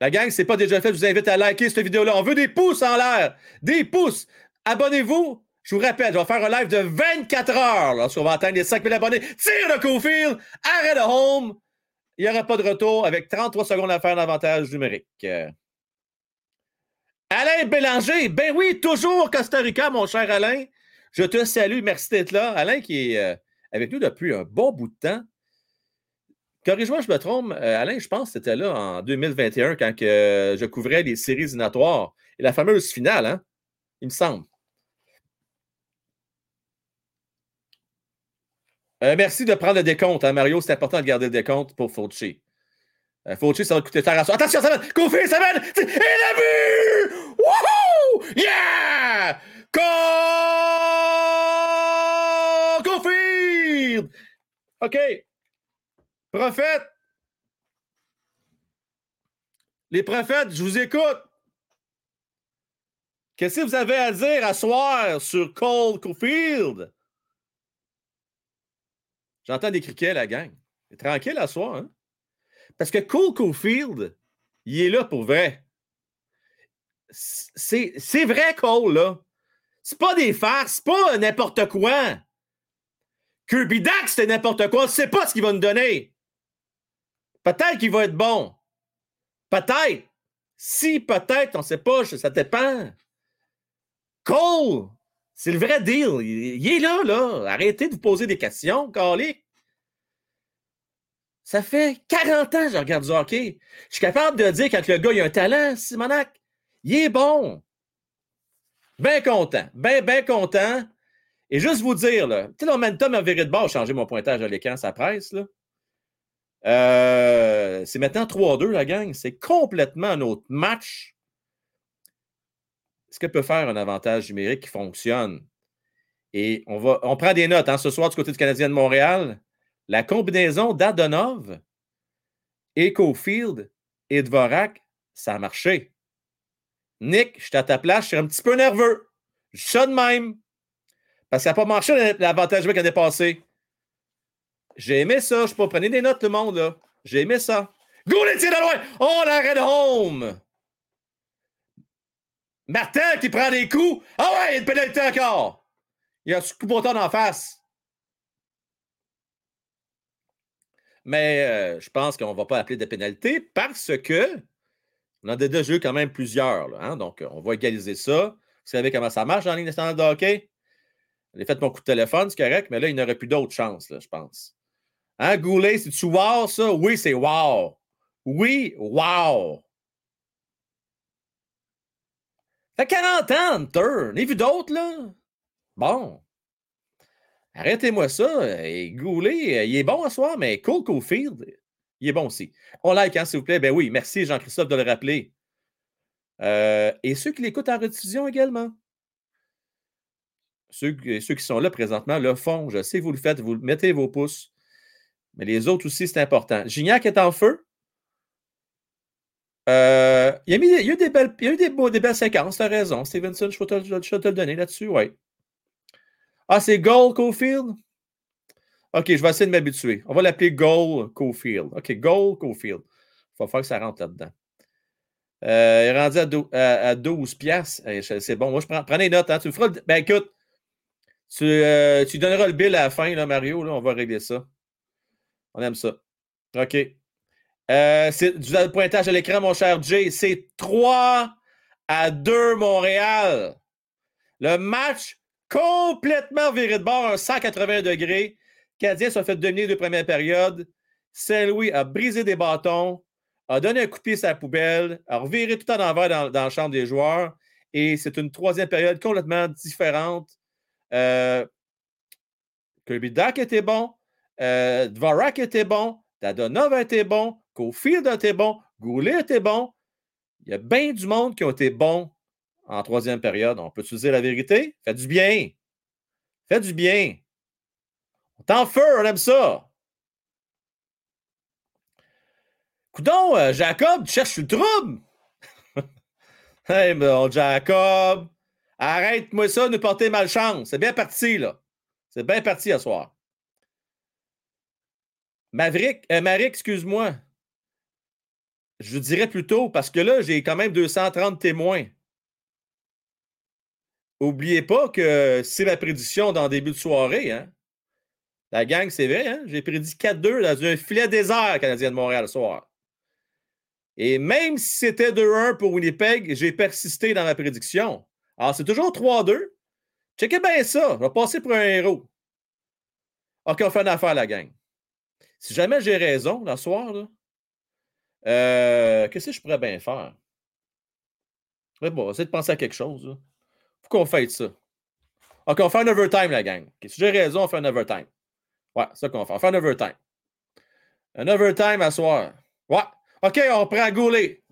La gang, c'est pas déjà fait, je vous invite à liker cette vidéo-là. On veut des pouces en l'air. Des pouces. Abonnez-vous. Je vous rappelle, je vais faire un live de 24 heures lorsqu'on va atteindre les 5000 abonnés. Tire de Cofield, arrêt de home. Il n'y aura pas de retour avec 33 secondes à faire d'avantage numérique. Euh, Alain Bélanger, ben oui, toujours Costa Rica, mon cher Alain. Je te salue, merci d'être là. Alain qui est euh, avec nous depuis un bon bout de temps. Corrige-moi, je me trompe. Euh, Alain, je pense que c'était là en 2021 quand que, je couvrais les séries éliminatoires et la fameuse finale, hein? Il me semble. Euh, merci de prendre le décompte, hein, Mario. C'est important de garder le décompte pour Fauci. Euh, ça va coûter cher à soi. Attention, ça va! Kofi, ça va! Et le but! Wouhou! Yeah! Go! Kofi! OK. Prophète. Les prophètes, je vous écoute. Qu'est-ce que vous avez à dire à soir sur Cole Cofield? J'entends des criquets, la gang. Tranquille à soir, hein? Parce que Cole Cofield, il est là pour vrai. C'est vrai, Cole, là. C'est pas des farces, c'est pas n'importe quoi. Kirby Dax, c'est n'importe quoi. C'est pas ce qu'il va nous donner. Peut-être qu'il va être bon. Peut-être. Si, peut-être, on ne sait pas, ça dépend. Cole, c'est le vrai deal. Il, est là, là. Arrêtez de vous poser des questions, Carly. Ça fait 40 ans que je regarde du hockey. Je suis capable de dire quand le gars il a un talent, Simonac. Il est bon. Bien content. Bien, bien content. Et juste vous dire, là, tu sais, momentum a viré de bord, changer mon pointage à l'écran, ça presse, là. Euh, c'est maintenant 3-2, la gang. C'est complètement un autre match. Ce que peut faire un avantage numérique qui fonctionne? Et on, va, on prend des notes hein, ce soir du côté du Canadien de Montréal. La combinaison d'Adonov, Ecofield et Dvorak, ça a marché. Nick, je suis à ta place, je suis un petit peu nerveux. Je suis de même. Parce que ça n'a pas marché l'avantage numérique l'année passée. J'ai aimé ça. Je peux prendre des notes, tout le monde. J'ai aimé ça. Go les tirs de loin! Oh, l'arrêt de home! Martin qui prend des coups. Ah ouais, il y a une pénalité encore. Il y a un coup bouton en face. Mais euh, je pense qu'on ne va pas appeler de pénalité parce que on a déjà joué quand même plusieurs. Hein? Donc, on va égaliser ça. Vous savez comment ça marche dans la ligne nationale de hockey? J'ai fait mon coup de téléphone, c'est correct, mais là, il n'y aurait plus d'autres chances, là, je pense. Hein, Goulet, c'est-tu wow, ça? Oui, c'est wow. Oui, wow. Fait 40 ans, Hunter. N'ai vu d'autres, là? Bon. Arrêtez-moi ça. Et Goulet, il est bon à soir, mais Cole Cofield, il est bon aussi. On like, hein, s'il vous plaît. Ben oui, merci Jean-Christophe de le rappeler. Euh, et ceux qui l'écoutent en rediffusion également? Ceux, ceux, qui sont là présentement le font. Je sais, vous le faites, vous mettez vos pouces. Mais les autres aussi, c'est important. Gignac est en feu. Euh, il, y a mis, il, a eu des belles, il a eu des, des belles séquences, t'as raison. Stevenson, je peux te, le donner là-dessus, oui. Ah, c'est Goal Cofield? OK, je vais essayer de m'habituer. On va l'appeler Goal Cofield. OK, Goal Cofield. Il va falloir que ça rentre là-dedans. Euh, il est rendu à, 12 piastres. C'est bon. Moi, je prends, les notes. Hein. Tu feras le... Ben écoute, tu, euh, tu donneras le bill à la fin, là, Mario. Là, on va régler ça. On aime ça. OK. Euh, c'est du pointage à l'écran, mon cher Jay. C'est 3 à 2 Montréal. Le match complètement viré de bord, un 180 degrés. Canadien s'est fait dominer de première période. Saint-Louis a brisé des bâtons, a donné un coup de pied à la poubelle, a reviré tout en envers dans, dans la chambre des joueurs. Et c'est une troisième période complètement différente. Euh, Kirby Duck était bon. Euh, Dvorak était bon, Dadonov était bon, Cofield était bon, Goulet était bon. Il y a bien du monde qui ont été bons en troisième période. On peut utiliser la vérité? Faites du bien. Faites du bien. On t'en feu, on aime ça. Coudon, euh, Jacob, tu cherches le trouble? hey, mon Jacob, arrête-moi ça, nous porter malchance. C'est bien parti, là. C'est bien parti à soir. Euh, Marie, excuse-moi. Je dirais plutôt, parce que là, j'ai quand même 230 témoins. oubliez pas que c'est ma prédiction dans le début de soirée. Hein? La gang, c'est vrai. Hein? J'ai prédit 4-2 dans un filet désert canadien de Montréal ce soir. Et même si c'était 2-1 pour Winnipeg, j'ai persisté dans ma prédiction. Alors, c'est toujours 3-2. Checkez bien ça. Je vais passer pour un héros. OK, on fait une affaire, la gang. Si jamais j'ai raison, la soir, là, euh, qu'est-ce que je pourrais bien faire? Ouais, bon, essayer de penser à quelque chose. Il faut qu'on fasse ça. OK, on fait un overtime, la gang. si j'ai raison, on fait un overtime. Ouais, c'est ça qu'on fait. On fait un overtime. Un overtime à soir. Ouais. OK, on prend Goulet.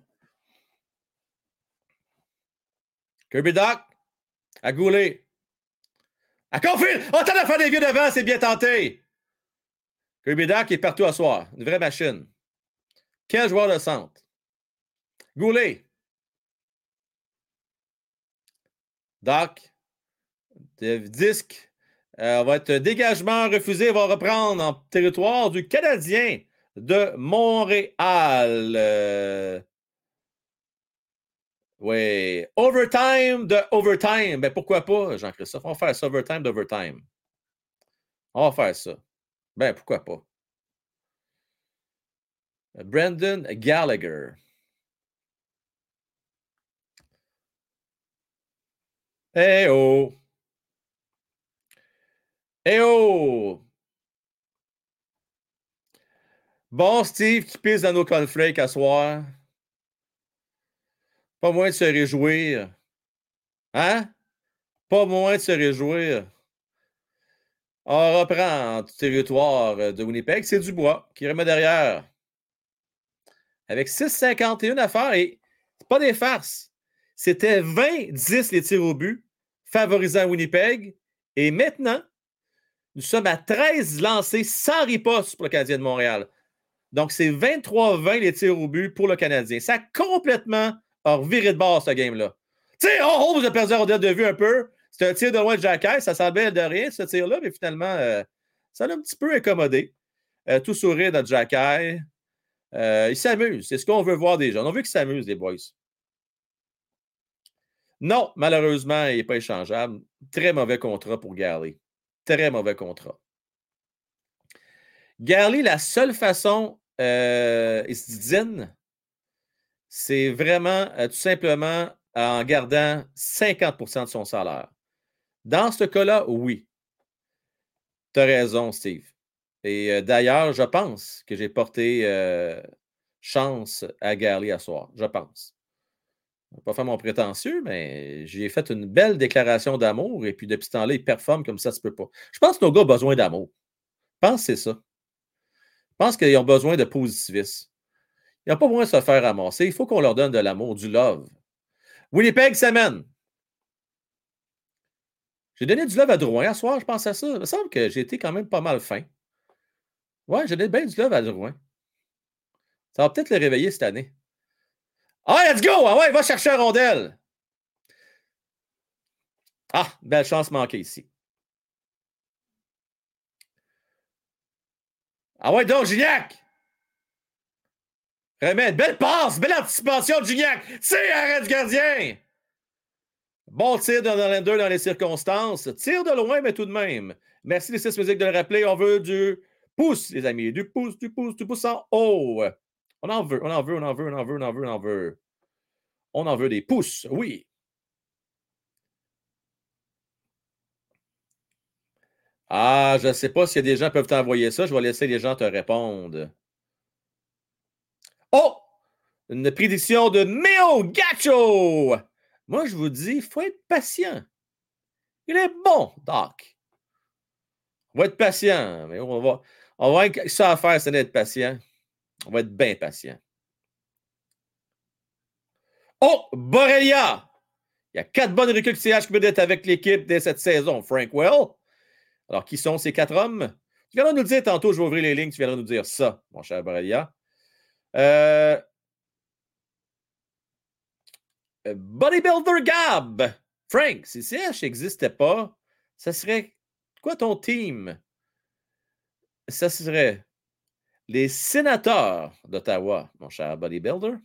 Kirby Doc. À Goulet. À Confil! On t'en a fait des vieux devant, c'est bien tenté. Kirby Doc est partout à soir. Une vraie machine. Quel joueur de centre? Goulet. Doc. Disque. Euh, va être dégagement refusé. Va reprendre en territoire du Canadien de Montréal. Euh, oui. Overtime de overtime. Ben pourquoi pas, Jean-Christophe? On va faire ça, overtime d'overtime. On va faire ça. Ben pourquoi pas? Brandon Gallagher. Eh oh! Eh oh! Bon, Steve qui pisse dans nos conflits à soir. Pas moins de se réjouir. Hein? Pas moins de se réjouir. On reprend le territoire de Winnipeg. C'est Dubois qui remet derrière. Avec 6,51 à faire et c'est pas des farces. C'était 20-10 les tirs au but, favorisant Winnipeg. Et maintenant, nous sommes à 13 lancés sans riposte pour le Canadien de Montréal. Donc, c'est 23-20 les tirs au but pour le Canadien. Ça a complètement viré de bord, ce game-là. Tu sais, oh, oh, vous avez perdu la de vue un peu. C'était un tir de loin de Jacques. Ça semblait de rien, ce tir-là, mais finalement, euh, ça l'a un petit peu incommodé. Euh, tout sourire de Jacques. Euh, il s'amuse. C'est ce qu'on veut voir des gens. On veut qu'ils s'amusent, les boys. Non, malheureusement, il n'est pas échangeable. Très mauvais contrat pour Garley. Très mauvais contrat. Garley, la seule façon, il se c'est vraiment euh, tout simplement en gardant 50% de son salaire. Dans ce cas-là, oui. Tu as raison, Steve. Et euh, d'ailleurs, je pense que j'ai porté euh, chance à Garley à soir. Je pense. Je ne vais pas faire mon prétentieux, mais j'ai fait une belle déclaration d'amour et puis depuis ce temps-là, il performe comme ça, ça se peut pas. Je pense que nos gars ont besoin d'amour. Je pense que c'est ça. Je pense qu'ils ont besoin de positivisme. Ils n'ont pas besoin de se faire ramasser. Il faut qu'on leur donne de l'amour, du love. Winnipeg s'amène. J'ai donné du love à Drouin. À soir, je pense à ça. Il me semble que j'ai été quand même pas mal fin. Ouais, j'ai donné bien du love à Drouin. Ça va peut-être le réveiller cette année. Ah, let's go! Ah ouais, va chercher un rondelle. Ah, belle chance manquée ici. Ah ouais, donc, Gignac! Remède, belle passe, belle anticipation de Gignac. C'est arrête du gardien! Bon tir les deux dans les circonstances. Tir de loin, mais tout de même. Merci les six musiques de le rappeler. On veut du pouce, les amis. Du pouce, du pouce, du pouce en haut. On en veut, on en veut, on en veut, on en veut, on en veut, on en veut. On en veut des pouces, oui. Ah, je ne sais pas si des gens peuvent t'envoyer ça. Je vais laisser les gens te répondre. Oh! Une prédiction de Méo Gacho! Moi, je vous dis, il faut être patient. Il est bon, Doc. On va être patient, mais on va, on va être ça à faire, c'est d'être patient. On va être bien patient. Oh, Borrelia! Il y a quatre bonnes recrues CH qui être avec l'équipe dès cette saison. Frank Well. Alors, qui sont ces quatre hommes? Tu viendras nous le dire tantôt, je vais ouvrir les lignes, tu viendras nous dire ça, mon cher Borrelia. Euh, Bodybuilder Gab. Frank, si CH n'existait pas, ça serait quoi ton team? Ça serait les sénateurs d'Ottawa, mon cher bodybuilder.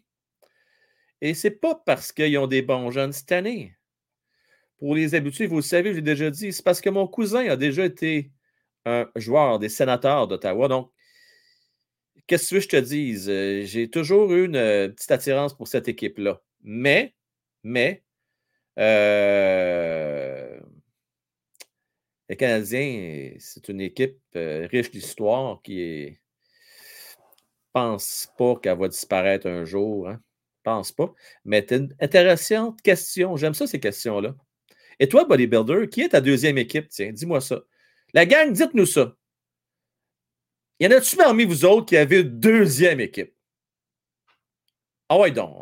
Et c'est pas parce qu'ils ont des bons jeunes cette année. pour les habitués, vous le savez, je l'ai déjà dit, c'est parce que mon cousin a déjà été un joueur des sénateurs d'Ottawa. Donc, qu'est-ce que je te dise? Euh, j'ai toujours eu une euh, petite attirance pour cette équipe-là. Mais, mais, euh, les Canadiens, c'est une équipe riche d'histoire qui est pense pas qu'elle va disparaître un jour. Hein? Pense pas. Mais c'est une intéressante question. J'aime ça, ces questions-là. Et toi, Bodybuilder, qui est ta deuxième équipe? Tiens, dis-moi ça. La gang, dites-nous ça. Y en a-tu parmi vous autres qui avez une deuxième équipe? Ah ouais, donc.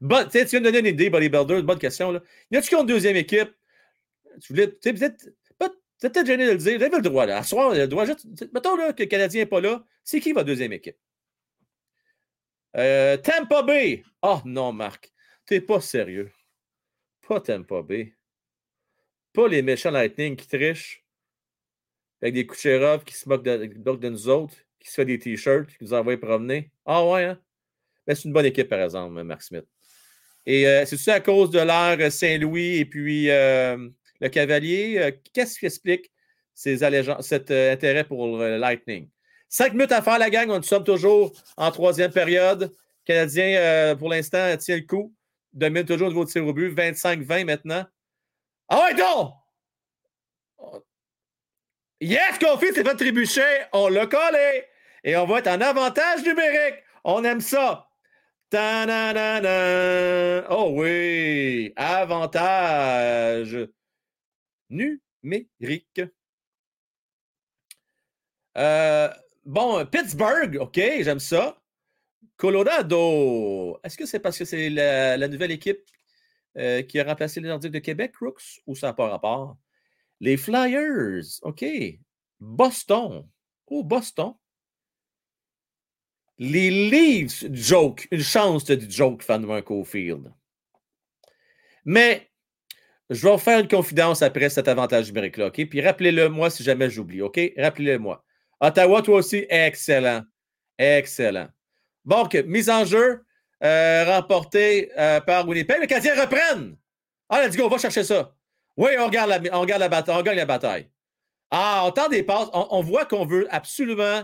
Bon, tu viens de donner une idée, Bodybuilder, une bonne question. Là. Y a-tu qui ont une deuxième équipe? Tu voulais peut-être peut-être gêné de le dire. Vous avez le droit, là. À le droit. Mettons là, que le Canadien n'est pas là. C'est qui votre deuxième équipe? Euh, Tampa Bay. Oh non, Marc. T'es pas sérieux. Pas Tampa Bay. Pas les méchants Lightning qui trichent avec des Kucherov qui se moquent de, nous autres, qui se fait des t-shirts, qui nous envoient promener. Ah ouais, hein? Ben, c'est une bonne équipe, par exemple, Marc Smith. Et euh, c'est-tu à cause de l'ère Saint-Louis et puis euh, le Cavalier? Qu'est-ce qui explique cet intérêt pour le Lightning? Cinq minutes à faire, la gang. On sommes toujours en troisième période. Canadien, euh, pour l'instant, tient le coup. Domine toujours au niveau de tir au but. 25-20 maintenant. Ah ouais, donc! Yes, Kofi s'est fait trébucher. On l'a collé. Et on va être en avantage numérique. On aime ça. Oh oui, avantage numérique. Euh, Bon, Pittsburgh, OK, j'aime ça. Colorado, est-ce que c'est parce que c'est la, nouvelle équipe euh, qui a remplacé les Nordiques de Québec, Crooks, ou ça n'a pas rapport? Les Flyers, OK. Boston. Oh, Boston. Les Leafs, joke. Une chance de joke, fan de Cofield. Mais je vais vous faire une confidence après cet avantage numérique-là, OK? Puis rappelez-le moi si jamais j'oublie, OK? Rappelez-le moi. Ottawa, toi aussi, excellent. Excellent. Donc, mise en jeu euh, remportée euh, par Winnipeg. Les Canadiens reprennent. Ah, let's go, on va chercher ça. Oui, on regarde la, bataille. On gagne la bataille. Ah, on tente des passes. On, voit qu'on veut absolument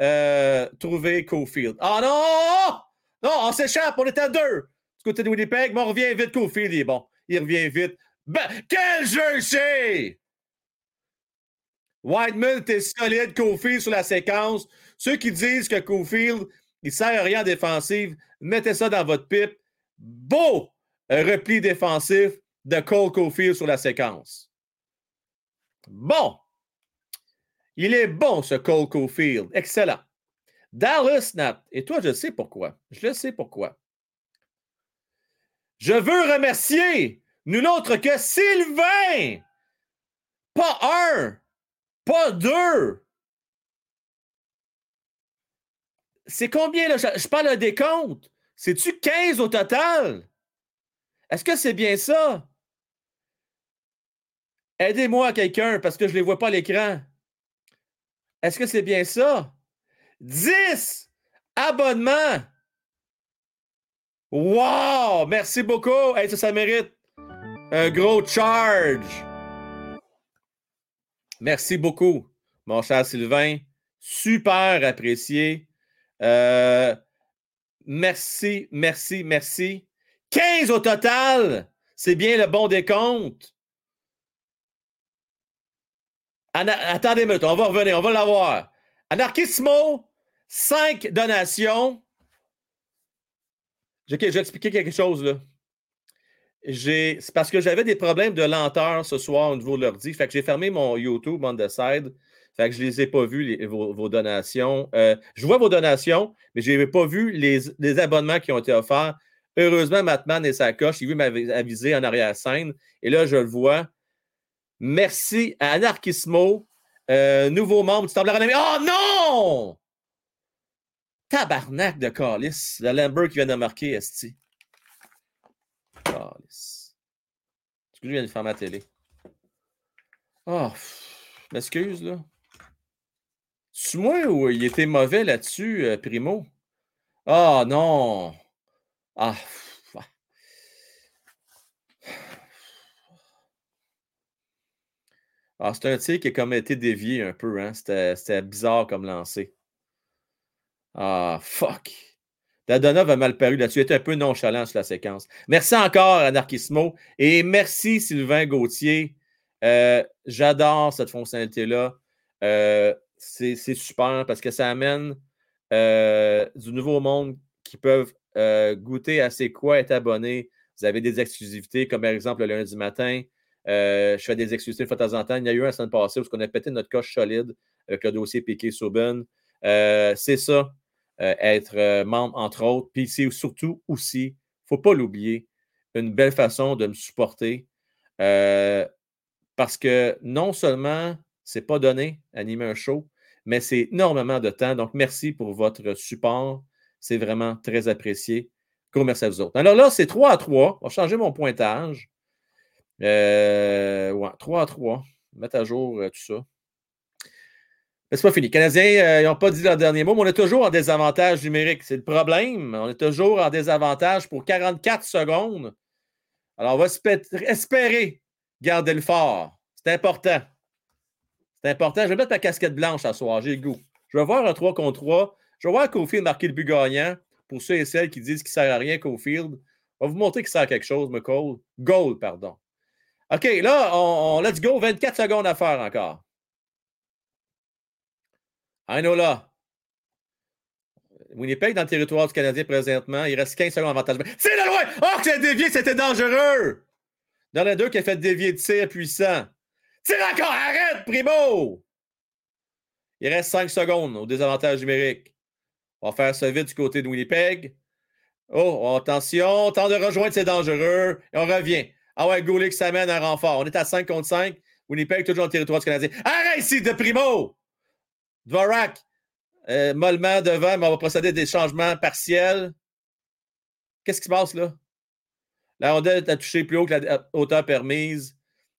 euh, trouver Cofield. Ah non! Non, on s'échappe, on est à deux. Du côté de Winnipeg, mais on revient vite. Cofield, il est bon. Il revient vite. Ben, quel jeu c'est! Whiteman était solide, Cofield sur la séquence. Ceux qui disent que Cofield, il ne sert à rien en défensive, mettez ça dans votre pipe. Beau repli défensif de Cole Cofield sur la séquence. Bon. Il est bon, ce Cole Cofield. Excellent. Dallas Nat. Et toi, je sais pourquoi. Je sais pourquoi. Je veux remercier nul autre que Sylvain. Pas un, pas deux. C'est combien, là? Je, parle d'un décompte. C'est-tu 15 au total? Est-ce que c'est bien ça? Aidez-moi quelqu'un parce que je ne les vois pas à l'écran. Est-ce que c'est bien ça? 10 abonnements. Wow! Merci beaucoup. ça, ça mérite un gros charge. Merci beaucoup, mon cher Sylvain. Super apprécié. Euh, merci, merci, merci. 15 au total. C'est bien le bon décompte. Attendez une on va revenir, on va l'avoir. Anarchismo, 5 donations. je vais expliquer quelque chose là c'est parce que j'avais des problèmes de lenteur ce soir au niveau de l'ordi. Fait que j'ai fermé mon YouTube on the. Fait que je ne les ai pas vus, vos, donations. Euh, je vois vos donations, mais je n'ai pas vu les, abonnements qui ont été offerts. Heureusement, Matman et sa coche, il veut m'aviser en arrière-scène. Et là, je le vois. Merci à Anarchismo, euh, nouveau membre du Temple Oh non! Tabarnak de Carlis, le Lambert qui vient de marquer, Esti. Est-ce que je viens de faire ma télé? Oh, m'excuse, là. C'est moi ou il était mauvais là-dessus, euh, Primo? Oh, non! Ah! Ah, c'est un tir qui a comme été dévié un peu. Hein? C'était bizarre comme lancé. Ah, fuck. Dadonov a mal paru là-dessus. Il était un peu nonchalant sur la séquence. Merci encore, Anarchismo. Et merci, Sylvain Gauthier. Euh, j'adore cette fonctionnalité-là. Euh, c'est super parce que ça amène euh, du nouveau monde qui peuvent goûter à c'est quoi être abonné. Vous avez des exclusivités, comme par exemple le lundi matin. Je fais des exclusivités de temps en temps. Il y a eu un semaine passée où on a pété notre coche solide avec le dossier Piqué Souben. c'est ça. Euh, être euh, membre, entre autres. Puis c'est surtout aussi, il ne faut pas l'oublier, une belle façon de me supporter. Euh, parce que non seulement c'est pas donné animer un show, mais c'est énormément de temps. Donc, merci pour votre support. C'est vraiment très apprécié. Gros merci à vous autres. Alors là, c'est 3 à 3. On va changer mon pointage. Ouais, 3 à 3. Mettre à jour tout ça. Mais c'est pas fini. Les Canadiens, euh, ils n'ont pas dit leur dernier mot, mais on est toujours en désavantage numérique. C'est le problème. On est toujours en désavantage pour 44 secondes. Alors, on va espérer garder le fort. C'est important. C'est important. Je vais mettre ma casquette blanche à soir. J'ai le goût. Je vais voir un 3 contre 3. Je vais voir Cofield marquer le but gagnant pour ceux et celles qui disent qu'il ne sert à rien, Cofield. On va vous montrer qu'il sert à quelque chose, McCall. Goal, pardon. OK, là, on, let's go. 24 secondes à faire encore. là. Winnipeg dans le territoire du Canadien présentement. Il reste 15 secondes d'avantage. C'est la loin! Oh, que c'est dévié, c'était dangereux! Dans les deux qui a fait dévier de tir puissant. Tire encore! Arrête, Primo! Il reste 5 secondes au désavantage numérique. On va faire ça vite du côté de Winnipeg. Oh, attention, temps de rejoindre, c'est dangereux. Et on revient. Ah ouais, Goulet qui s'amène un renfort. On est à 5 contre 5. Winnipeg, toujours le territoire du Canadien. Arrête ici, de Primo! Dvorak, euh, mollement devant, mais on va procéder à des changements partiels. Qu'est-ce qui se passe là? La rondelle a touché plus haut que la hauteur permise.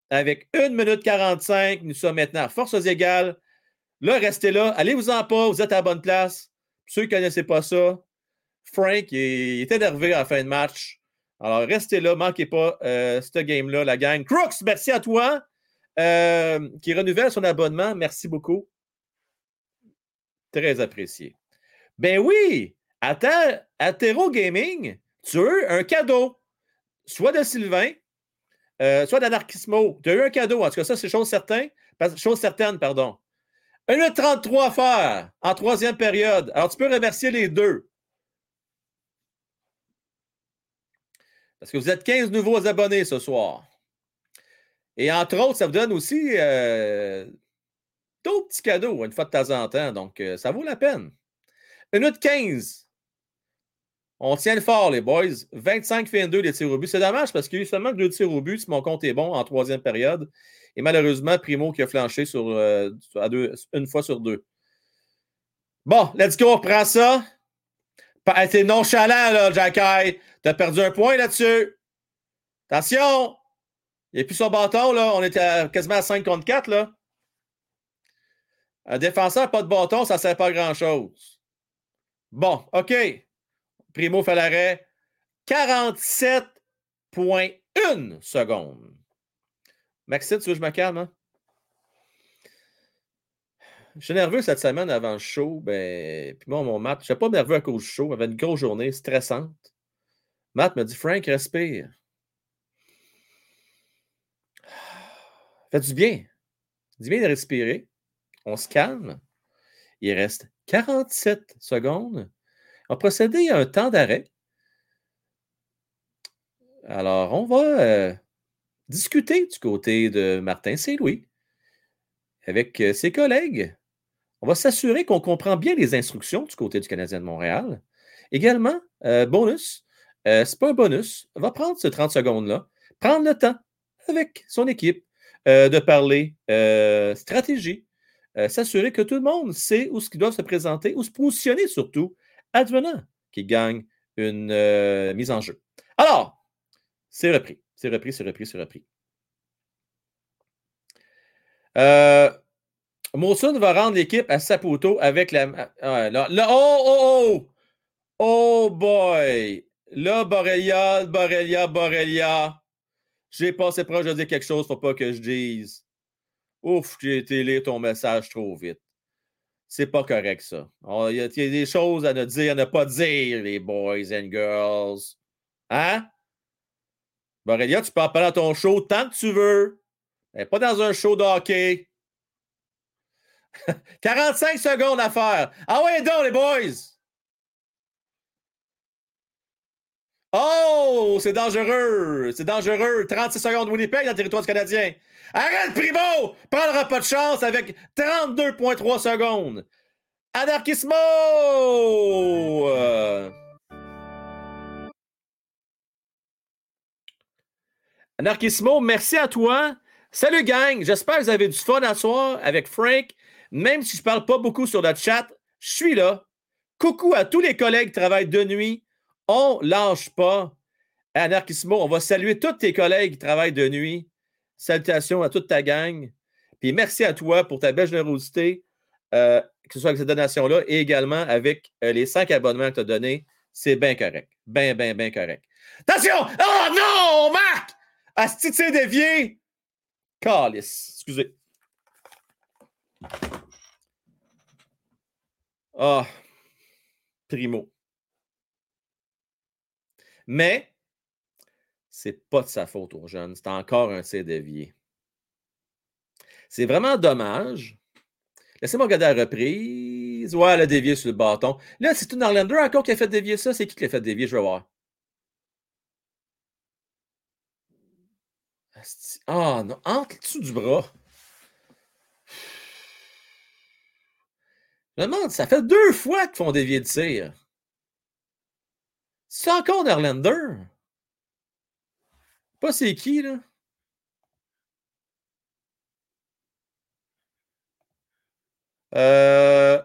Avec 1 minute 45, nous sommes maintenant à forces égales. Là, restez là. Allez-vous-en pas, vous êtes à la bonne place. ceux qui ne connaissaient pas ça, Frank il est énervé à la fin de match. Alors, restez là, manquez pas euh, ce game-là, la gang. Crooks, merci à toi euh, qui renouvelle son abonnement. Merci beaucoup. Très apprécié. Ben oui, à, ta, Gaming, tu as un cadeau, soit de Sylvain, euh, soit d'Anarchismo. Tu as eu un cadeau, en tout cas, ça, c'est chose certaine. Chose certaine, pardon. 1 33 à faire en troisième période. Alors, tu peux remercier les deux. Parce que vous êtes 15 nouveaux abonnés ce soir. Et entre autres, ça vous donne aussi euh, d'autres petits cadeaux une fois de temps en temps. Donc, euh, ça vaut la peine. Minute 15. On tient le fort, les boys. 25-22 les tirs au but. C'est dommage parce qu'il y a eu seulement deux tirs au but si mon compte est bon en troisième période. Et malheureusement, Primo qui a flanché sur, euh, à deux, une fois sur deux. Bon, let's go, on reprend ça. T'es nonchalant, là, Jacky. T'as perdu un point là-dessus. Attention! Il n'y a plus son bâton, là. On était quasiment à 5 contre 4, là. Un défenseur, pas de bâton, ça ne sert pas à grand-chose. Bon, OK. Primo fait l'arrêt. 47,1 secondes. Maxime, tu veux que je me calme? Hein? Je suis nerveux cette semaine avant le show. Ben, puis moi, mon Matt, je ne suis pas nerveux à cause du show. J'avais une grosse journée stressante. Matt me dit Frank, respire. Fais du bien. Du bien de respirer on se calme. Il reste 47 secondes. On procéder à un temps d'arrêt. Alors, on va euh, discuter du côté de Martin Saint-Louis avec euh, ses collègues. Va s'assurer qu'on comprend bien les instructions du côté du Canadien de Montréal. Également, euh, bonus, c'est pas un bonus, on va prendre ces 30 secondes-là, prendre le temps avec son équipe de parler stratégie, euh, s'assurer que tout le monde sait où ce qu'ils doivent se présenter, ou se positionner surtout, advenant qu'ils gagnent une euh, mise en jeu. Alors, c'est repris, c'est repris, c'est repris, c'est repris. Euh, va rendre l'équipe à Saputo avec la. Oh, oh, oh! Oh boy! Là, Borrelia, Borrelia, Borrelia. J'ai passé proche de dire quelque chose, faut pas que je dise. Ouf, j'ai été lire ton message trop vite. C'est pas correct, ça. Il y, a des choses à ne dire, à ne pas dire, les boys and girls. Hein? Borrelia, tu peux en parler à ton show tant que tu veux. Pas dans un show de hockey. 45 secondes à faire. Ah ouais, donc, les boys! Oh, c'est dangereux! C'est dangereux! 36 secondes Winnipeg dans le territoire du Canadien. Arrête, Primo! Prendra pas de chance avec 32,3 secondes. Anarchismo! Anarchismo, merci à toi. Salut, gang! J'espère que vous avez du fun à soir avec Frank. Même si je ne parle pas beaucoup sur le chat, je suis là. Coucou à tous les collègues qui travaillent de nuit. On lâche pas. Anarchismo, on va saluer tous tes collègues qui travaillent de nuit. Salutations à toute ta gang. Puis merci à toi pour ta belle générosité, euh, que ce soit avec cette donation-là et également avec euh, les cinq abonnements que tu as donnés. C'est bien correct. Bien, bien, bien correct. Attention! Oh non, Marc! Asti, tu dévié! Excusez. Ah, primo. Mais c'est pas de sa faute aux jeunes. C'est encore un tir dévié. C'est vraiment dommage. Laissez-moi regarder la reprise. Ouais, elle a dévié sur le bâton. Là, c'est une Orlander encore qui a fait dévier ça. C'est qui qui l'a fait dévier? Je vais voir. Ah non, entre dessous du bras? Je me demande, ça fait deux fois qu'ils font dévier de tir. C'est encore Nerlander? Pas c'est qui, là? Euh...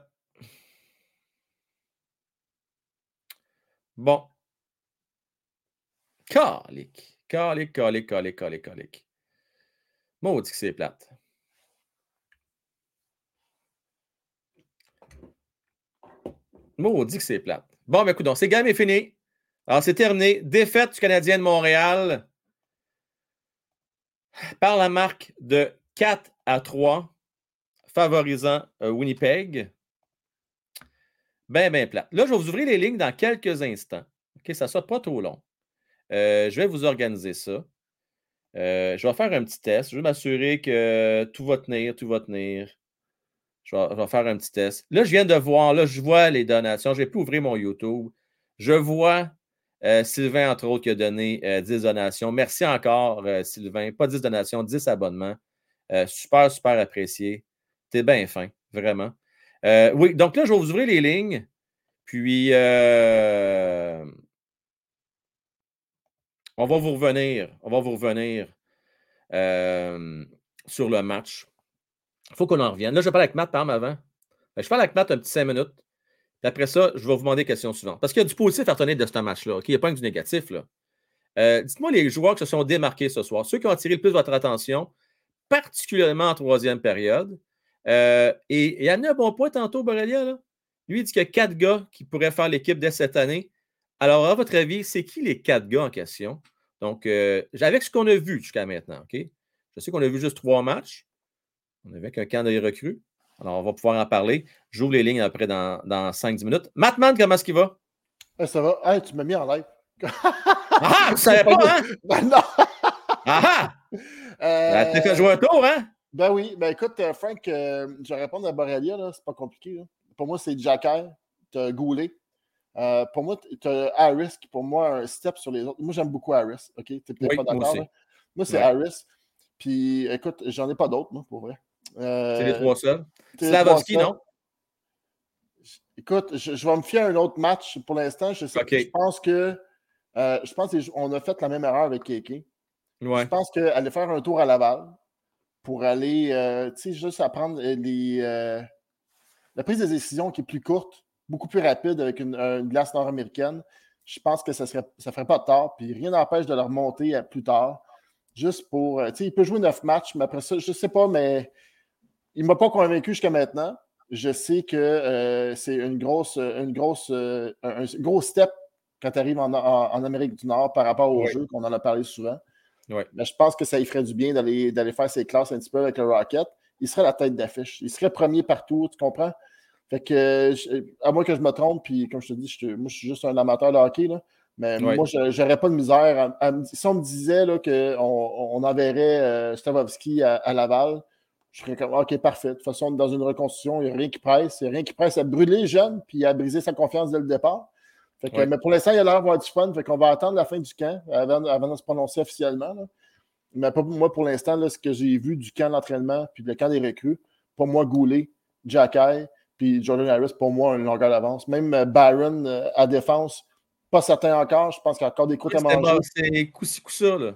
Bon. Calique. Calique, calique, calique, calique, calique. Maudit que c'est plate. Maudit que c'est plate. Bon, écoute, donc, c'est game est fini. Alors, c'est terminé. Défaite du Canadien de Montréal par la marque de 4 à 3, favorisant euh, Winnipeg. Ben, ben plate. Là, je vais vous ouvrir les lignes dans quelques instants. OK, ça ne sera pas trop long. Euh, je vais vous organiser ça. Euh, je vais faire un petit test. Je vais m'assurer que tout va tenir, tout va tenir. Je vais, faire un petit test. Là, je viens de voir, là, je vois les donations. Je vais plus ouvrir mon YouTube. Je vois euh, Sylvain, entre autres, qui a donné 10 euh, donations. Merci encore, euh, Sylvain. Pas 10 donations, 10 abonnements. super, super apprécié. T'es bien fin, vraiment. oui, donc là, je vais vous ouvrir les lignes. Puis, on va vous revenir. On va vous revenir sur le match. Il faut qu'on en revienne. Là, je parle avec Matt, par avant. Ben, je parle avec Matt un petit 5 minutes. Puis après ça, je vais vous demander la question suivante. Parce qu'il y a du positif à retenir de ce match-là. Il n'y a pas que du négatif. Euh, dites-moi les joueurs qui se sont démarqués ce soir, ceux qui ont attiré le plus votre attention, particulièrement en troisième période. Euh, et il y a un bon point tantôt, Borrelia. Lui, il dit qu'il y a quatre gars qui pourraient faire l'équipe dès cette année. Alors, à votre avis, c'est qui les quatre gars en question? Donc, euh, avec ce qu'on a vu jusqu'à maintenant, OK? Je sais qu'on a vu juste trois matchs. On avait qu'un camp de recrues. Alors, on va pouvoir en parler. J'ouvre les lignes après dans, dans 5-10 minutes. Matman, comment est-ce qu'il va? Eh, ça va. Hey, tu m'as mis en live. ah, tu savais pas, hein? Ben non! ah! Euh... Tu fait jouer un tour, hein? Ben oui. Ben écoute, euh, Frank, euh, je vais répondre à Borrelia, là. C'est pas compliqué. Là. Pour moi, c'est Jacker. Tu as Goulet. Euh, pour moi, tu as Harris qui, pour moi, un step sur les autres. Moi, j'aime beaucoup Harris. OK? Tu n'es peut-être pas d'accord. Moi, c'est Harris. Puis, écoute, j'en ai pas d'autres, moi, pour vrai. Euh, c'est les trois seuls. Slavovski, non? Écoute, je, vais me fier à un autre match pour l'instant. Je, je pense que euh, je pense qu'on a fait la même erreur avec Keke. Je pense qu'aller faire un tour à Laval pour aller, euh, tu sais, juste apprendre les, la prise de décision qui est plus courte, beaucoup plus rapide avec une, glace nord-américaine. Je pense que ça ne ça ferait pas de tort. Puis rien n'empêche de le remonter plus tard. Juste pour. Tu sais, il peut jouer neuf matchs, mais après ça, je ne sais pas, mais il ne m'a pas convaincu jusqu'à maintenant. Je sais que euh, c'est une grosse, une grosse, euh, un, gros step quand tu arrives en, Amérique du Nord par rapport au jeu qu'on en a parlé souvent. Mais je pense que ça y ferait du bien d'aller faire ses classes un petit peu avec le Rocket. il serait la tête d'affiche. Il serait premier partout, tu comprends? Fait que, à moins que je me trompe, puis comme je te dis, je, moi, je suis juste un amateur de hockey, là, mais moi, je n'aurais pas de misère. si on me disait qu'on on enverrait euh, Stavovski à, Laval, je serais comme, OK, parfait. De toute façon, dans une reconstruction, il n'y a rien qui presse. Il n'y a rien qui presse à brûler jeune, puis à briser sa confiance dès le départ. Mais pour l'instant, il a l'air d'avoir du fun. Fait qu'on va attendre la fin du camp avant, avant de se prononcer officiellement. Mais pas moi, pour l'instant, ce que j'ai vu du camp d'entraînement puis le camp des recrues, pour moi, Goulet, Jacky, puis Jordan Harris, pour moi, une longueur d'avance. Même euh, Byron euh, à défense, pas certain encore. Je pense qu'il y a encore des coups à manger. C'est coup-ci, coup-ça, là.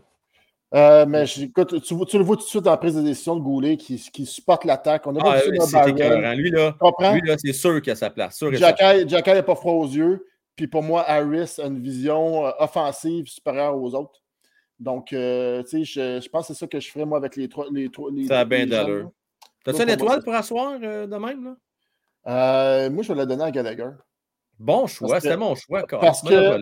Euh, mais écoute, tu, tu, le vois tout de suite dans la prise de décision de Goulet qui, qui supporte l'attaque. On a ah, vu ça Lui, là, lui, là c'est sûr qu'il a sa place. Jacky n'est pas froid aux yeux. Puis pour moi, Harris a une vision offensive supérieure aux autres. Donc, euh, tu sais, je, pense que c'est ça que je ferais, moi, avec les trois. Les, les, ça a bien d'allure. T'as-tu une étoile pour asseoir euh, de même, là? Euh, moi, je vais la donner à Gallagher. Bon choix, c'est mon choix. Parce que,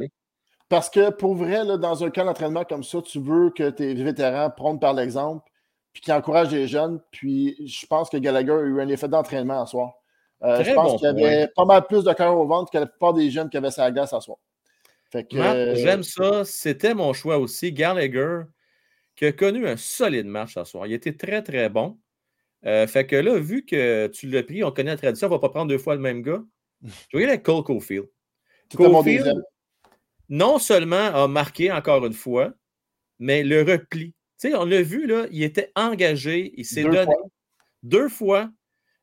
parce que pour vrai, là, dans un camp d'entraînement comme ça, tu veux que tes vétérans prennent par l'exemple, puis qui encouragent les jeunes. Puis je pense que Gallagher a eu un effet d'entraînement à soir. je pense qu'il y avait pas mal plus de cœur au ventre que la plupart des jeunes qui avaient sa glace à soir. Euh, j'aime ça. C'était mon choix aussi. Gallagher, qui a connu un solide match ce soir. Il était très, très bon. Euh, fait que là, vu que tu l'as pris, on connaît la tradition, on ne va pas prendre deux fois le même gars. Je vais avec Cole Caulfield. Caulfield, non seulement a marqué encore une fois, mais le repli. Tu sais, on l'a vu, là, il était engagé, il s'est donné deux fois.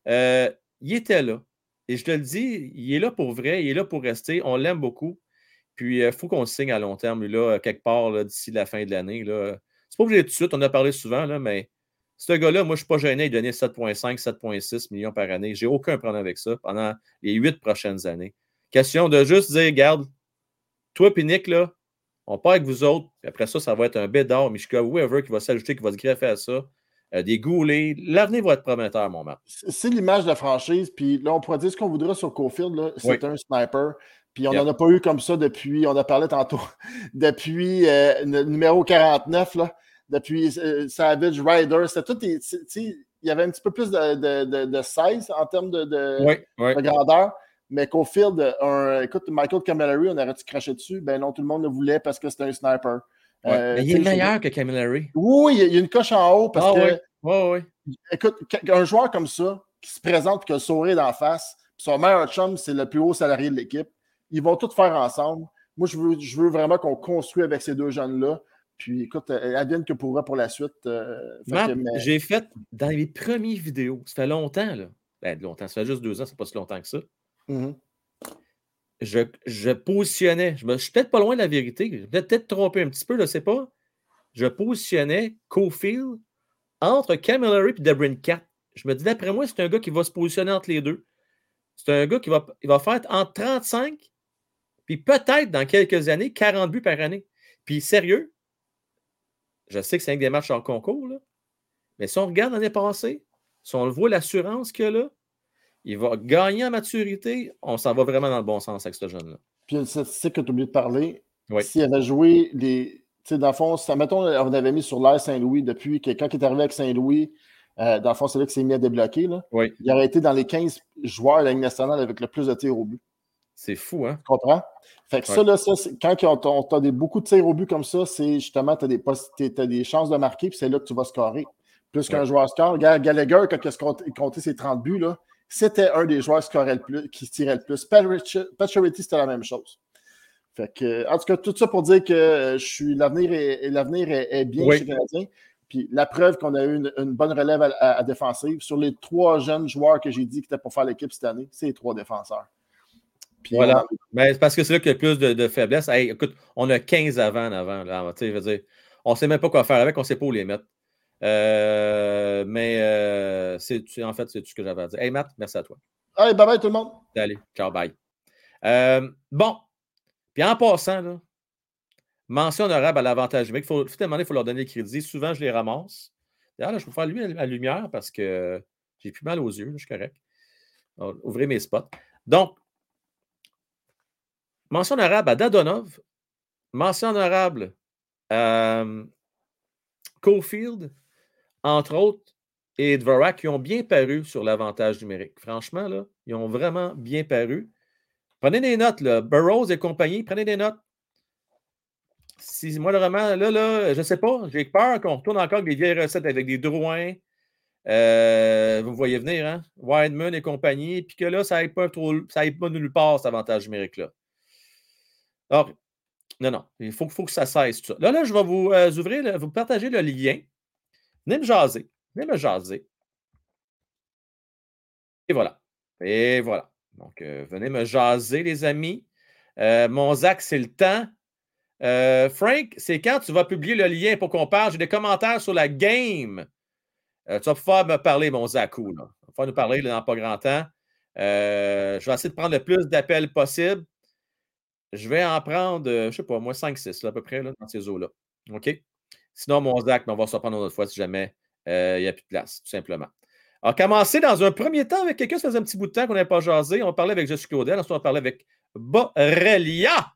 Euh, il était là. Et je te le dis, il est là pour vrai, il est là pour rester. On l'aime beaucoup. Puis, il faut qu'on signe à long terme, là, quelque part, d'ici la fin de l'année. C'est pas obligé tout de suite, on a parlé souvent, là, mais ce gars-là, moi, je ne suis pas gêné de donner 7,5, 7,6 millions par année. J'ai aucun problème avec ça pendant les huit prochaines années. Question de juste dire, regarde, toi Nick, là, on part avec vous autres, puis après ça, ça va être un bédard, Michka, whoever qui va s'ajouter, qui va se greffer à ça. Euh, des goulets. L'avenir va être prometteur, mon Marc. C'est l'image de la franchise. Puis là, on pourrait dire ce qu'on voudrait sur Cofield. C'est un sniper. Puis on n'en a pas eu comme ça depuis, on a parlé tantôt, depuis euh, le numéro 49, là, depuis euh, Savage Rider. C'était tout. Il y avait un petit peu plus de, de, de, size en termes de, de, grandeur. Mais Cofield, un, écoute, Michael Camilleri, on aurait-tu craché dessus? Ben non, tout le monde le voulait parce que c'était un sniper. Euh, mais il est meilleur que Camilleri. Oui, il y a une coche en haut parce ah, que. Oui. Écoute, un joueur comme ça, qui se présente et qui a le sourire d'en face, son meilleur chum, c'est le plus haut salarié de l'équipe. Ils vont tout faire ensemble. Moi, je veux, je veux vraiment qu'on construise avec ces deux jeunes-là. Puis écoute, advienne que pourra pour la suite. Euh, j'ai fait dans les premières vidéos, ça fait longtemps, là. Ben, longtemps, ça fait juste deux ans, c'est pas si longtemps que ça. Mm-hmm. je, je, positionnais, je, me, suis peut-être pas loin de la vérité, je vais peut-être tromper un petit peu, je ne sais pas. Je positionnais Cofield entre Camilleri et Debrin 4. Je me dis, d'après moi, c'est un gars qui va se positionner entre les deux. C'est un gars qui va, il va faire entre 35 puis peut-être dans quelques années, 40 buts par année. Puis sérieux, je sais que c'est un des matchs en concours, mais si on regarde l'année passée, si on le voit l'assurance qu'il a là, il va gagner en maturité, on s'en va vraiment dans le bon sens avec ce jeune-là. Puis une statistique que tu as oublié de parler, s'il avait joué les. Tu sais, dans le fond, ça, mettons, on avait mis sur l'air Saint-Louis depuis que quand il est arrivé avec Saint-Louis, euh, dans le fond, c'est là qu'il s'est mis à débloquer. Là. Il aurait été dans les 15 joueurs de la Ligue nationale avec le plus de tirs au but. C'est fou, hein? Tu comprends? Fait que ça, là, ça, quand on, des, beaucoup de tirs au but comme ça, c'est justement, tu as, as, des chances de marquer, puis c'est là que tu vas scorer. Plus qu'un joueur score. Gallagher, quand il comptait ses 30 buts, c'était un des joueurs qui, le plus, qui tirait le plus. Paturity, c'était la même chose. Fait que, en tout cas, tout ça pour dire que euh, je suis l'avenir est, l'avenir est, bien chez les Canadiens. Puis la preuve qu'on a eu une, bonne relève à, défensive. Sur les trois jeunes joueurs que j'ai dit qui étaient pour faire l'équipe cette année, c'est les trois défenseurs voilà. Mais parce que c'est là qu'il y a plus de, de faiblesse. écoute, on a 15 avant en avant. Là, veux dire, on ne sait même pas quoi faire avec, on ne sait pas où les mettre. Euh, mais euh, c'est, en fait, c'est tout ce que j'avais à dire. Hey Matt, merci à toi. Allez, bye bye tout le monde. Allez, ciao, bye. Euh, bon, puis en passant, là, mention honorable à l'avantage numérique. Il faut, il faut leur donner le crédit. Souvent, je les ramasse. D'ailleurs, là, je peux faire lui la lumière parce que j'ai plus mal aux yeux, je suis correct. ouvrez mes spots. Donc, Mention honorable à Dadonov. Mention honorable à Cofield. Entre autres, et Dvorak qui ont bien paru sur l'avantage numérique. Franchement, là, ils ont vraiment bien paru. Prenez des notes, là. Burroughs et compagnie, prenez des notes. Si, moi, vraiment, là, là, je ne sais pas, j'ai peur qu'on retourne encore avec des vieilles recettes avec des Drouins. Euh, vous voyez venir, hein? Wideman et compagnie, puis que là, ça n'aille pas, trop, ça pas nulle part, cet avantage numérique-là. Non, non, il faut, faut que ça cesse tout ça. Là, là, je vais vous euh, ouvrir, vous partager le lien. Venez me jaser. Venez me jaser. Et voilà. Et voilà. Donc, euh, venez me jaser, les amis. mon Zach, c'est le temps. Frank, c'est quand tu vas publier le lien pour qu'on parle? J'ai des commentaires sur la game. Euh, tu vas pouvoir me parler, mon. Là. Tu vas pouvoir nous parler dans pas grand temps. Euh, je vais essayer de prendre le plus d'appels possible. Je vais en prendre, euh, je ne sais pas, moi, 5-6 à peu près là, dans ces eaux-là. OK? Sinon, mon Zach, on va se reprendre une autre fois si jamais il n'y a plus de place, tout simplement. On va commencer dans un premier temps avec quelqu'un, ça faisait un petit bout de temps qu'on n'avait pas jasé. On parlait avec Jessica Claudel, ensuite on parlait avec Borrelia.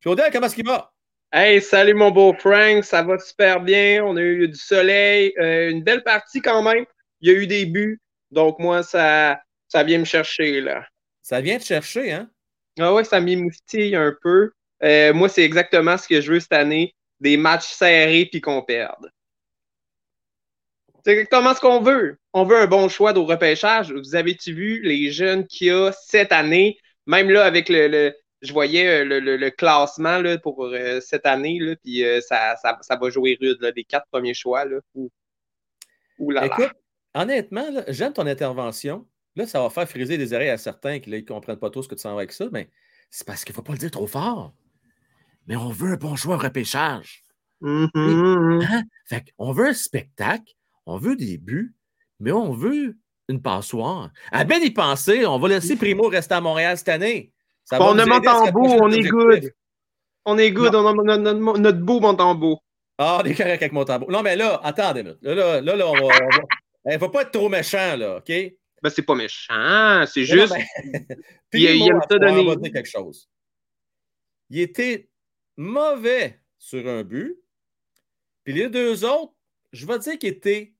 Claudel, comment est-ce qu'il va? Hey, salut mon beau Frank, ça va super bien. On a eu du soleil, euh, une belle partie quand même. Il y a eu des buts, donc moi, ça, ça vient me chercher là. Ça vient te chercher, hein? Ah ouais, ça m'émoustille un peu. Euh, moi, c'est exactement ce que je veux cette année, des matchs serrés puis qu'on perde. C'est exactement ce qu'on veut. On veut un bon choix de repêchage. Vous avez-tu vu les jeunes qu'il y a cette année, même là avec le je voyais euh, le, classement pour euh, cette année, là, puis euh, ça, ça, va jouer rude, là, des quatre premiers choix. Là. Écoute, honnêtement, j'aime ton intervention. Là, ça va faire friser des oreilles à certains qui ne comprennent pas trop ce que tu sens avec ça, mais c'est parce qu'il ne faut pas le dire trop fort. Mais on veut un bon choix au repêchage. Mm-hmm. Hein? Fait on veut un spectacle, on veut des buts, mais on veut une passoire. À bien y penser, on va laisser Primo rester à Montréal cette année on a monte en beau, on est good. On est good, on a, notre, notre, beau monte en beau. Ah, on est correct avec beau. Non, mais là, attendez, là, là, là, là on va. Il ne faut pas être trop méchant, là, OK? Ben, c'est pas méchant, c'est juste. Puis, il, il aime ça donner. Quelque chose. Il était mauvais sur un but. Puis les deux autres, je vais dire qu'ils étaient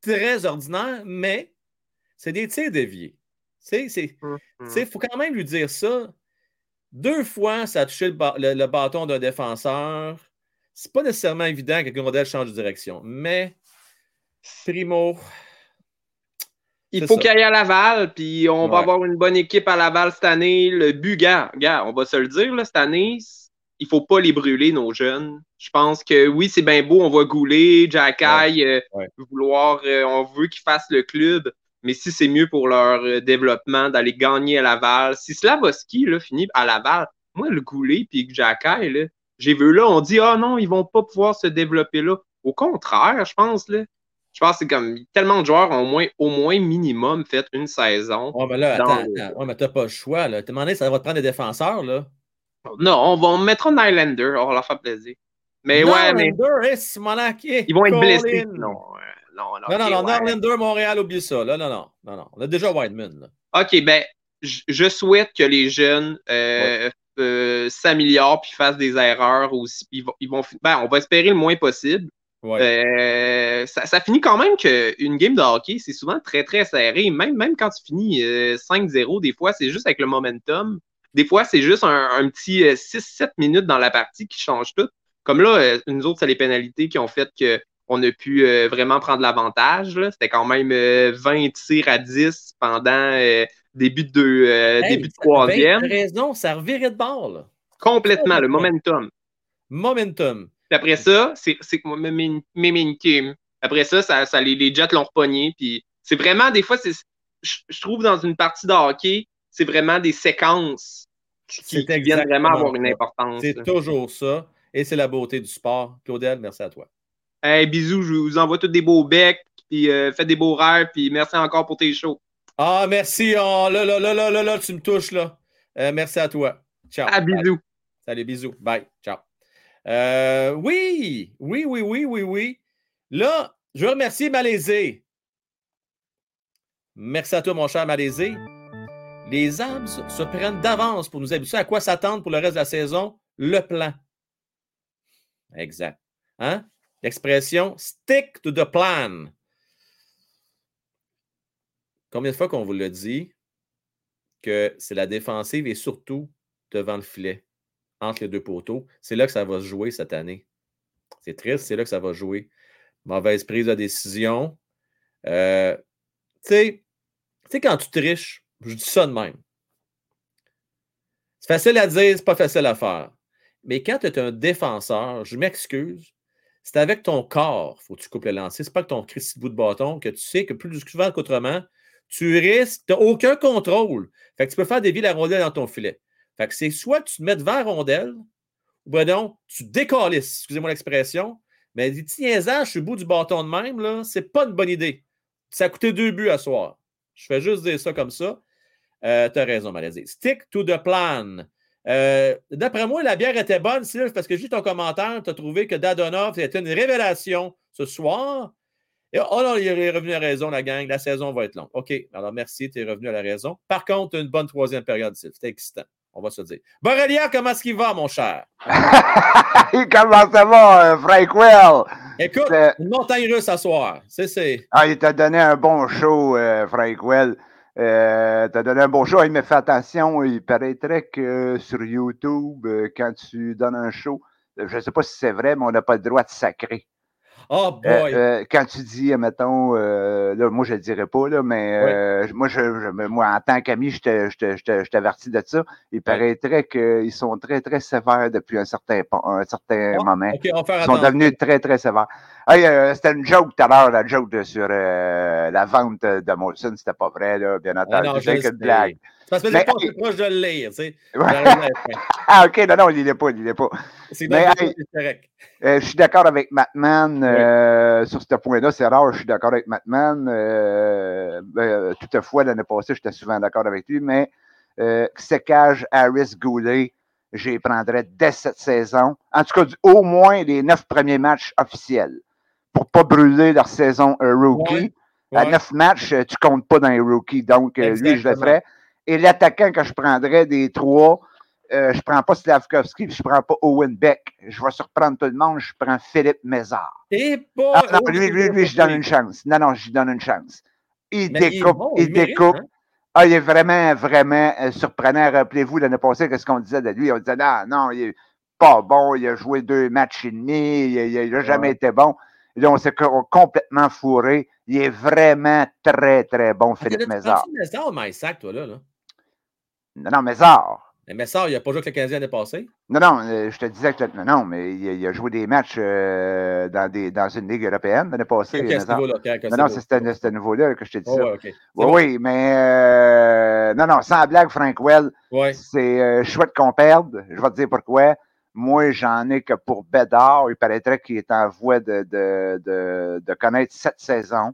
très ordinaires, mais c'est des tirs déviés. Tu sais, il faut quand même lui dire ça. Deux fois, ça a touché le, bâton d'un défenseur. C'est pas nécessairement évident que Grondel change de direction. Mais Primo. Il faut qu'il aille à Laval, puis on va avoir une bonne équipe à Laval cette année. Le but, gars, on va se le dire, cette année, il faut pas les brûler, nos jeunes. Je pense que oui, c'est bien beau, on va gouler, Jack euh, vouloir, euh, on veut qu'ils fassent le club, mais si c'est mieux pour leur euh, développement d'aller gagner à Laval, si Slavoski là, finit à Laval, moi, le Goulet puis Jacky, là, j'ai vu là, on dit Ah non, ils vont pas pouvoir se développer là. Au contraire, je pense, là. Je pense que c'est comme tellement de joueurs ont au moins, au moins minimum fait une saison. Ouais, mais là, attends, Ouais, mais t'as pas le choix, là. T'as demandé, ça va te prendre des défenseurs, là. Non, on va mettre un Islander, on va leur faire plaisir. Mais ouais, mais. Ils vont être blessés. Non, non, non. Non, non, Montréal, oublie ça. Là, non, non, non, non. On a déjà Whiteman. OK, ben, je souhaite que les jeunes euh, euh, s'améliorent puis fassent des erreurs aussi. Ils vont, ils vont, ben, on va espérer le moins possible. Euh, ça, ça, finit quand même qu'une game de hockey, c'est souvent très, très serré. Même, même quand tu finis 5-0, des fois, c'est juste avec le momentum. Des fois, c'est juste un, un petit 6-7 minutes dans la partie qui change tout. Comme là, nous autres, c'est les pénalités qui ont fait que on a pu euh, vraiment prendre l'avantage. C'était quand même 20 euh, tirs à 10 pendant euh, début de, début de troisième. raison, ça revirait de bord. Complètement, le momentum. Momentum. Puis après ça, c'est momentum. Après ça, ça, ça les, les, Jets l'ont repogné. Puis c'est vraiment, des fois, je trouve dans une partie de hockey, c'est vraiment des séquences qui, qui viennent vraiment avoir une importance. C'est toujours ça. Et c'est la beauté du sport. Claudel, merci à toi. Hey, bisous, je vous envoie tous des beaux becs, puis euh, faites des beaux rêves, puis merci encore pour tes shows. Ah, merci. Oh, là, là, là, là, là, là, tu me touches, là. Euh, merci à toi. Ciao. Ah, bisous. Salut, bisous. Bye. Ciao. Euh, oui, oui, oui, oui, oui, oui. Là, je veux remercier Malaisé. Merci à toi, mon cher Malaisé. Les Abs se prennent d'avance pour nous habituer à quoi s'attendre pour le reste de la saison. Le plan. Exact. Hein? L'expression stick to the plan. combien de fois qu'on vous l'a dit que c'est la défensive et surtout devant le filet, entre les deux poteaux? C'est là que ça va se jouer cette année. C'est triste, c'est là que ça va jouer. Mauvaise prise de décision. Euh, tu sais, quand tu triches, je dis ça de même. C'est facile à dire, c'est pas facile à faire. Mais quand tu es un défenseur, je m'excuse, c'est avec ton corps faut que tu coupes le lancer. C'est pas que ton cristal bout de bâton que tu sais que plus souvent qu'autrement, tu risques, tu n'as aucun contrôle. Fait que tu peux faire dévier la rondelle dans ton filet. Fait que c'est soit tu te mets devant la rondelle, ou ben non, tu décalisses, excusez-moi l'expression, mais dis tiens, je suis au bout du bâton de même, là, c'est pas une bonne idée. Ça a coûté deux buts à soir. Je fais juste dire ça comme ça. Euh, tu as raison, Maladie. Stick to the plan. Euh, d'après moi, la bière était bonne, Sylve, parce que juste ton commentaire, tu as trouvé que Dadonov était une révélation ce soir. Et, oh non, il est revenu à raison, la gang. La saison va être longue. OK, alors merci, tu es revenu à la raison. Par contre, une bonne troisième période, Sylve. C'était excitant, on va se dire. Borelia, comment est-ce qu'il va, mon cher? comment ça va, Frank Well? Écoute, une montagne russe à soir. C'est, Ah, il t'a donné un bon show, euh, Frank Well. Euh, tu as donné un bon show. Il me fait attention. Il paraîtrait que sur YouTube, euh, quand tu donnes un show, je ne sais pas si c'est vrai, mais on n'a pas le droit de sacrer. Oh boy! Euh, quand tu dis, mettons, là, moi je ne le dirais pas, là, mais moi, je, moi, en tant qu'ami, je t'avertis de ça. Il paraîtrait qu'ils sont très, très sévères depuis un certain, un certain ah, moment. Ils sont devenus très, très sévères. Hey, euh, c'était une joke tout à l'heure, la joke de, sur euh, la vente de Molson. C'était pas vrai, là, bien ah entendu. C'était une blague. Parce que c'est pas proche de le lire, tu sais. ah, OK, non, non, il n'est pas, il est pas. C'est correct. Euh, je suis d'accord avec Matman euh, sur ce point-là. C'est rare, je suis d'accord avec Matman. Euh, ben, toutefois, l'année passée, j'étais souvent d'accord avec lui, mais Sekage, Harris, Goulet, j'y prendrais dès cette saison. En tout cas, au moins les neuf premiers matchs officiels pour pas brûler leur saison rookie. À neuf matchs, tu comptes pas dans les rookies. Donc, euh, lui, je le ferais. Et l'attaquant que je prendrais des trois, euh, je prends pas Slavkovski, je prends pas Owen Beck. Je vais surprendre tout le monde, je prends Philippe Mézard. Et pas. Ah, lui, lui, lui, je donne une chance. Non, non, je lui donne une chance. Il découpe, il, découpe. Hein? Ah, il est vraiment, vraiment surprenant. Rappelez-vous, l'année passée, qu'est-ce qu'on disait de lui? On disait, non, non, il est pas bon, il a joué deux matchs et demi, il n'a jamais été bon. Là, on s'est complètement fourré. Il est vraiment très, très bon, Philippe Mézard. Mézard ou Maïsac, toi, là, là? Non, non, Mézard. Mais Mézard, il n'a pas joué avec le Canadien l'année passée? Non, non, euh, je te disais que. Non, non, mais il, a joué des matchs euh, dans, des, dans une ligue européenne l'année passée. Okay, Mézard. Niveau -là, non, non, c'est ce niveau-là que je t'ai dit oh. Okay. Oui, oui, mais. Euh, non, non, sans blague, Frank Well, ouais. c'est chouette qu'on perde. Je vais te dire pourquoi. Moi, j'en ai que pour Bédard. Il paraîtrait qu'il est en voie de, de, de, de, connaître cette saison.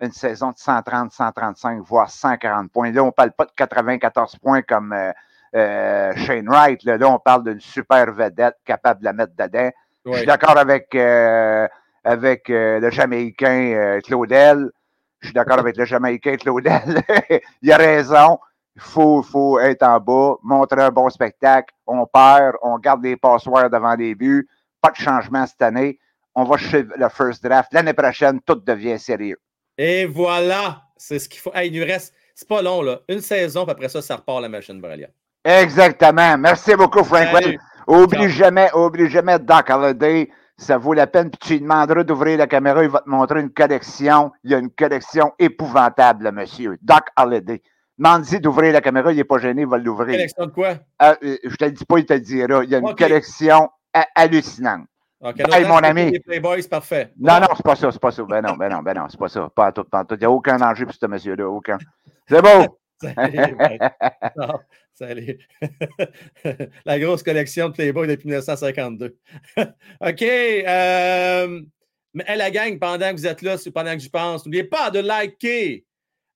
Une saison de 130, 135, voire 140 points. Là, on ne parle pas de 94 points comme euh, euh, Shane Wright. Là, là on parle d'une super vedette capable de la mettre dedans. Je suis d'accord avec, euh, avec le Jamaïcain Claudel. Je suis d'accord avec le Jamaïcain Claudel. il a raison. Il faut, faut être en bas, montrer un bon spectacle. On perd, on garde les passoires devant les buts. Pas de changement cette année. On va chez le first draft. L'année prochaine, tout devient sérieux. Et voilà, c'est ce qu'il faut. il nous reste, c'est pas long, là. Une saison, puis après ça, ça repart la machine Bralia. Exactement. Merci beaucoup, Franklin. Oublie jamais, oublie jamais Doc Holiday. Ça vaut la peine. Puis tu lui demanderas d'ouvrir la caméra. Il va te montrer une collection. Il y a une collection épouvantable, monsieur. Doc Holiday. Mandy d'ouvrir la caméra, il n'est pas gêné, il va l'ouvrir. Collection de quoi? Euh, euh, je ne te le dis pas, il te le dira. Il y a une collection hallucinante. Okay, hey, mon ami. Les Playboys, parfait. Non, non, c'est pas ça, c'est pas ça. Ben non, ben non, ben non, c'est pas ça. Pas à tout, pas à tout. Il n'y a aucun danger pour ce monsieur-là, aucun. C'est beau! Salut, la grosse collection de Playboy depuis 1952. OK. Euh, mais la gang, pendant que vous êtes là, pendant que je pense, n'oubliez pas de liker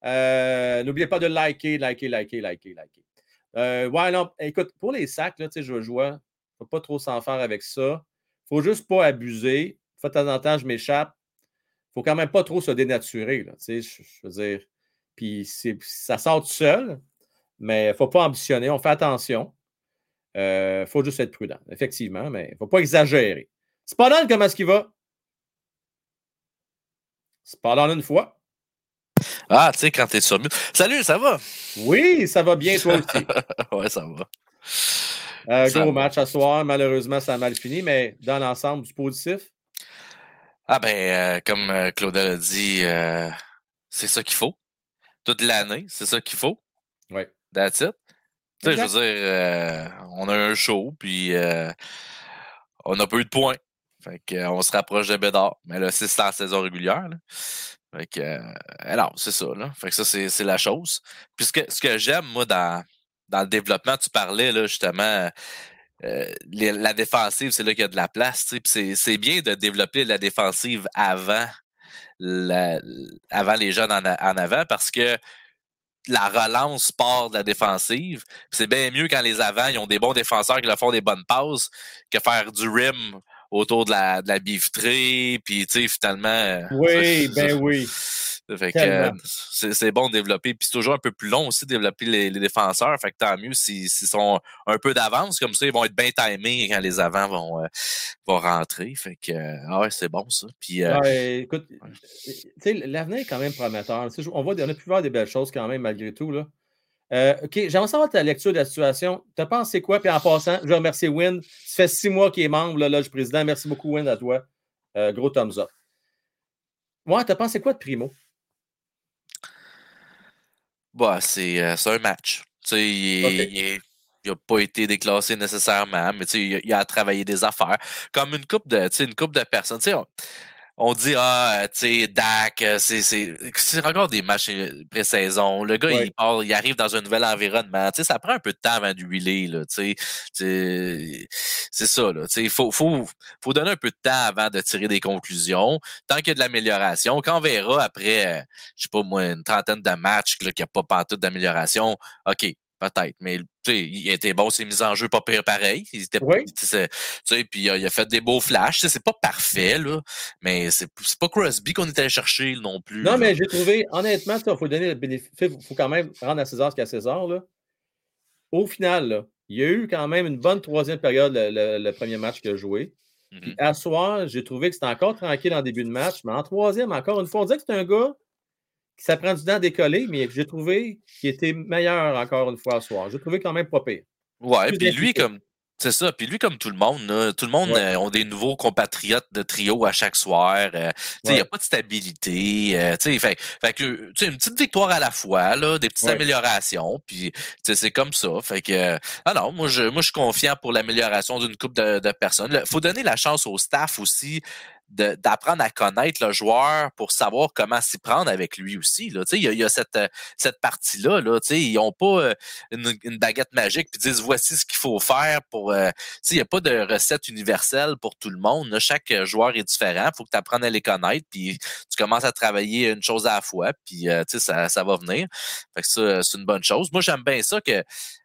euh, n'oubliez pas de liker, liker, liker, liker, liker. Euh, ouais, non, écoute, pour les sacs, là, je vois, il ne faut pas trop s'en faire avec ça. Il ne faut juste pas abuser. De temps en temps, je m'échappe. Il ne faut quand même pas trop se dénaturer. Là, je, je veux dire. Puis ça sort tout seul, mais il ne faut pas ambitionner. On fait attention. Il euh, faut juste être prudent, effectivement, mais il ne faut pas exagérer. C'est pas dans comment est-ce qu'il va? C'est pas dans une fois. Ah, tu sais, quand t'es sur Salut, ça va? Oui, ça va bien, toi aussi. ouais, ça va. Euh, gros match à soir. Malheureusement, ça a mal fini, mais dans l'ensemble, du positif? Ah ben, euh, comme euh, Claudel a dit, c'est ça qu'il faut. Toute l'année, c'est ça qu'il faut. Oui. That's it. Tu sais, je veux dire, on a un show, puis on n'a pas eu de points. Fait qu'on se rapproche de Bédard. Mais là, c'est en saison régulière. Là. Fait que, alors, c'est ça. Là. Fait que ça, c'est la chose. Puis ce que, ce que j'aime, moi, dans, dans le développement, tu parlais là, justement. Euh, la défensive, c'est là qu'il y a de la place. C'est bien de développer la défensive avant, la, avant les jeunes en, avant parce que la relance part de la défensive. C'est bien mieux quand les avants ils ont des bons défenseurs qui leur font des bonnes passes que faire du rim autour de la, de la puis tu sais, finalement. Oui, ben oui. Fait que euh, c'est bon de développer. Puis c'est toujours un peu plus long aussi de développer les, défenseurs. Fait que tant mieux s'ils sont un peu d'avance, comme ça, ils vont être bien timés quand les avants vont, euh, vont rentrer. Fait que ah ouais, c'est bon ça. Puis, euh, écoute, l'avenir est quand même prometteur. On, voit, on a pu voir des belles choses quand même malgré tout. Là. OK, j'aimerais savoir ta lecture de la situation. Tu pensé quoi? Puis en passant, je veux remercier Win. Ça fait six mois qu'il est membre, là, président. Merci beaucoup, Win, à toi. gros thumbs up. Moi, tu as pensé quoi de Primo? Bah, c'est un match. il n'a pas été déclassé nécessairement, mais il, il a travaillé des affaires. Comme une coupe de, une coupe de personnes. On, on dit ah tu sais Dak c'est c'est encore des matchs pré-saison. Le gars il part il arrive dans un nouvel environnement. Tu sais ça prend un peu de temps avant d'huiler là tu sais. C'est ça là tu sais. Il faut faut faut donner un peu de temps avant de tirer des conclusions. Tant qu'il y a de l'amélioration quand on verra après je sais pas moi une trentaine de matchs qu'il n'y a pas pantoute d'amélioration ok peut-être. Mais il était bon, ses mises en jeu pas pire pareil. Il était, oui. puis il a fait des beaux flashs. C'est pas parfait, là, mais c'est pas Crosby qu'on était allé chercher non plus. Non, mais j'ai trouvé, honnêtement, il faut donner le bénéfice. Il faut quand même rendre à César ce qu'il y a à César. Là. Au final, il y a eu quand même une bonne troisième période, le, premier match qu'il a joué. Puis mm-hmm. à soir, j'ai trouvé que c'était encore tranquille en début de match, mais en troisième, encore une fois, on dirait que c'est un gars ça prend du temps à décoller, mais j'ai trouvé qu'il était meilleur encore une fois ce soir. J'ai trouvé quand même pas pire. Ouais, puis lui, comme. C'est ça. Puis lui, comme tout le monde, tout le monde euh, ont des nouveaux compatriotes de trio à chaque soir. Euh, il n'y a pas de stabilité. Euh, fait, fait que, une petite victoire à la fois, là, des petites améliorations. Puis c'est comme ça. Fait que ah non, moi je, moi, je suis confiant pour l'amélioration d'une coupe de, de personnes. Il faut donner la chance au staff aussi d'apprendre à connaître le joueur pour savoir comment s'y prendre avec lui aussi. Là. Il, y a, il y a cette, euh, cette partie-là. Là, ils n'ont pas euh, une, une, baguette magique et disent voici ce qu'il faut faire pour. Euh, il n'y a pas de recette universelle pour tout le monde. Chaque joueur est différent. Il faut que tu apprennes à les connaître. Puis tu commences à travailler une chose à la fois. Puis ça, ça va venir. C'est une bonne chose. Moi, j'aime bien ça que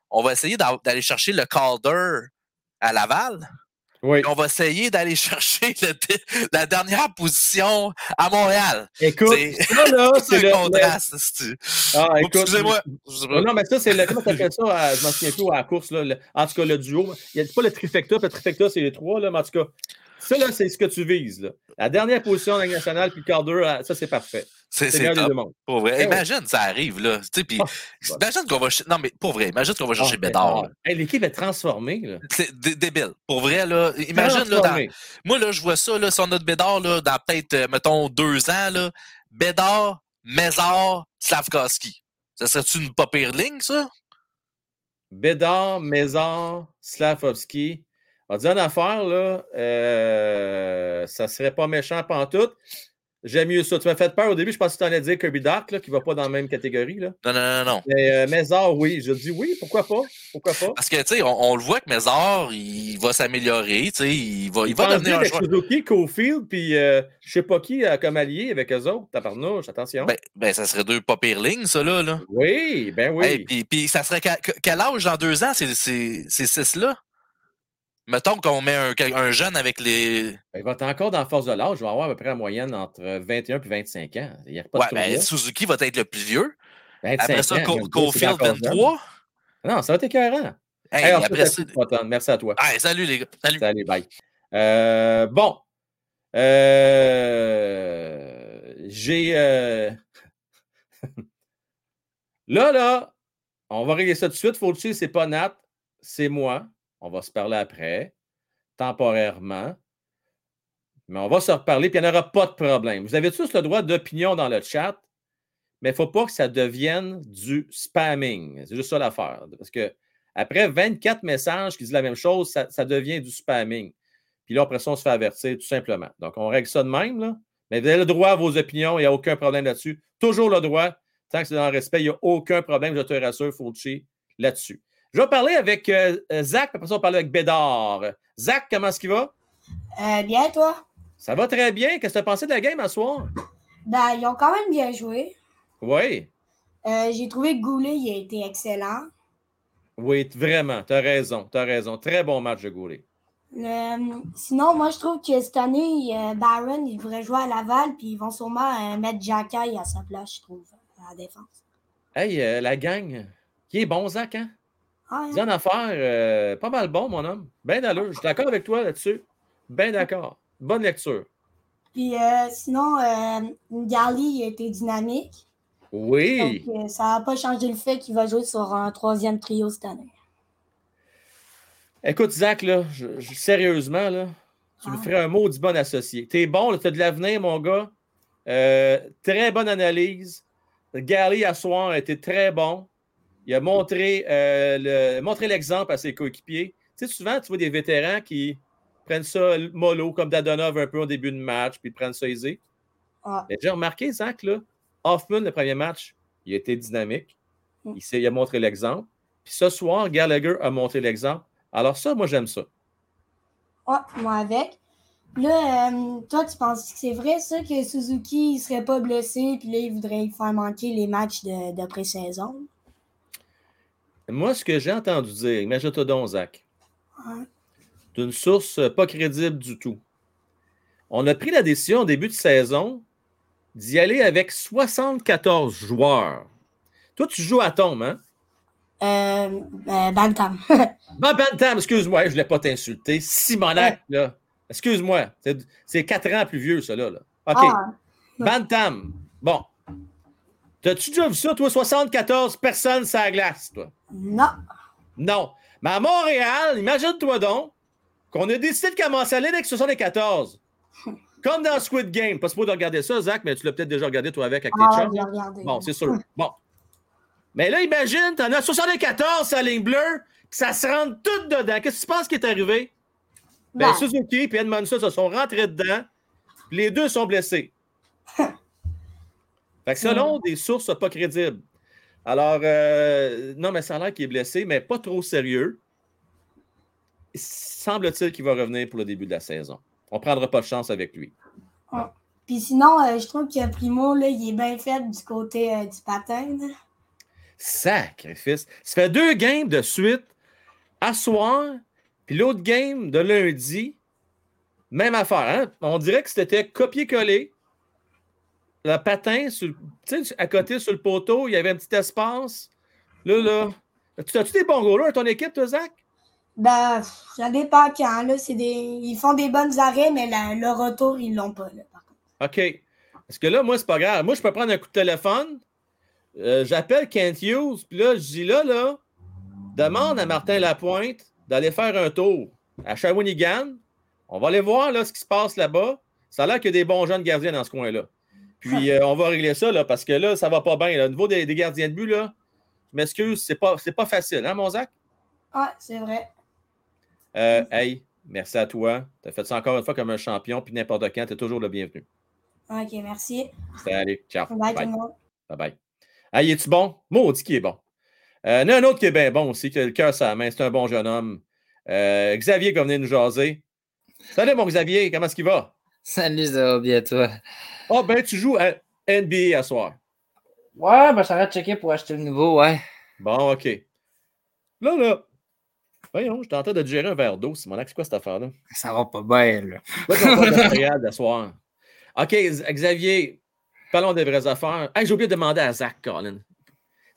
on va essayer d'aller chercher le Calder à Laval. On va essayer d'aller chercher la dernière position à Montréal. Écoute, ça, là, c'est le contraste. Ah, écoute. Excusez-moi. non, mais ça, c'est le. Comment t'appelles ça? À, je m'en souviens plus à la course. Là, en tout cas, le duo. Il n'y a pas le trifecta. Le trifecta, c'est les trois. Là, mais en tout cas, ça, là, c'est ce que tu vises. Là. La dernière position en nationale, puis le quart d'heure, ça, c'est parfait. C'est Pour vrai. Eh imagine, ça arrive, là. Tu sais, puis, ah, imagine qu'on va. Non, mais pour vrai, imagine qu'on va chercher ah, Bédard. L'équipe est transformée. C'est débile. Pour vrai, là. Imagine, là. Dans... Moi, là, je vois ça, là, sur notre Bédard, là, dans peut-être, euh, mettons, deux ans, là. Bédard, Mézard, Slavkowski. Ça serait-tu une pas pire ligne, ça? Bédard, Mézard, Slavkovski. On dire une affaire, là, euh, ça serait pas méchant pantoute. J'aime mieux ça. Tu m'as fait peur au début, je pensais que tu allais dire Kirby Dark, là, qui ne va pas dans la même catégorie. Là. Non, non, non, non. Mais euh, Mézard, oui. Je dis oui, pourquoi pas? Pourquoi pas? Parce que, tu sais, on, le voit que Mézard, il va s'améliorer, tu sais, il va, il, va devenir un joueur. Suzuki, Cofield, puis euh, je sais pas qui euh, comme allié avec eux autres. Tabarnouche, attention. Ben, ben, ça serait deux pas lignes, ça, là. là. Oui, ben oui. puis, puis ça serait quel âge dans deux ans, ces six-là? Mettons qu'on met un, jeune avec les. Ben, il va être encore dans la force de l'âge. Il va avoir à peu près la moyenne entre 21 et 25 ans. Il y a pas ouais, ben, Suzuki va être le plus vieux. Après ça, Cofield 23. Non, ça va être écœurant. Hey, après ça... Merci à toi. salut les gars. Salut. Salut, bye. Euh, bon. Euh, j'ai. Euh... Là, là, on va régler ça tout de suite. Faut le c'est pas Nat, c'est moi. On va se parler après, temporairement. Mais on va se reparler, puis il n'y aura pas de problème. Vous avez tous le droit d'opinion dans le chat, mais il ne faut pas que ça devienne du spamming. C'est juste ça l'affaire. Parce que après 24 messages qui disent la même chose, ça, devient du spamming. Puis là, après ça, on se fait avertir tout simplement. Donc, on règle ça de même. Mais vous avez le droit à vos opinions, il n'y a aucun problème là-dessus. Toujours le droit. Tant que c'est dans le respect, il n'y a aucun problème, je te rassure, Fauci, là-dessus. Je vais parler avec euh, Zach, après ça, on va parler avec Bédard. Zach, comment est-ce qu'il va? Euh, bien, toi? Ça va très bien. Qu'est-ce que tu as pensé de la game à soir? Ben, ils ont quand même bien joué. Oui. Euh, j'ai trouvé que Goulet il a été excellent. Oui, vraiment. Tu as raison. Tu as raison. Très bon match de Goulet. Euh, sinon, moi, je trouve que cette année, euh, Barron, il devrait jouer à Laval, puis ils vont sûrement mettre Jacky à sa place, je trouve, à la défense. Hey, la gang, qui est bon, Zach, hein? Ah, hein? affaire, pas mal bon, mon homme. Bien d'allure. Je suis d'accord avec toi là-dessus. Bien d'accord. Bonne lecture. Puis euh, sinon, euh, Ngali était dynamique. Oui. Donc, euh, ça n'a pas changé le fait qu'il va jouer sur un troisième trio cette année. Écoute, Zach, là, sérieusement, là, tu me ah. ferais un mot du bon associé. T'es bon, tu as de l'avenir, mon gars. Euh, très bonne analyse. Gally à soir a été très bon. Il a montré, le, montré l'exemple à ses coéquipiers. Tu sais, souvent, tu vois des vétérans qui, prennent ça mollo, comme Dadonov un peu au début de match, puis prennent ça aisé. Ah. J'ai remarqué, Zach, là, Hoffman, le premier match, il a été dynamique. Mm. Il, il, a montré l'exemple. Puis ce soir, Gallagher a montré l'exemple. Alors ça, moi, j'aime ça. Ah, moi avec. Là, euh, toi, tu penses que c'est vrai, ça, que Suzuki ne serait pas blessé, puis là, il voudrait faire manquer les matchs de, de pré-saison? Moi, ce que j'ai entendu dire, imagine-toi donc, Zach d'une source pas crédible du tout. On a pris la décision au début de saison d'y aller avec 74 joueurs. Toi, tu joues à tombe, hein? Euh, euh Bantam. Bantam, excuse-moi, je ne voulais pas t'insulter. Simonac, là. Excuse-moi. C'est quatre ans plus vieux, ça, là. OK. Ah. Bantam. Bon. T'as-tu déjà vu ça, toi? 74 personnes sur la glace, toi? Non. Non. Mais à Montréal, imagine-toi donc, qu'on a décidé de commencer à aller avec 74. Comme dans Squid Game. Pas de regarder ça, Zach, mais tu l'as peut-être déjà regardé toi avec, avec ah, tes Bon, c'est sûr. Bon. Mais là, imagine, t'en as 74 sa ligne bleue, puis ça se rentre tout dedans. Qu'est-ce que tu penses qui est arrivé? Ben, Suzuki et Edmondson se sont rentrés dedans, les deux sont blessés. Fait que selon des sources pas crédibles. Alors, euh, non, mais ça a l'air qu'il est blessé, mais pas trop sérieux semble-t-il qu'il va revenir pour le début de la saison. On ne prendra pas de chance avec lui. Puis sinon, euh, je trouve que Primo, là, il est bien fait du côté euh, du patin. Sacrifice. Ça fait deux games de suite à soir, puis l'autre game de lundi, même affaire. Hein? On dirait que c'était copier-coller. Le patin, sur, à côté sur le poteau, il y avait un petit espace. Là, là. Tu as-tu des bons goalers à ton équipe, toi, Zach? Ben, ça dépend quand. Là, des... Ils font des bonnes arrêts, mais le retour, ils l'ont pas. Là, par contre. OK. Parce que là, moi, c'est pas grave. Moi, je peux prendre un coup de téléphone. Euh, j'appelle Kent Hughes, puis là, je dis là, là, demande à Martin Lapointe d'aller faire un tour à Shawinigan. On va aller voir là, ce qui se passe là-bas. Ça a l'air qu'il y a des bons jeunes gardiens dans ce coin-là. Puis euh, on va régler ça là, parce que là, ça va pas bien. Au niveau des, gardiens de but, là, je m'excuse, c'est pas, pas facile, hein, mon Zach? Ah, c'est vrai. Euh, hey, merci à toi. Tu as fait ça encore une fois comme un champion, puis n'importe quand, tu es toujours le bienvenu. OK, merci. Salut, ciao. Bye, bye. Bye bye. Hey, es-tu bon? Maudit qui est bon. Euh, il y en a un autre qui est bien bon aussi, qui a le cœur sur la main. C'est un bon jeune homme. Euh, Xavier qui venir nous jaser. Salut, mon Xavier, comment est-ce qu'il va? Salut, ça va bien, toi? Oh, ben, tu joues à NBA à soir. Ouais, ben, ça va checker pour acheter le nouveau, ouais. Bon, OK. Là, là, Voyons, je tentais de gérer un verre d'eau, Simon. C'est quoi cette affaire-là? Ça va pas bien, là. de soir. OK, Xavier, parlons des vraies affaires. Hey, j'ai oublié de demander à Zach Colin.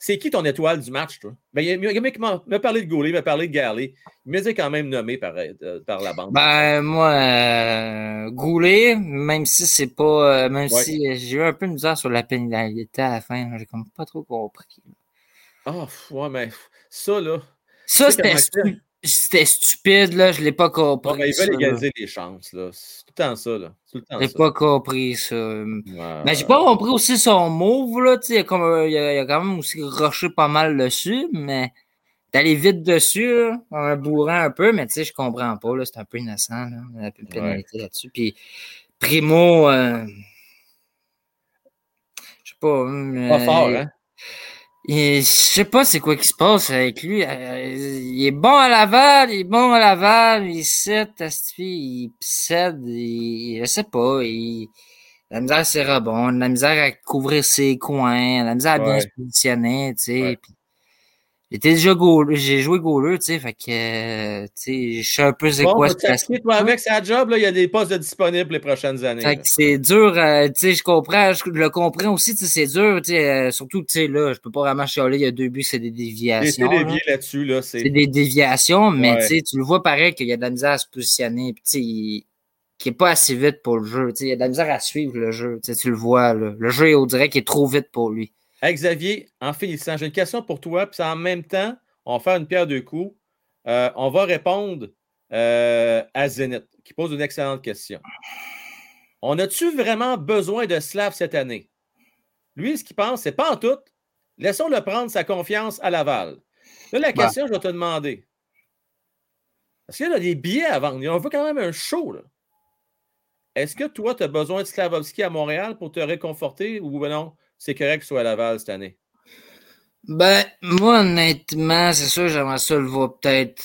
C'est qui ton étoile du match, toi? Ben, il m'a parlé de Goulet, il m'a parlé de Galley. Il m'a dit quand même nommé par, euh, par la bande. Ben, moi, euh, Goulet, même si c'est pas. Euh, même si j'ai eu un peu de misère sur la pénalité à la fin, j'ai comme pas trop compris. Ah, ouais, mais ça, là. Ça, c'était c'était stupide, là. Je ne l'ai pas compris. mais ils veulent égaliser les chances, là. C'est tout le temps ça, là. Tout le temps je n'ai pas compris ça. Ouais, mais j'ai pas compris aussi son move, là. Il a, comme, il, a, il a quand même aussi rushé pas mal dessus, mais d'aller vite dessus, là, en un bourrant un peu, mais tu sais, je comprends pas, là. C'est un peu innocent, là. Il y a un peu de pénalité là-dessus. Puis Primo. Euh... Je sais pas. Pas fort, hein? Je sais pas c'est quoi qui se passe avec lui. Euh, il est bon à Laval, il est bon à Laval, il cède, il cède, il, je sais pas, il, la misère c'est rebond, la misère à couvrir ses coins, la misère à bien se positionner, tu sais. J'étais déjà goal, j'ai joué goaler, tu sais, fait que, euh, tu sais, je sais un peu c'est bon, quoi ce toi avec sa job, là, il y a des postes de disponibles les prochaines années. Fait que c'est dur, euh, tu sais, je comprends, je le comprends aussi, tu sais, c'est dur, tu sais, euh, surtout, tu sais, là, je peux pas vraiment chialer, il y a deux buts, c'est des déviations. C'est dévié là-dessus, là. C'est des déviations, mais tu sais, tu le vois pareil qu'il y a de la misère à se positionner, puis tu sais, qui est pas assez vite pour le jeu, tu sais, il y a de la misère à suivre le jeu, tu sais, tu le vois, là. Le jeu, on dirait qu'il est trop vite pour lui. Hey Xavier, en finissant, j'ai une question pour toi, puis en même temps, on va faire une pierre deux coups. Euh, on va répondre euh, à Zenith, qui pose une excellente question. On a-tu vraiment besoin de Slav cette année? Lui, ce qu'il pense, c'est pas en tout. Laissons-le prendre sa confiance à Laval. Là, la bah. question, je vais te demander. Parce qu'il y a des billets à vendre. On veut quand même un show. Est-ce que toi, tu as besoin de Slavovski à Montréal pour te réconforter ou non? C'est correct que soit à Laval cette année? Ben, moi, honnêtement, c'est sûr, j'aimerais ça le voir peut-être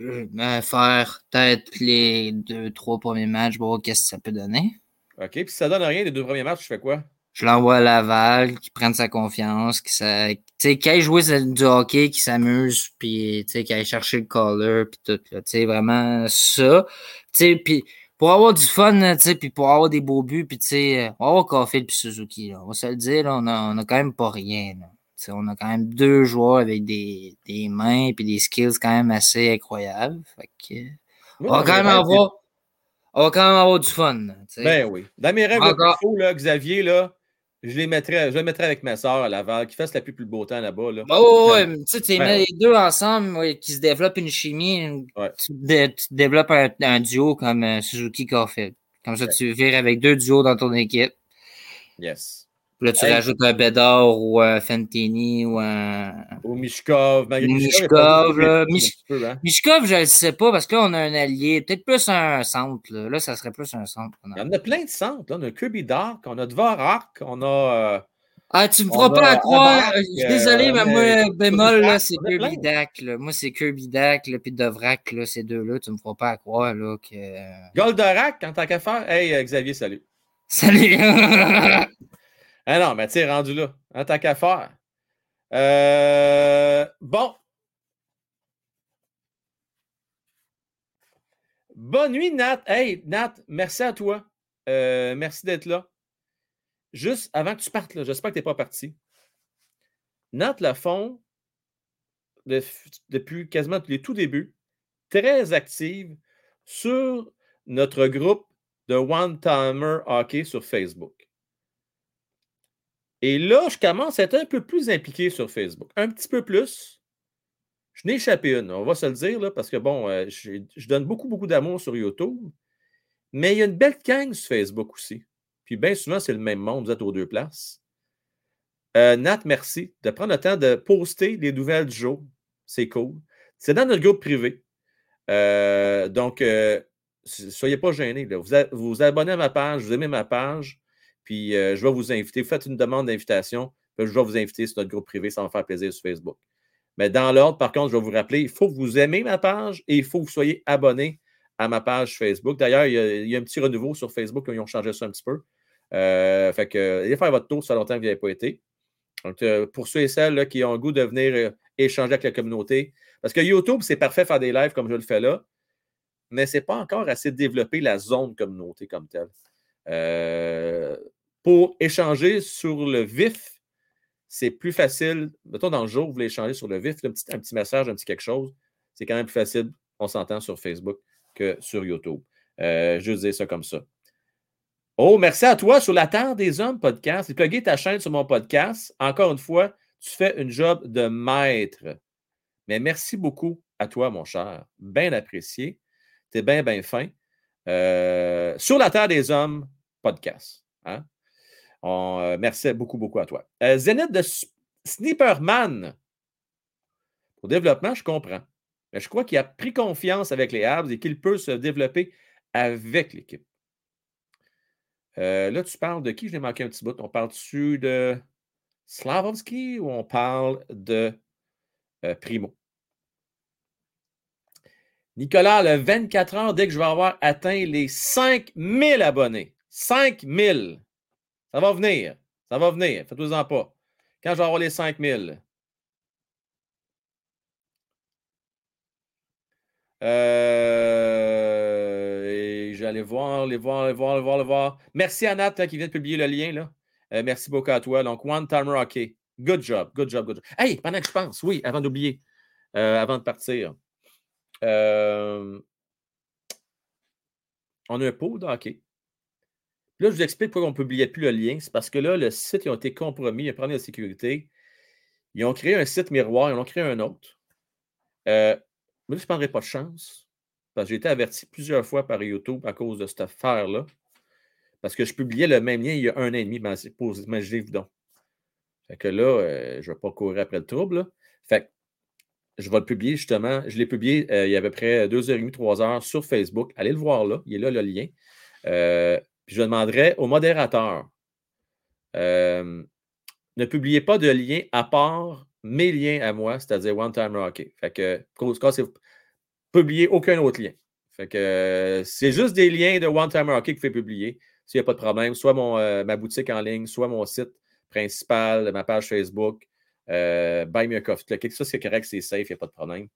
euh, faire peut-être les deux, trois premiers matchs, voir qu'est-ce que ça peut donner. OK, puis si ça donne rien, les deux premiers matchs, tu fais quoi? Je l'envoie à Laval, qui prenne sa confiance, qui sais, qu'il aille jouer du hockey, qui s'amuse, puis qu'il aille chercher le collar, puis tout, tu sais, vraiment ça. Puis pour avoir du fun, tu sais, puis pour avoir des beaux buts, puis tu sais, on va avoir Caulfield puis Suzuki, là. on va se le dire, là, on, a, on a quand même pas rien. Là. on a quand même deux joueurs avec des, des mains puis des skills quand même assez incroyables. Fait que, on va quand même avoir. On va quand même avoir du fun. Ben oui. Dans mes rêves Encore... là, Xavier, là, je les mettrais, je les mettrais avec ma soeur à Laval, qui fasse la plus, plus beau temps là-bas. Là. Oh, ouais, tu sais, tu ben mets les deux ensemble, qui se développent une chimie, tu, développes un, duo comme euh, Suzuki Caulfield. Comme ça, tu vires avec deux duos dans ton équipe. Yes. Là, tu rajoutes un Bédard ou un Fentini ou un. Ou Mishkov. Mishkov, là. Hein. Mishkov, je ne sais pas parce qu'on a un allié. Peut-être plus un centre. Là. là, ça serait plus un centre. Il y en a plein de centres. Là. On a Kirby Dark, on a Dvorak, on a. Euh, ah, tu me feras pas à croire. Je suis désolé, mais moi, bémol, là, c'est Kirby Dak. Moi, c'est Kirby Dak, puis Dovrak, là, ces deux-là, tu me feras pas à croire là, que. Goldorak, en tant qu'affaire. Hey, euh, Xavier, salut. Salut. Ah non, mais tu sais, rendu là, en tant qu'à faire. Euh, bon. Bonne nuit, Nat. Hey, Nat, merci à toi. Euh, merci d'être là. Juste avant que tu partes, j'espère que tu n'es pas parti. Nat Lafont, depuis quasiment les tout débuts, très active sur notre groupe de One Timer Hockey sur Facebook. Et là, je commence à être un peu plus impliqué sur Facebook. Un petit peu plus. Je n'ai échappé une, on va se le dire, parce que bon, euh, je, donne beaucoup, beaucoup d'amour sur YouTube. Mais il y a une belle gang sur Facebook aussi. Puis bien souvent, c'est le même monde, vous êtes aux deux places. Euh, Nat, merci de prendre le temps de poster les nouvelles du jour. C'est cool. C'est dans notre groupe privé. Euh, donc, soyez pas gênés. Vous, vous abonnez à ma page, vous aimez ma page. Puis euh, je vais vous inviter. Faites une demande d'invitation. je vais vous inviter sur notre groupe privé. Ça va me faire plaisir sur Facebook. Mais dans l'ordre, par contre, je vais vous rappeler, il faut que vous aimez ma page et il faut que vous soyez abonné à ma page Facebook. D'ailleurs, il, y a un petit renouveau sur Facebook. Ils ont changé ça un petit peu. Euh, fait que, allez faire votre tour, ça fait longtemps que vous n'avez pas été. Donc, euh, pour ceux et celles qui ont le goût de venir échanger avec la communauté, parce que YouTube, c'est parfait faire des lives comme je le fais là, mais ce n'est pas encore assez développé la zone communauté comme telle. Euh, pour échanger sur le vif, c'est plus facile. Mettons, dans le jour, vous voulez échanger sur le vif, un petit, message, un petit quelque chose. C'est quand même plus facile, on s'entend sur Facebook que sur YouTube. Euh, je dis ça comme ça. Oh, merci à toi sur la Terre des Hommes podcast. Plugué ta chaîne sur mon podcast. Encore une fois, Tu fais une job de maître. Mais merci beaucoup à toi, mon cher. Bien apprécié. Tu es bien, bien fin. Euh, sur la Terre des Hommes, podcast. Hein? On, merci beaucoup, beaucoup à toi. Zenith de Sniperman. Pour développement, je comprends. Mais je crois qu'il a pris confiance avec les Habs et qu'il peut se développer avec l'équipe. Euh, là, tu parles de qui? Je l'ai manqué un petit bout. On parle-tu de Slavovski ou on parle de euh, Primo? Nicolas, le 24 heures, dès que je vais avoir atteint les 5000 abonnés. 5000. Ça va venir. Ça va venir. Faites-vous-en pas. Quand je vais avoir les 5000. Euh, J'allais voir, les voir, les voir, les voir, les voir. Merci à Nat hein, qui vient de publier le lien. Là. Euh, merci beaucoup à toi. Donc, One Time Rocky. Good job, good job, good job. Hey, pendant que je pense, oui, avant d'oublier, euh, avant de partir, euh, on a un pot de hockey. Là, je vous explique pourquoi on ne publiait plus le lien. C'est parce que là, le site a été compromis, il y a un problème sécurité. Ils ont créé un site miroir, ils ont créé un autre. Euh, moi, je ne prendrai pas de chance. Parce que j'ai été averti plusieurs fois par YouTube à cause de cette affaire-là. Parce que je publiais le même lien il y a un an et demi. Imaginez-vous donc. Fait que là, euh, je ne vais pas courir après le trouble. Fait que je vais le publier justement. Je l'ai publié euh, il y a à peu près 2h30, 3h sur Facebook. Allez le voir là. Il est là le lien. Euh, puis je demanderai au modérateur ne publiez pas de lien à part mes liens à moi, c'est-à-dire One Time Hockey. Fait que, cas, c'est publier aucun autre lien. Que c'est juste des liens de One Time Hockey qu'il fait publier. S'il n'y a pas de problème, soit mon, euh, ma boutique en ligne, soit mon site principal, ma page Facebook, euh, Buy Me a Coffee. Ça, c'est correct, c'est safe, il n'y a pas de problème.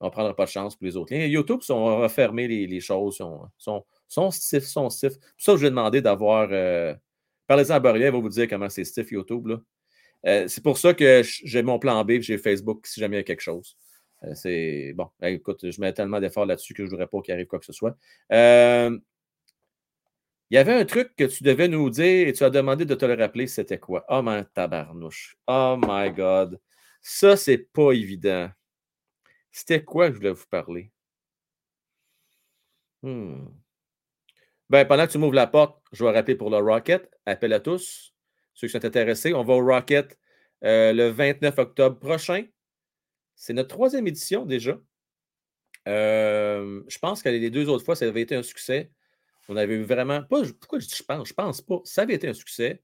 On ne prendra pas de chance pour les autres liens. YouTube sont refermés les, les choses, sont, sont, sont stiff, sont stiff. Pour ça, je vais demander d'avoir. Euh, Parlez-en à il va vous dire comment c'est stiff YouTube. Euh, c'est pour ça que j'ai mon plan B j'ai Facebook si jamais il y a quelque chose. Euh, c'est bon, écoute, je mets tellement d'efforts là-dessus que je ne voudrais pas qu'il arrive quoi que ce soit. Il y avait un truc que tu devais nous dire et tu as demandé de te le rappeler, c'était quoi? Oh mon tabarnouche. Oh my God. Ça, c'est pas évident. C'était quoi que je voulais vous parler? Hmm. Ben, pendant que tu m'ouvres la porte, je vais rappeler pour le Rocket. Appel à tous. Ceux qui sont intéressés, on va au Rocket euh, le 29 octobre prochain. C'est notre troisième édition déjà. Euh, je pense que les deux autres fois, ça avait été un succès. On avait eu vraiment. Pas, pourquoi je dis je pense? Je pense pas. Ça avait été un succès.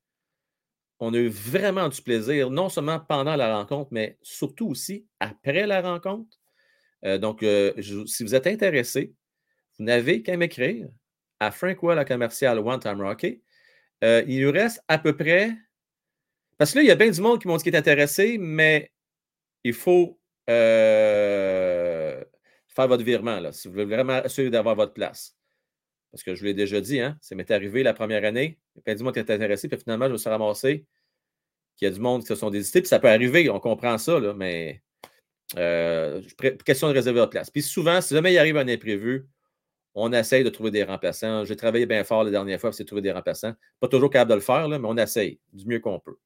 On a eu vraiment du plaisir, non seulement pendant la rencontre, mais surtout aussi après la rencontre. Euh, donc, si vous êtes intéressé, vous n'avez qu'à m'écrire à Frank Well à commercial One Time Rocket. il nous reste à peu près parce que là, il y a bien du monde qui m'ont dit qu'ils est intéressé, mais il faut euh, faire votre virement là, si vous voulez vraiment assurer d'avoir votre place. Parce que je vous l'ai déjà dit, hein, ça m'est arrivé la première année, il y a plein de monde qui est intéressé, puis finalement, je me suis ramassé qu'il y a du monde qui se sont désistés, puis ça peut arriver, on comprend ça, mais euh, question de réserver votre place. Puis souvent, si jamais il arrive un imprévu, on essaye de trouver des remplaçants. J'ai travaillé bien fort la dernière fois, c'est de trouver des remplaçants. Pas toujours capable de le faire, mais on essaye du mieux qu'on peut.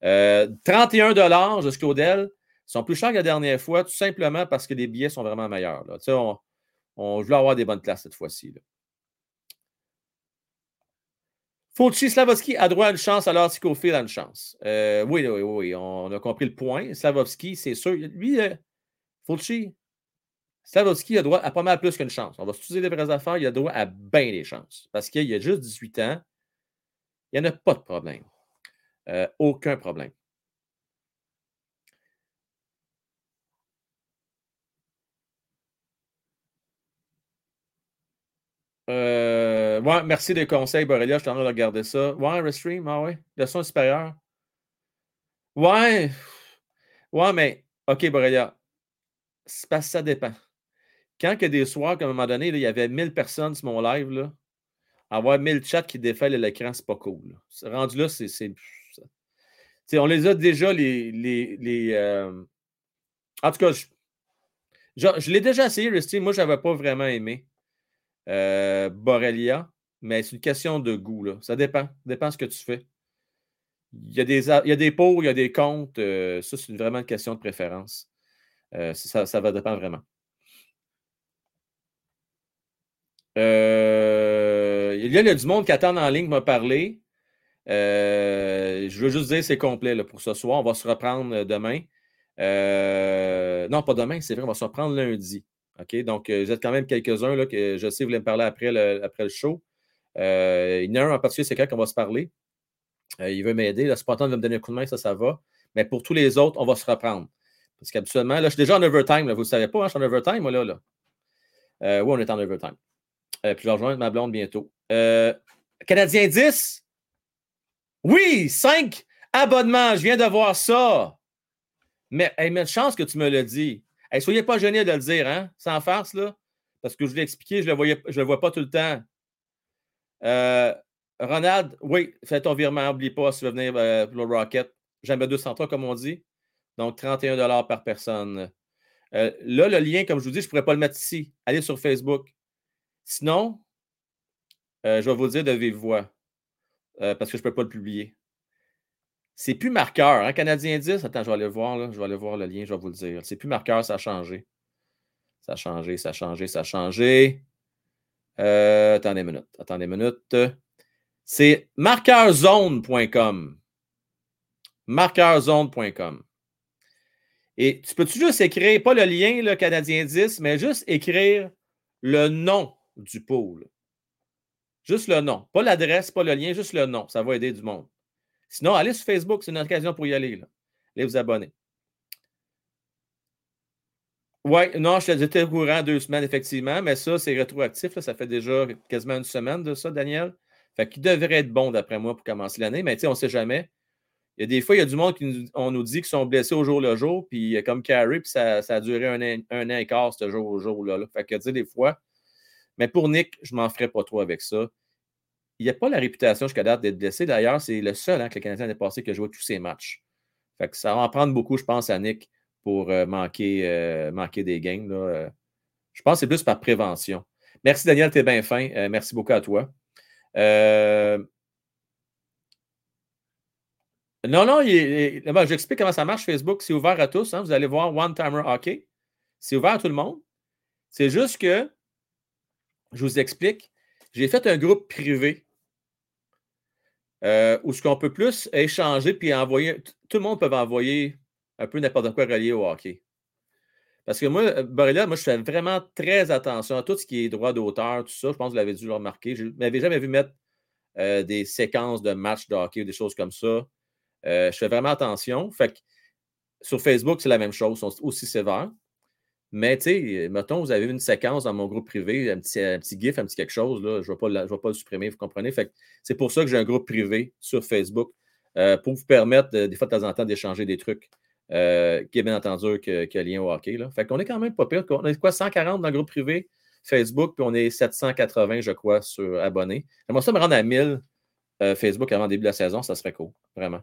31 euh, jusqu'au Dell sont plus chers que la dernière fois, tout simplement parce que les billets sont vraiment meilleurs. On, on voulait avoir des bonnes places cette fois-ci. Fulci Slavovski a droit à une chance alors qu'Ophil a une chance? Euh, oui, oui, oui, on a compris le point. Slavovski, c'est sûr. Lui, euh, Fulci, Slavovski a droit à pas mal plus qu'une chance. On va se les vraies affaires, il a droit à bien des chances. Parce qu'il a juste 18 ans. Il n'y en a pas de problème. Euh, aucun problème. Euh, ouais, merci des conseils, Borrelia. Je suis en train de regarder ça. Ouais, Restream, ah ouais. Le son supérieur. Ouais. Ouais, mais OK, Borrelia. C'est ça dépend. Quand a des soirs, comme à un moment donné, il y avait 1000 personnes sur mon live, là, avoir 1000 chats qui défilent l'écran, c'est pas cool. Rendu là, c'est on les a déjà, les. les, euh, En tout cas, je, l'ai déjà essayé, Rusty. Moi, je n'avais pas vraiment aimé euh, Borrelia, mais c'est une question de goût. Ça dépend. Ça dépend ce que tu fais. Il y, a des, il y a des pour, il y a des contre. Euh, ça, c'est vraiment une question de préférence. Euh, ça, ça, va dépendre vraiment. Euh, il y a du monde qui attend en ligne m'a parlé. je veux juste dire c'est complet pour ce soir. On va se reprendre demain. non, pas demain, c'est vrai, on va se reprendre lundi. OK? Donc, vous êtes quand même quelques-uns que je sais, vous voulez me parler après le, après le show. il y en a un en particulier, c'est quand qu'on va se parler. Euh, il veut m'aider. Le Spartan va me donner un coup de main, ça, ça va. Mais pour tous les autres, on va se reprendre. Parce qu'habituellement, là, je suis déjà en overtime. vous ne savez pas, hein, je suis en overtime, moi, là. là. Euh, oui, on est en overtime. Euh, puis je vais rejoindre ma blonde bientôt. Canadien 10? Oui, 5 abonnements. Je viens de voir ça. Mais, hey, mais chance que tu me l'as dit. Soyez pas gênés de le dire, hein? Sans farce, là. Parce que je vous l'ai expliqué, je ne le, vois pas tout le temps. Euh, Ronald, oui, fais ton virement, n'oublie pas si tu veux venir euh, pour le Rocket. Jamais 203, comme on dit. Donc, 31 par personne. Euh, là, le lien, comme je vous dis, je ne pourrais pas le mettre ici. Allez sur Facebook. Sinon, euh, je vais vous dire de vive parce que je ne peux pas le publier. C'est plus marqueur, hein, Canadien 10. Attends, je vais aller voir. Je vais aller voir le lien, je vais vous le dire. C'est plus marqueur, ça a changé. Ça a changé, ça a changé, ça a changé. attendez une minute. Attendez une minute. C'est marqueurzone.com. Marqueurzone.com. Et tu peux-tu juste écrire, pas le lien, le Canadien 10, mais juste écrire le nom du pôle. Juste le nom. Pas l'adresse, pas le lien, juste le nom. Ça va aider du monde. Sinon, allez sur Facebook, c'est une occasion pour y aller. Allez vous abonner. Oui, non, je j'étais au courant deux semaines, effectivement, mais ça, c'est rétroactif. Ça fait déjà quasiment une semaine de ça, Daniel. Fait qu'il devrait être bon, d'après moi, pour commencer l'année. Mais tu sais, on ne sait jamais. Il y a des fois, il y a du monde qui nous, on nous dit qu'ils sont blessés au jour le jour, puis comme Carrie, puis ça, ça, a duré un, an, et quart, ce jour au jour. Là, Fait que, tu sais, des fois. Mais pour Nick, je m'en ferai pas trop avec ça. Il n'y a pas la réputation jusqu'à date d'être blessé. D'ailleurs, c'est le seul hein, que le Canadien a passé qui a joué tous ses matchs. Ça va en prendre beaucoup, je pense, à Nick pour euh, manquer, euh, manquer des games. Là. Euh, je pense que c'est plus par prévention. Merci, Daniel, tu es bien fin. merci beaucoup à toi. Non, non, j'explique comment ça marche Facebook. C'est ouvert à tous. Hein. Vous allez voir One Timer Hockey. C'est ouvert à tout le monde. C'est juste que, je vous explique, j'ai fait un groupe privé euh, où ce qu'on peut plus échanger puis envoyer. Tout le monde peut envoyer un peu n'importe quoi relié au hockey. Parce que moi, euh, Borrella, moi, je fais vraiment très attention à tout ce qui est droit d'auteur, tout ça. Je pense que vous l'avez dû le remarquer. Je ne m'avais jamais vu mettre euh, des séquences de matchs de hockey ou des choses comme ça. Euh, je fais vraiment attention. Fait que sur Facebook, c'est la même chose, ils sont aussi sévères. Mais, tu sais, mettons, vous avez une séquence dans mon groupe privé, un petit, un petit GIF, un petit quelque chose, là, je ne vais, pas le supprimer, vous comprenez? Fait c'est pour ça que j'ai un groupe privé sur Facebook pour vous permettre, des fois, de temps en temps, d'échanger des trucs. Euh, qui est bien entendu que, que lien au hockey. Là. Fait qu'on est quand même pas pire. On est quoi, 140 dans le groupe privé Facebook, puis on est 780, je crois, sur abonnés. J'aimerais ça me rendre à 1000 euh, Facebook avant le début de la saison, ça serait cool, vraiment.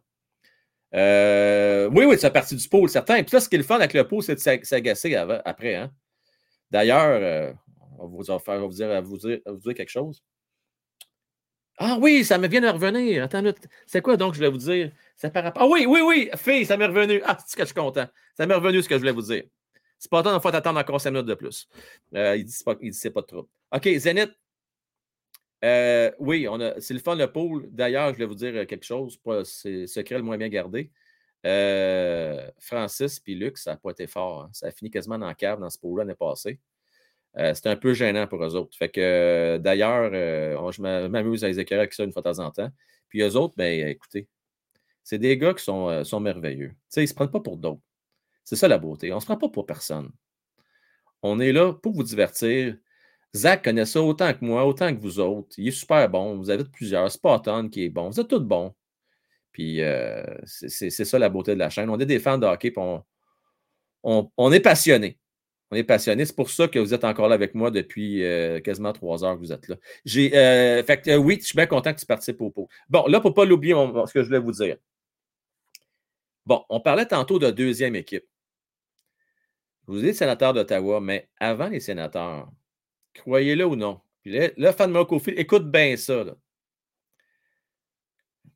Euh, oui, oui, c'est partie du pôle, certain. Puis là, ce qui est le fun avec le pôle, c'est de s'agacer après. Hein. D'ailleurs, on va vous, dire, vous, dire, vous dire quelque chose. Ah oui, ça me vient de revenir. Attends, c'est quoi donc je voulais vous dire? Ah oui, oui, oui, fille, ça m'est revenu. Ah, c'est que je suis content. Ça m'est revenu ce que je voulais vous dire. C'est pas tant, il faut attendre encore 5 minutes de plus. Euh, il dit pas, il dit c'est pas de trouble. OK, Zenith. Euh, oui, c'est le fun le pôle. D'ailleurs, je voulais vous dire quelque chose. C'est secret le moins bien gardé. Euh, Francis et Luc, ça n'a pas été fort. Hein. Ça a fini quasiment dans la cave dans ce pôle l'année passée. C'était un peu gênant pour eux autres. Fait que d'ailleurs, je m'amuse à les éclairer avec ça une fois de temps en temps. Puis eux autres, ben écoutez, c'est des gars qui sont, euh, merveilleux. Ils ne se prennent pas pour d'autres. C'est ça la beauté. On ne se prend pas pour personne. On est là pour vous divertir. Zach connaît ça autant que moi, autant que vous autres. Il est super bon. Vous avez plusieurs. Spotton qui est bon. Vous êtes tous bons. Puis euh, c'est ça la beauté de la chaîne. On est des fans de hockey, on, est passionnés. On est passionnés. C'est pour ça que vous êtes encore là avec moi depuis euh, quasiment trois heures que vous êtes là. J'ai, fait que, oui, je suis bien content que tu participes au pot. Bon, là, pour ne pas l'oublier, ce que je voulais vous dire. Bon, on parlait tantôt de deuxième équipe. Vous êtes sénateur d'Ottawa, mais avant les sénateurs, croyez-le ou non, là, fan de Marco écoute bien ça. Tu ne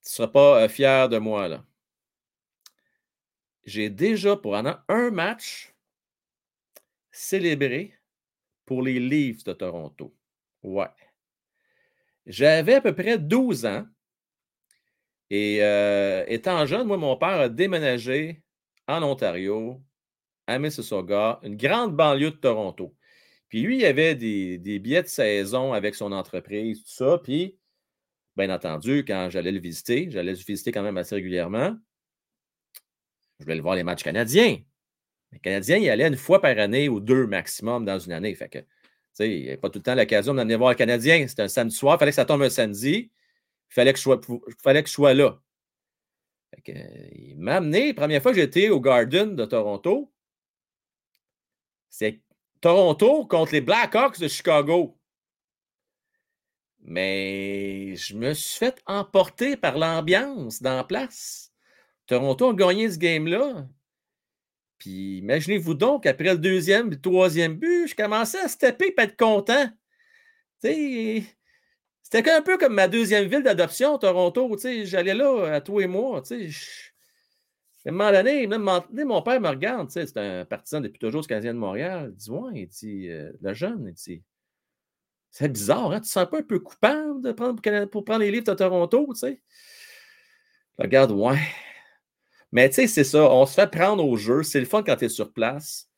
seras pas euh, fier de moi. J'ai déjà, pour un match, célébré pour les Leafs de Toronto. Ouais. J'avais à peu près 12 ans. Et euh, étant jeune, moi, mon père a déménagé en Ontario, à Mississauga, une grande banlieue de Toronto. Puis lui, il avait des, billets de saison avec son entreprise, tout ça. Puis, bien entendu, quand j'allais le visiter, j'allais le visiter quand même assez régulièrement. Je voulais le voir les matchs canadiens. Les Canadiens, il allait une fois par année ou deux maximum dans une année. Fait que, il n'y avait pas tout le temps l'occasion d'aller voir le Canadien. C'était un samedi soir, il fallait que ça tombe un samedi. Il fallait que je sois, fallait que je sois là. il m'a amené, la première fois que j'étais au Garden de Toronto, c'est Toronto contre les Blackhawks de Chicago. Mais je me suis fait emporter par l'ambiance dans la place. Toronto a gagné ce game-là. Puis imaginez-vous donc, après le deuxième, le troisième but, je commençais à stepper et être content. C'était un peu comme ma deuxième ville d'adoption, Toronto. J'allais là à toi et moi. À un moment donné, mon, père me regarde. C'est un partisan depuis toujours du Canadien de Montréal. Il dit Ouais, il dit, euh, le jeune, il dit C'est bizarre, hein? tu sens pas un peu coupable de prendre, pour prendre les livres de Toronto, tu sais? Regarde, ouais. Mais tu sais, c'est ça, on se fait prendre au jeu. C'est le fun quand tu es sur place.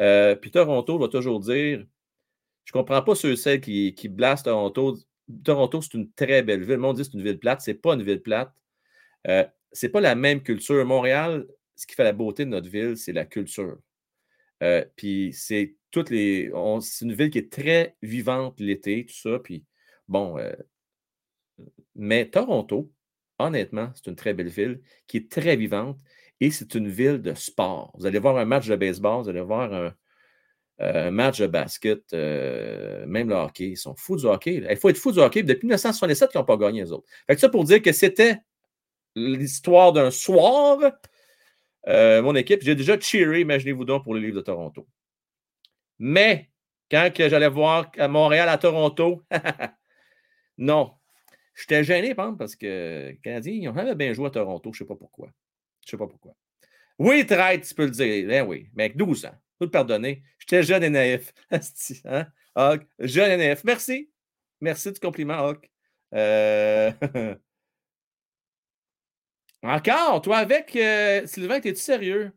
Euh, puis Toronto va toujours dire Je comprends pas ceux celles qui, qui blastent Toronto. Toronto, c'est une très belle ville. Le monde dit c'est une ville plate. C'est pas une ville plate. Euh, c'est pas la même culture. Montréal, ce qui fait la beauté de notre ville, c'est la culture. Euh, puis c'est toutes les. C'est une ville qui est très vivante l'été, tout ça. Puis bon. Euh, mais Toronto, honnêtement, c'est une très belle ville qui est très vivante et c'est une ville de sport. Vous allez voir un match de baseball, vous allez voir un, euh, match de basket, même le hockey. Ils sont fous du hockey. Il faut être fou du hockey. Depuis 1967, ils n'ont pas gagné, les autres. Fait que ça pour dire que c'était l'histoire d'un soir. Euh, mon équipe, j'ai déjà cheeré, imaginez-vous donc, pour le livre de Toronto. Mais quand j'allais voir à Montréal, à Toronto, non, J'étais gêné, par parce que les Canadiens, ils ont bien joué à Toronto. Je ne sais pas pourquoi. Je ne sais pas pourquoi. Oui, traite, tu peux le dire. Ben oui, mais avec 12 ans. Faut te pardonner. J'étais jeune et naïf. hein? jeune et naïf. Merci. Merci du compliment, Hawk. Euh, encore, toi avec euh, Sylvain, es-tu sérieux?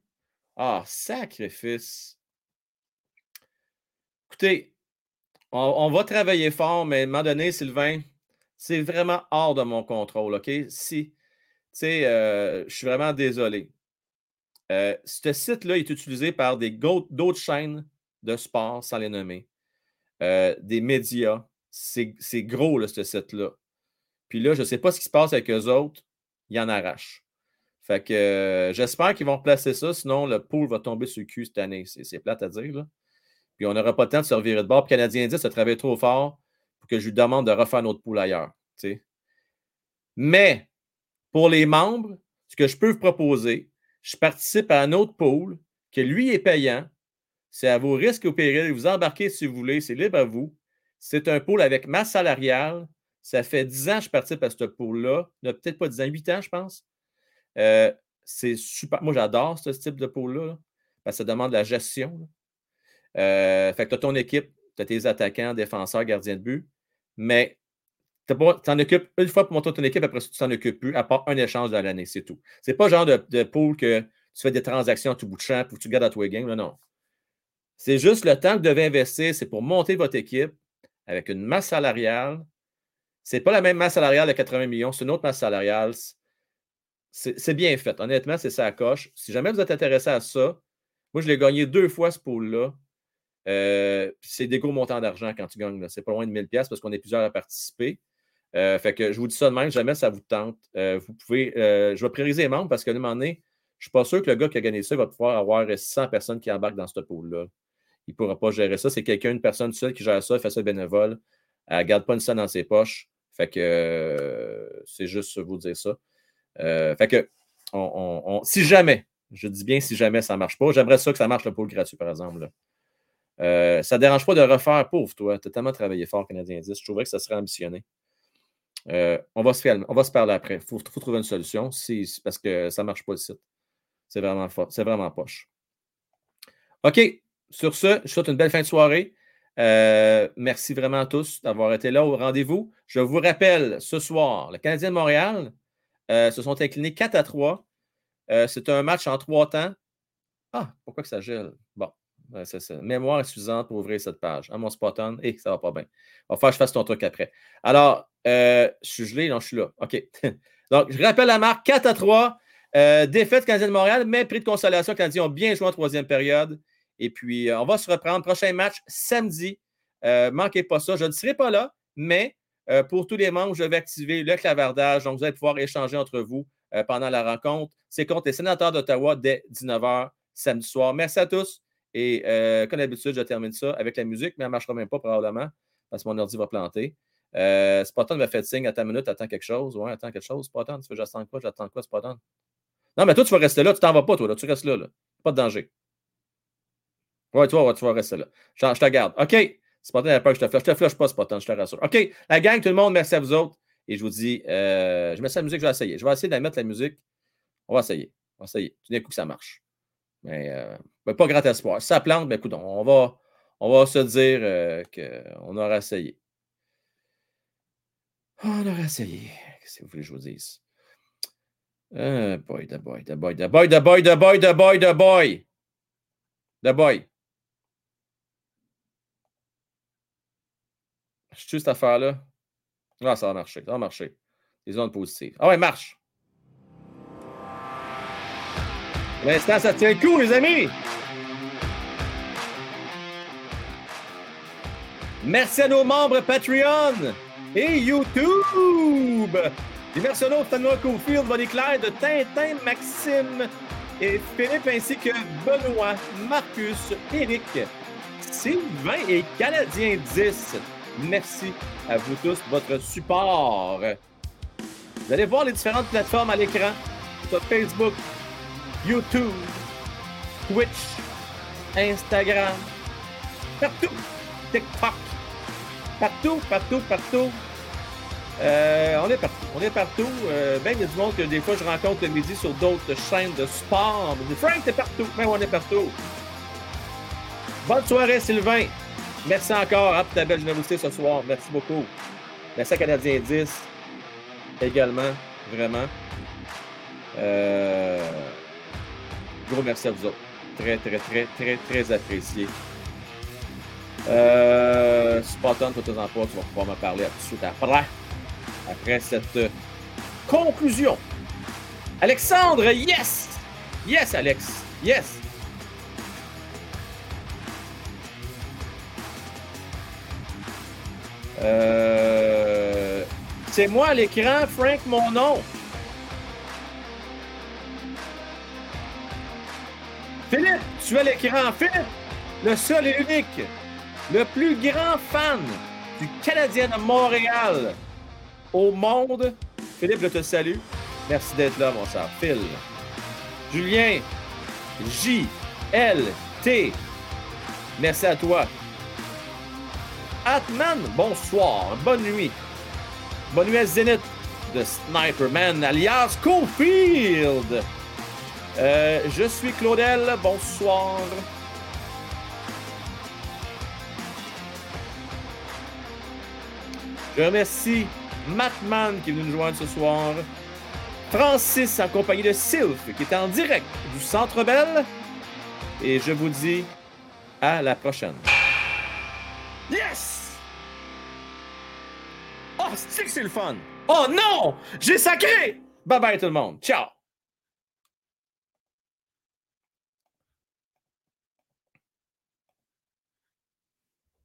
Ah, sacrifice. Écoutez, on, va travailler fort, mais à un moment donné, Sylvain, c'est vraiment hors de mon contrôle, OK? Si, tu sais, euh, je suis vraiment désolé. Euh, ce site-là est utilisé par d'autres chaînes de sport, sans les nommer, des médias. C'est gros, là, ce site-là. Puis là, je ne sais pas ce qui se passe avec eux autres. Ils en arrachent. Fait que j'espère qu'ils vont replacer ça, sinon le pool va tomber sur le cul cette année. C'est plate à dire. Là. Puis on n'aura pas le temps de se revirer de bord. Puis Canadien 10 a travaillé trop fort que je lui demande de refaire notre pool ailleurs. Mais pour les membres, ce que je peux vous proposer, je participe à un autre pool que lui est payant. C'est à vos risques et au péril. Vous embarquez si vous voulez, c'est libre à vous. C'est un pool avec masse salariale. Ça fait 10 ans que je participe à ce pool-là. Peut-être pas 10 ans, 8 ans, je pense. Euh, c'est super. Moi, j'adore ce type de pool-là. parce que ça demande de la gestion. Euh, fait que tu as ton équipe, tu as tes attaquants, défenseurs, gardiens de but mais tu t'en occupes une fois pour monter ton équipe, après ça, tu t'en occupes plus, à part un échange dans l'année, c'est tout. C'est pas le genre de, de, pool que tu fais des transactions tout bout de champ pour que tu gardes à tous les games. Non, non. C'est juste le temps que vous devez investir, c'est pour monter votre équipe avec une masse salariale. C'est pas la même masse salariale de 80 millions, c'est une autre masse salariale. C'est bien fait. Honnêtement, c'est ça à coche. Si jamais vous êtes intéressé à ça, moi, je l'ai gagné deux fois ce pool-là. Euh, c'est des gros montants d'argent quand tu gagnes. C'est pas loin de 1000$ parce qu'on est plusieurs à participer. Euh, fait que je vous dis ça de même, jamais ça vous tente. Euh, vous pouvez, je vais prioriser les membres parce qu'à un moment donné, je ne suis pas sûr que le gars qui a gagné ça va pouvoir avoir 100 personnes qui embarquent dans ce pool-là. Il ne pourra pas gérer ça. C'est quelqu'un, une personne seule qui gère ça, fait ça bénévole. Elle ne garde pas une scène dans ses poches. Fait que c'est juste vous dire ça. fait que si jamais, je dis bien si jamais ça ne marche pas, j'aimerais ça que ça marche le pool gratuit, par exemple. Euh, ça ne dérange pas de refaire, pauvre toi. Tu as tellement travaillé fort, Canadien 10. Je trouverais que ça serait ambitionné. Euh, on, va se on va se parler après. Il faut, trouver une solution parce que ça ne marche pas le site. C'est vraiment, c'est vraiment poche. OK. Sur ce, je souhaite une belle fin de soirée. Euh, merci vraiment à tous d'avoir été là au rendez-vous. Je vous rappelle, ce soir, le Canadien de Montréal euh, se sont inclinés 4 à 3. c'est un match en trois temps. Ah, pourquoi que ça gèle? Bon, c'est ça. Mémoire suffisante pour ouvrir cette page. À mon spot on, et ça va pas bien. Va falloir que je fasse ton truc après. Alors, euh, je suis gelé, non, je suis là. OK. Donc, je rappelle la marque 4 à 3. Euh, défaite Canadien de Montréal, mais prix de consolation. Canadiens ont bien joué en troisième période. Et puis, euh, on va se reprendre. Prochain match samedi. manquez pas ça. Je ne serai pas là, mais pour tous les membres, je vais activer le clavardage. Donc, vous allez pouvoir échanger entre vous pendant la rencontre. C'est contre les sénateurs d'Ottawa dès 19h samedi soir. Merci à tous. Et comme d'habitude, je termine ça avec la musique, mais elle ne marchera même pas probablement parce que mon ordi va planter. Euh, Spartan m'a fait signe, attends une minute, attends quelque chose. Ouais, attends quelque chose, Spartan. Tu fais, j'attends quoi, j'attends quoi, Spartan? Non, mais toi, tu vas rester là, tu t'en vas pas, toi, là. Tu restes là, là. Pas de danger. Ouais, toi, tu vas rester là. Je, te garde. OK? Spartan n'a peur que je te flush. Je te flush pas, Spartan, je te rassure. OK? La gang, tout le monde, merci à vous autres. Et je vous dis, euh, je mets ça la musique, je vais essayer. Je vais essayer de mettre la musique. On va essayer. On va essayer. Tout d'un coup que ça marche. Mais, euh, pas grand espoir. Si ça plante, ben écoute, on va, on va se dire euh, qu'on aura essayé. On aurait essayé. Qu'est-ce que vous voulez que je vous dise? Uh, boy, the boy, the boy, the boy, the boy, the boy, the boy, the boy. The boy. Je tue cette affaire-là. Ah, ça va marcher. Ça va marcher. Les ondes positives. Ah ouais, marche. L'instant, ça tient le coup, les amis. Merci à nos membres Patreon et YouTube. Les mercenaires Tanoa Cofield, Bonnie Claire, de Tintin, Maxime et Philippe, ainsi que Benoît, Marcus, Eric, Sylvain et Canadien 10. Merci à vous tous de votre support. Vous allez voir les différentes plateformes à l'écran sur Facebook, YouTube, Twitch, Instagram, partout, TikTok. Partout, partout, partout. Euh, on est partout. On est partout. Euh, ben, il y a du monde que des fois je rencontre le midi sur d'autres chaînes de sport. Frank, t'es partout. Mais on est partout. Bonne soirée, Sylvain. Merci encore hein, pour ta belle générosité ce soir. Merci beaucoup. Merci à Canadien 10 également. Vraiment. Euh... Gros merci à vous autres. Très, très, très, très, très apprécié. Euh, Spotton, toi, tes emplois, tu vas pouvoir me parler tout de suite après. Après cette conclusion. Alexandre, yes! Yes, Alex. Yes! Euh, c'est moi à l'écran, Frank, mon nom. Philippe, tu es à l'écran. Philippe, le seul et unique le plus grand fan du Canadien de Montréal au monde. Philippe, je te salue. Merci d'être là, mon cher Phil. Julien, J, L, T. Merci à toi. Atman, bonsoir, bonne nuit. Bonne nuit à Zenith de Sniperman, alias Cofield. Euh, je suis Claudel, bonsoir. Je remercie Matman qui est venu nous joindre ce soir. Francis en compagnie de Sylph qui est en direct du Centre Bell. Et je vous dis à la prochaine. Yes! Oh, c'est que c'est le fun! Oh non! J'ai sacré! Bye bye tout le monde. Ciao!